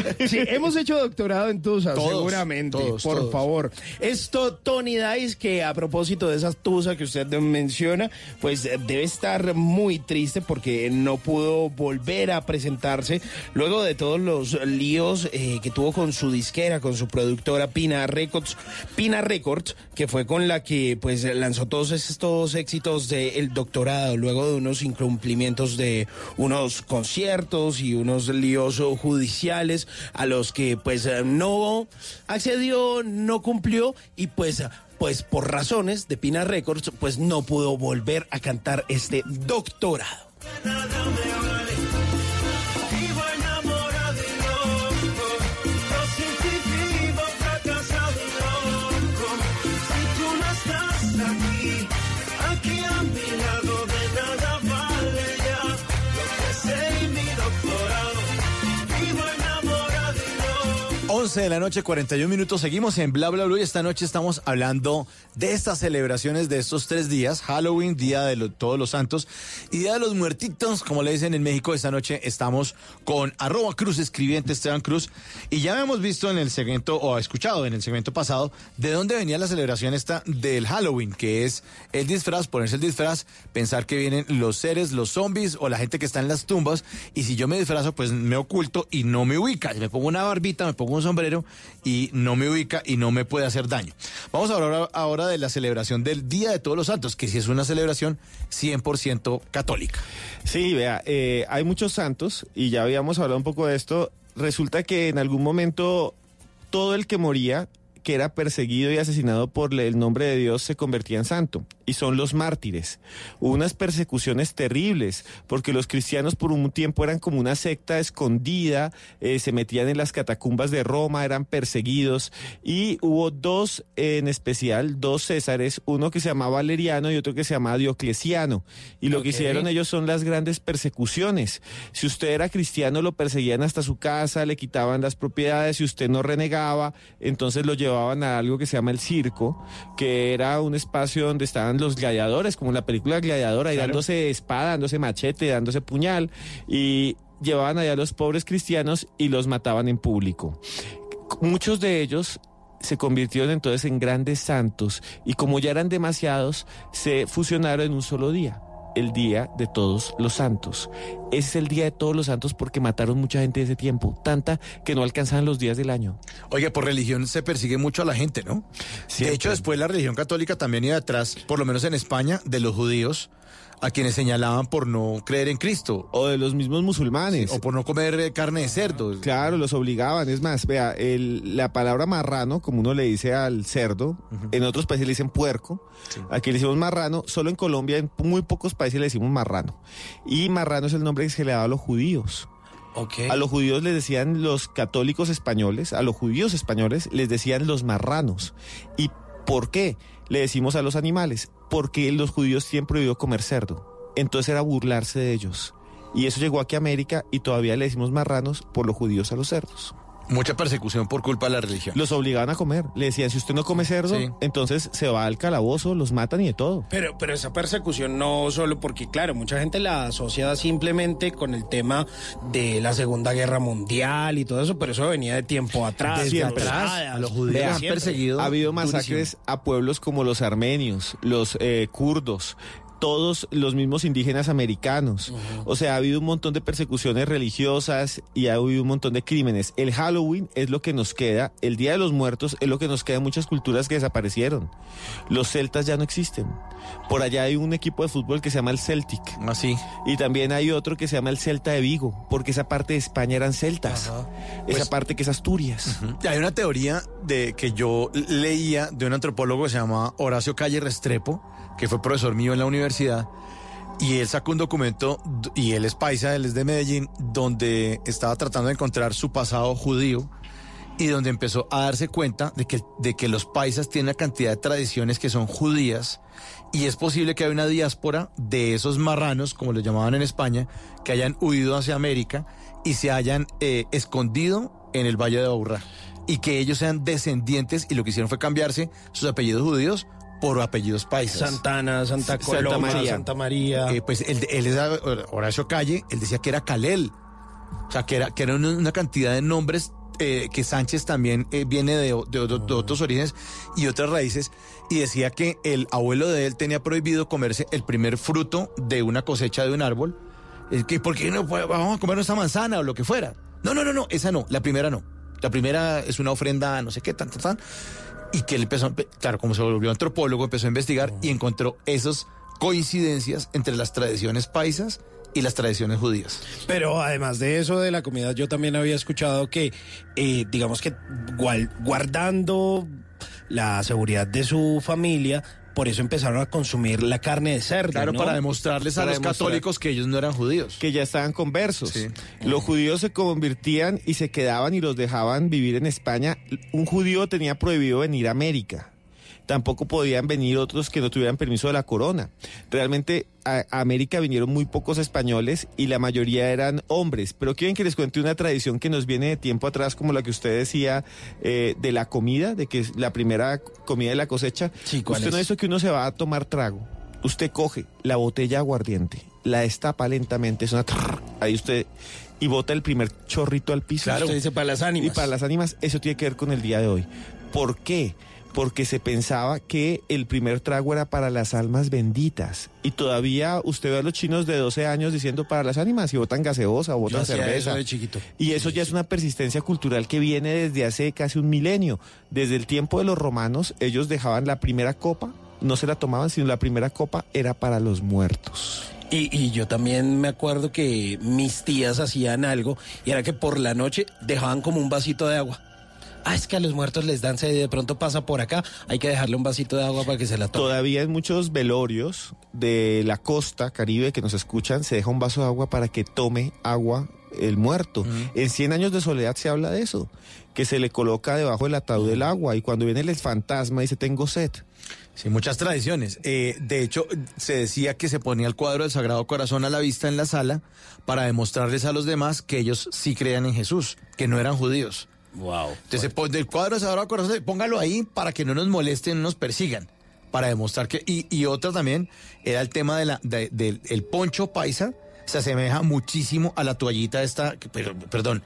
Sí, hemos hecho doctorado en Tusa, Todos, seguramente. todos, por todos. favor. Esto, Tony Dice, que a propósito de esas Tusa que usted menciona, pues eh, debe estar muy triste porque no pudo volver a presentarse luego de todos los líos eh, que tuvo con su disquera, con su productora Pina Records, Pina Records, que fue con la que pues lanzó todos estos éxitos del doctorado, luego de unos incumplimientos de unos conciertos y unos líos judiciales a los que pues eh, no accedió, no cumplió y pues pues por razones de Pina Records pues no pudo volver a cantar este doctorado. Vivo enamorado y loco. 11 de la noche, 41 minutos. Seguimos en Bla Bla Blue y esta noche estamos hablando de estas celebraciones de estos tres días: Halloween, Día de Todos los Santos y Día de los Muertitos, como le dicen en México. Esta noche estamos con arroba Cruz, escribiente Esteban Cruz. Y ya hemos visto en el segmento, o escuchado en el segmento pasado, de dónde venía la celebración esta del Halloween, que es el disfraz, ponerse el disfraz, pensar que vienen los seres, los zombies o la gente que está en las tumbas. Y si yo me disfrazo, pues me oculto y no me ubica. Me pongo una barbita, me pongo un sombrero y no me ubica y no me puede hacer daño. Vamos a hablar ahora de la celebración del Día de Todos los Santos, que sí es una celebración 100% católica. Sí, vea, eh, hay muchos santos y ya habíamos hablado un poco de esto. Resulta que en algún momento todo el que moría, que era perseguido y asesinado por el nombre de Dios, se convertía en santo. Y son los mártires. Hubo unas persecuciones terribles, porque los cristianos por un tiempo eran como una secta escondida, eh, se metían en las catacumbas de Roma, eran perseguidos. Y hubo dos en especial, dos Césares, uno que se llamaba Valeriano y otro que se llamaba Diocleciano. Y lo que hicieron ellos son las grandes persecuciones. Si usted era cristiano, lo perseguían hasta su casa, le quitaban las propiedades, si usted no renegaba, entonces lo llevaban llevaban a algo que se llama el circo, que era un espacio donde estaban los gladiadores, como en la película Gladiador, ahí Claro. dándose espada, dándose machete, dándose puñal, y llevaban allá a los pobres cristianos y los mataban en público. Muchos de ellos se convirtieron entonces en grandes santos y como ya eran demasiados, se fusionaron en un solo día, el Día de Todos los Santos. Ese es el Día de Todos los Santos porque mataron mucha gente de ese tiempo, tanta que no alcanzaban los días del año. Oye, por religión se persigue mucho a la gente, ¿no? De hecho, después la religión católica también iba atrás, por lo menos en España, de los judíos, a quienes señalaban por no creer en Cristo. O de los mismos musulmanes. o por no comer eh, carne de cerdo. Claro, los obligaban. Es más, vea, el- la palabra marrano, como uno le dice al cerdo, en otros países le dicen puerco. Aquí le decimos marrano. Solo en Colombia, en muy pocos países le decimos marrano. Y marrano es el nombre que se le daba a los judíos. A los judíos les decían los católicos españoles, a los judíos españoles les decían los marranos. ¿Y por qué le decimos a los animales? Porque los judíos tienen prohibido comer cerdo. Entonces era burlarse de ellos. Y eso llegó aquí a América y todavía le decimos marranos por los judíos a los cerdos. Mucha persecución por culpa de la religión. Los obligaban a comer. Le decían, si usted no come cerdo, Sí. entonces se va al calabozo, los matan y de todo. Pero, pero esa persecución no solo porque, claro, mucha gente la asocia simplemente con el tema de la Segunda Guerra Mundial y todo eso, pero eso venía de tiempo atrás. Desde de atrás, atrás, a los judíos han perseguido. Ha habido masacres a pueblos como los armenios, los eh, kurdos, todos los mismos indígenas americanos. O sea, ha habido un montón de persecuciones religiosas y ha habido un montón de crímenes. El Halloween es lo que nos queda, el Día de los Muertos es lo que nos queda en muchas culturas que desaparecieron. Los celtas ya no existen. Por allá hay un equipo de fútbol que se llama el Celtic. Así. Y también hay otro que se llama el Celta de Vigo, porque esa parte de España eran celtas. Esa Pues- parte que es Asturias. Hay una teoría de que yo leía de un antropólogo que se llama Horacio Calle Restrepo, que fue profesor mío en la universidad, y él sacó un documento, y él es paisa, él es de Medellín, donde estaba tratando de encontrar su pasado judío y donde empezó a darse cuenta de que, de que los paisas tienen una cantidad de tradiciones que son judías y es posible que haya una diáspora de esos marranos, como los llamaban en España, que hayan huido hacia América y se hayan eh, escondido en el Valle de Aburrá y que ellos sean descendientes y lo que hicieron fue cambiarse sus apellidos judíos por apellidos paisas. Santana, Santa Coloma, Santa María. Eh, pues él, él es a- Horacio Calle, él decía que era Calel. O sea, que era, que era una, cantidad de nombres eh, que Sánchez también eh, viene de, de o- de otros orígenes y otras raíces. Y decía que el abuelo de él tenía prohibido comerse el primer fruto de una cosecha de un árbol. Es que, ¿Por qué no pues, vamos a comer esta manzana o lo que fuera? No, no, no, no, esa no, la primera no. La primera es una ofrenda, no sé qué, tan, tan, tan. Y que él empezó, claro, como se volvió antropólogo, empezó a investigar y encontró esas coincidencias entre las tradiciones paisas y las tradiciones judías. Pero además de eso de la comida, yo también había escuchado que, eh, digamos que guardando la seguridad de su familia, por eso empezaron a consumir la carne de cerdo. Claro, ¿no? para demostrarles a Para los demostrar. católicos que ellos no eran judíos. que ya estaban conversos. Los judíos se convertían y se quedaban y los dejaban vivir en España. Un judío tenía prohibido venir a América. Tampoco podían venir otros que no tuvieran permiso de la corona. Realmente a a América vinieron muy pocos españoles y la mayoría eran hombres. Pero quieren que les cuente una tradición que nos viene de tiempo atrás, como la que usted decía eh, de la comida, de que es la primera comida de la cosecha. ¿cuál usted no es? hizo que uno se va a tomar trago. Usted coge la botella de aguardiente, la destapa lentamente, es una trrr, ahí usted y bota el primer chorrito al piso. Claro. Usted dice para las ánimas. Y para las ánimas, eso tiene que ver con el día de hoy. ¿Por qué? Porque se pensaba que el primer trago era para las almas benditas. Y todavía usted ve a los chinos de 12 años diciendo para las ánimas y botan gaseosa o botan cerveza. eso de chiquito. Y eso ya es una persistencia cultural que viene desde hace casi un milenio. Desde el tiempo de los romanos, ellos dejaban la primera copa, no se la tomaban, sino la primera copa era para los muertos. Y, y yo también me acuerdo que mis tías hacían algo y era que por la noche dejaban como un vasito de agua. Ah, es que a los muertos les dan sed y de pronto pasa por acá, hay que dejarle un vasito de agua para que se la tome. Todavía en muchos velorios de la costa caribe que nos escuchan, se deja un vaso de agua para que tome agua el muerto. En 100 años de soledad se habla de eso, que se le coloca debajo del ataúd del agua y cuando viene el fantasma dice tengo sed. Sí, muchas tradiciones. Eh, de hecho, se decía que se ponía el cuadro del Sagrado Corazón a la vista en la sala para demostrarles a los demás que ellos sí creían en Jesús, que no eran judíos. Wow. Entonces, pues, del cuadro de Sagrado Corazón, póngalo ahí para que no nos molesten, no nos persigan. Para demostrar que. Y, otra también era el tema de la, de- del el poncho paisa. Se asemeja muchísimo a la toallita esta, pero, perdón,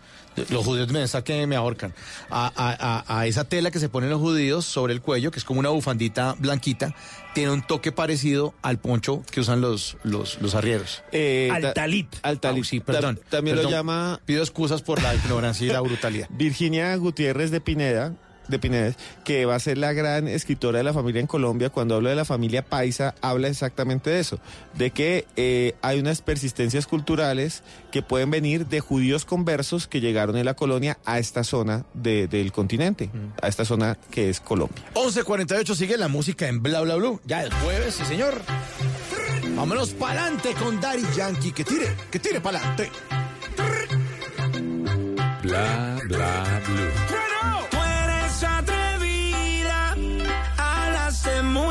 los judíos me que me ahorcan, a, a- a- a esa tela que se ponen los judíos sobre el cuello, que es como una bufandita blanquita, tiene un toque parecido al poncho que usan los, los, los arrieros. Eh, al ta- talit. al talit. sí, perdón. Ta- también lo llama- Pido excusas por la ignorancia y la brutalidad. Virginia Gutiérrez de Pineda, de Pinedes, que va a ser la gran escritora de la familia en Colombia, cuando habla de la familia paisa, habla exactamente de eso, de que eh, hay unas persistencias culturales que pueden venir de judíos conversos que llegaron en la colonia a esta zona de- del continente, a esta zona que es Colombia. 11.48 sigue la música en Bla Bla Blue. Ya es jueves, sí señor. Vámonos pa'lante con Daddy Yankee. Que tire, que tire pa'lante. Bla bla blue.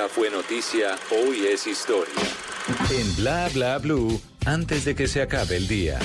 día fue noticia, hoy es historia. En Bla Bla Blue, antes de que se acabe el día.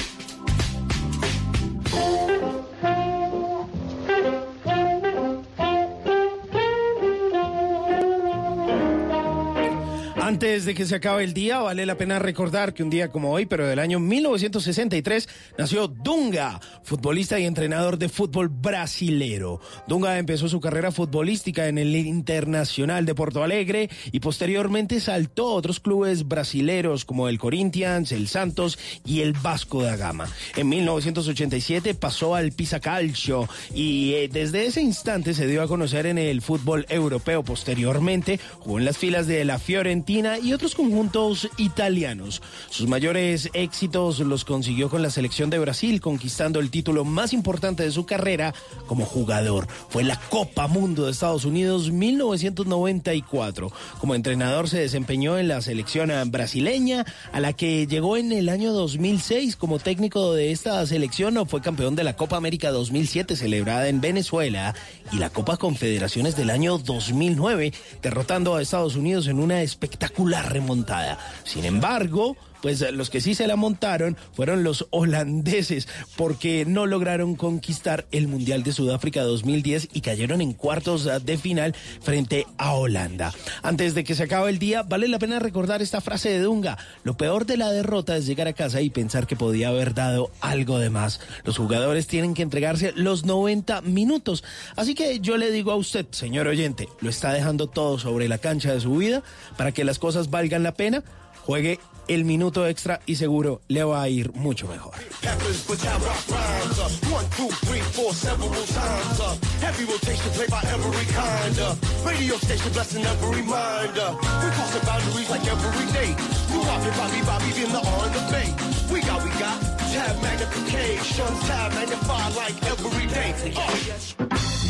Antes de que se acabe el día, vale la pena recordar que un día como hoy, pero del año 1963, nació Dunga, futbolista y entrenador de fútbol brasilero. Dunga empezó su carrera futbolística en el Internacional de Porto Alegre y posteriormente saltó a otros clubes brasileros como el Corinthians, el Santos y el Vasco da Gama. En 1987 pasó al Pisa Calcio y eh, desde ese instante se dio a conocer en el fútbol europeo. Posteriormente jugó en las filas de la Fiorentina y otros conjuntos italianos. Sus mayores éxitos los consiguió con la selección de Brasil, conquistando el título más importante de su carrera como jugador. Fue la Copa Mundo de Estados Unidos 1994. Como entrenador se desempeñó en la selección brasileña, a la que llegó en el año 2006 como técnico de esta selección. Fue campeón de la Copa América 2007 celebrada en Venezuela y la Copa Confederaciones del año 2009, derrotando a Estados Unidos en una espectacular remontada. Sin embargo, Pues eh, los que sí se la montaron fueron los holandeses, porque no lograron conquistar el Mundial de Sudáfrica 2010 y cayeron en cuartos eh, de final frente a Holanda. Antes de que se acabe el día, vale la pena recordar esta frase de Dunga. Lo peor de la derrota es llegar a casa y pensar que podía haber dado algo de más. Los jugadores tienen que entregarse los 90 minutos. Así que yo le digo a usted, señor oyente, ¿lo está dejando todo sobre la cancha de su vida para que las cosas valgan la pena? Juegue el minuto extra y seguro le va a ir mucho mejor.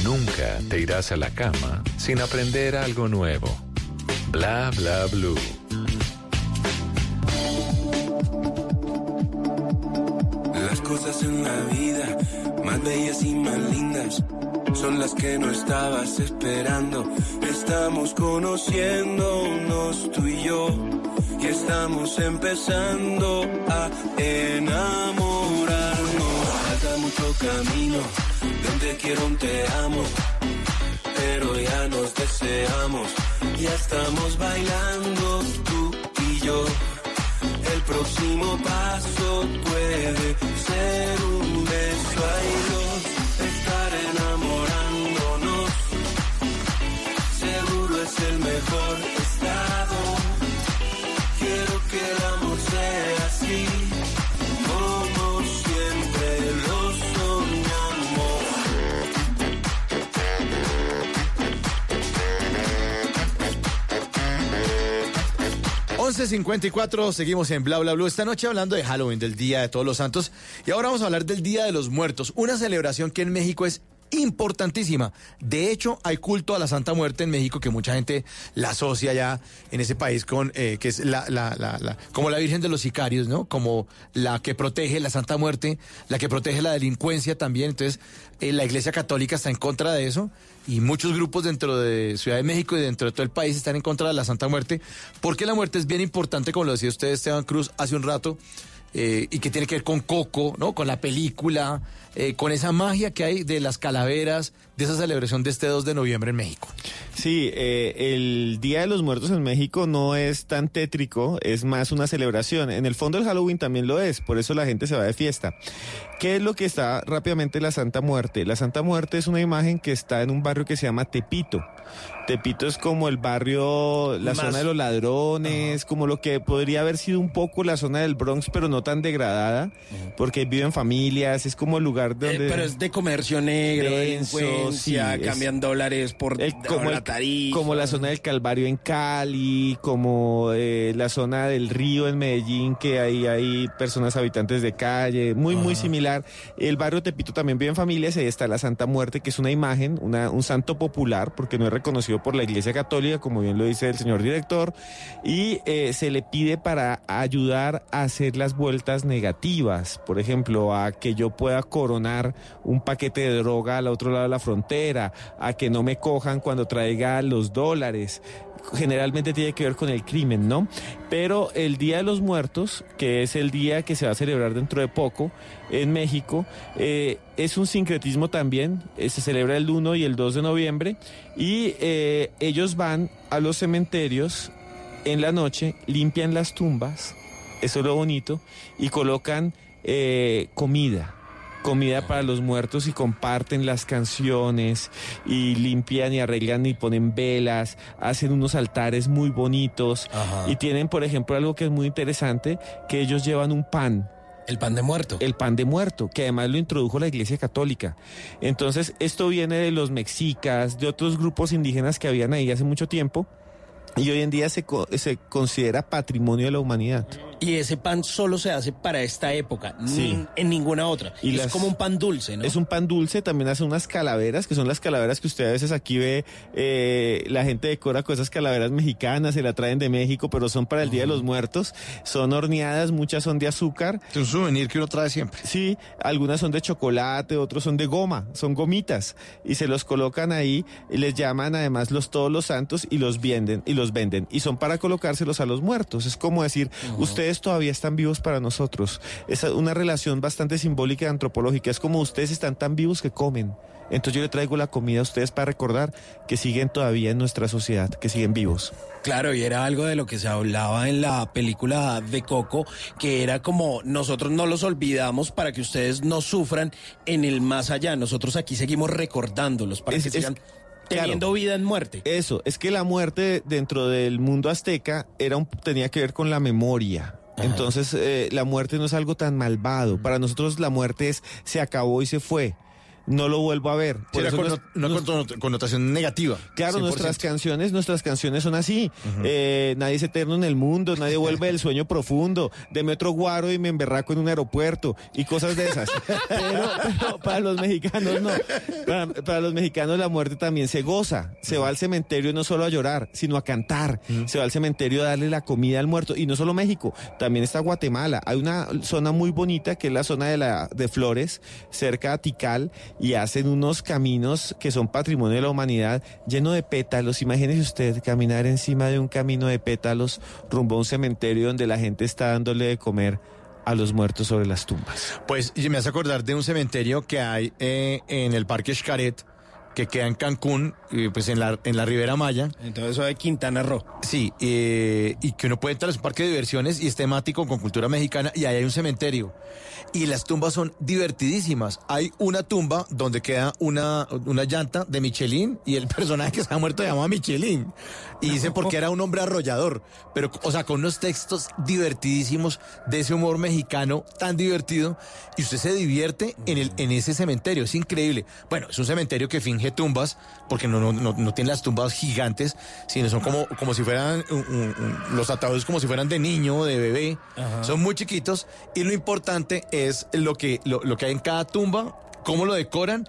Nunca te irás a la cama sin aprender algo nuevo. Bla bla blue. Cosas en la vida, más bellas y más lindas, son las que no estabas esperando. Estamos conociéndonos tú y yo, y estamos empezando a enamorarnos. Falta mucho camino, donde quiero un te amo, pero ya nos deseamos, ya estamos bailando tú y yo. Próximo paso puede ser un beso hay dos, estar enamorándonos. Seguro es el mejor 11.54, seguimos en Bla Bla Blue. Esta noche hablando de Halloween, del Día de Todos los Santos. Y ahora vamos a hablar del Día de los Muertos, una celebración que en México es importantísima. De hecho, hay culto a la Santa Muerte en México que mucha gente la asocia ya en ese país con eh, que es la, la, la, la- como la Virgen de los Sicarios, ¿no? Como la que protege la Santa Muerte, la que protege la delincuencia también. Entonces, eh, la Iglesia Católica está en contra de eso y muchos grupos dentro de Ciudad de México y dentro de todo el país están en contra de la Santa Muerte, porque la muerte es bien importante, como lo decía usted, Esteban Cruz, hace un rato, eh, y que tiene que ver con Coco, ¿no? Con la película, eh, con esa magia que hay de las calaveras, de esa celebración de este 2 de noviembre en México. Sí, eh, el Día de los Muertos en México no es tan tétrico, es más una celebración. En el fondo el Halloween también lo es, por eso la gente se va de fiesta. ¿Qué es lo que está rápidamente la Santa Muerte? La Santa Muerte es una imagen que está en un barrio que se llama Tepito. Tepito es como el barrio, la Más- zona de los ladrones, como lo que podría haber sido un poco la zona del Bronx, pero no tan degradada, porque viven familias, es como el lugar Eh, donde... pero es de comercio negro, Denso, sí, cambian dólares por como, la tarifa. como la zona del Calvario en Cali, como eh, la zona del río en Medellín, que ahí hay personas habitantes de calle, muy, muy similar. El barrio Tepito también vive en familias, ahí está la Santa Muerte, que es una imagen, una, un santo popular, porque no es reconocido por la Iglesia Católica, como bien lo dice el señor director, y eh, se le pide para ayudar a hacer las vueltas negativas, por ejemplo, a que yo pueda coronar un paquete de droga al otro lado de la frontera, a que no me cojan cuando traiga los dólares. Generalmente tiene que ver con el crimen, ¿no? Pero el Día de los Muertos, que es el día que se va a celebrar dentro de poco en México, eh, es un sincretismo también. eh, se celebra el 1 y el 2 de noviembre y eh, ellos van a los cementerios en la noche, limpian las tumbas, eso es lo bonito, y colocan comida. Comida para los muertos y comparten las canciones y limpian y arreglan y ponen velas, hacen unos altares muy bonitos y tienen, por ejemplo, algo que es muy interesante, que ellos llevan un pan. El pan de muerto. El pan de muerto, que además lo introdujo la Iglesia Católica. Entonces, esto viene de los mexicas, de otros grupos indígenas que habían ahí hace mucho tiempo. Y hoy en día se, co- se considera patrimonio de la humanidad. Y ese pan solo se hace para esta época, ni- en ninguna otra. Y es las- como un pan dulce, ¿no? Es un pan dulce, también hace unas calaveras, que son las calaveras que usted a veces aquí ve, eh, la gente decora con esas calaveras mexicanas, se la traen de México, pero son para el Día de los Muertos, son horneadas, muchas son de azúcar. Es un souvenir que uno trae siempre. Sí, algunas son de chocolate, otros son de goma, son gomitas, y se los colocan ahí, y les llaman además los todos los santos y los venden, y los venden, y son para colocárselos a los muertos. Es como decir, usted ustedes todavía están vivos para nosotros. Es una relación bastante simbólica y antropológica. Es como ustedes están tan vivos que comen. Entonces yo le traigo la comida a ustedes para recordar que siguen todavía en nuestra sociedad, que siguen vivos. Claro, y era algo de lo que se hablaba en la película de Coco, que era como nosotros no los olvidamos para que ustedes no sufran en el más allá. Nosotros aquí seguimos recordándolos para Es- que es- claro. teniendo vida en muerte. Eso, es que la muerte dentro del mundo azteca era un- tenía que ver con la memoria. Entonces, eh, la muerte no es algo tan malvado. Para nosotros la muerte es se acabó y se fue. No lo vuelvo a ver. Por eso con- nos- una nos- connotación negativa. Claro, 100%. nuestras canciones, nuestras canciones son así. Eh, nadie es eterno en el mundo, nadie vuelve del sueño profundo. Deme otro guaro y me emberraco en un aeropuerto y cosas de esas. Pero, pero para los mexicanos no. Para, para los mexicanos la muerte también se goza. Se va al cementerio no solo a llorar, sino a cantar. Se va al cementerio a darle la comida al muerto. Y no solo México, también está Guatemala. Hay una zona muy bonita que es la zona de, la, de Flores, cerca a Tikal, y hacen unos caminos que son patrimonio de la humanidad lleno de pétalos. Imagínese usted caminar encima de un camino de pétalos rumbo a un cementerio donde la gente está dándole de comer a los muertos sobre las tumbas. Pues y me hace acordar de un cementerio que hay eh, en el Parque Xcaret, que queda en Cancún, eh, pues en la, en la Ribera Maya. Entonces eso de Quintana Roo. Sí, eh, y que uno puede entrar a un parque de diversiones y es temático con cultura mexicana y ahí hay un cementerio. Y las tumbas son divertidísimas. Hay una tumba donde queda una, una llanta de Michelin y el personaje que se ha muerto se llama Michelin. Y dice porque era un hombre arrollador. Pero, o sea, con unos textos divertidísimos de ese humor mexicano tan divertido. Y usted se divierte en, el, en ese cementerio. Es increíble. Bueno, es un cementerio que finge tumbas porque no, no, no, no tiene las tumbas gigantes, sino son como, como si fueran un- un- un- los ataúdes como si fueran de niño, de bebé. Son muy chiquitos. Y lo importante es lo que, lo, lo que hay en cada tumba, cómo lo decoran.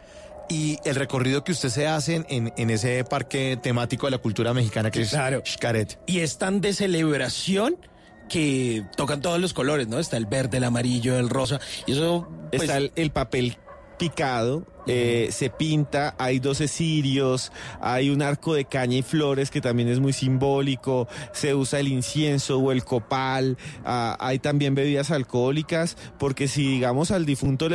Y el recorrido que usted se hace en, en ese parque temático de la cultura mexicana que es Xcaret. Y están de celebración que tocan todos los colores, ¿no? Está el verde, el amarillo, el rosa. Y eso. pues, Está el, el papel picado, eh, se pinta, hay 12 cirios, hay un arco de caña y flores que también es muy simbólico, se usa el incienso o el copal, ah, hay también bebidas alcohólicas, porque si digamos al difunto le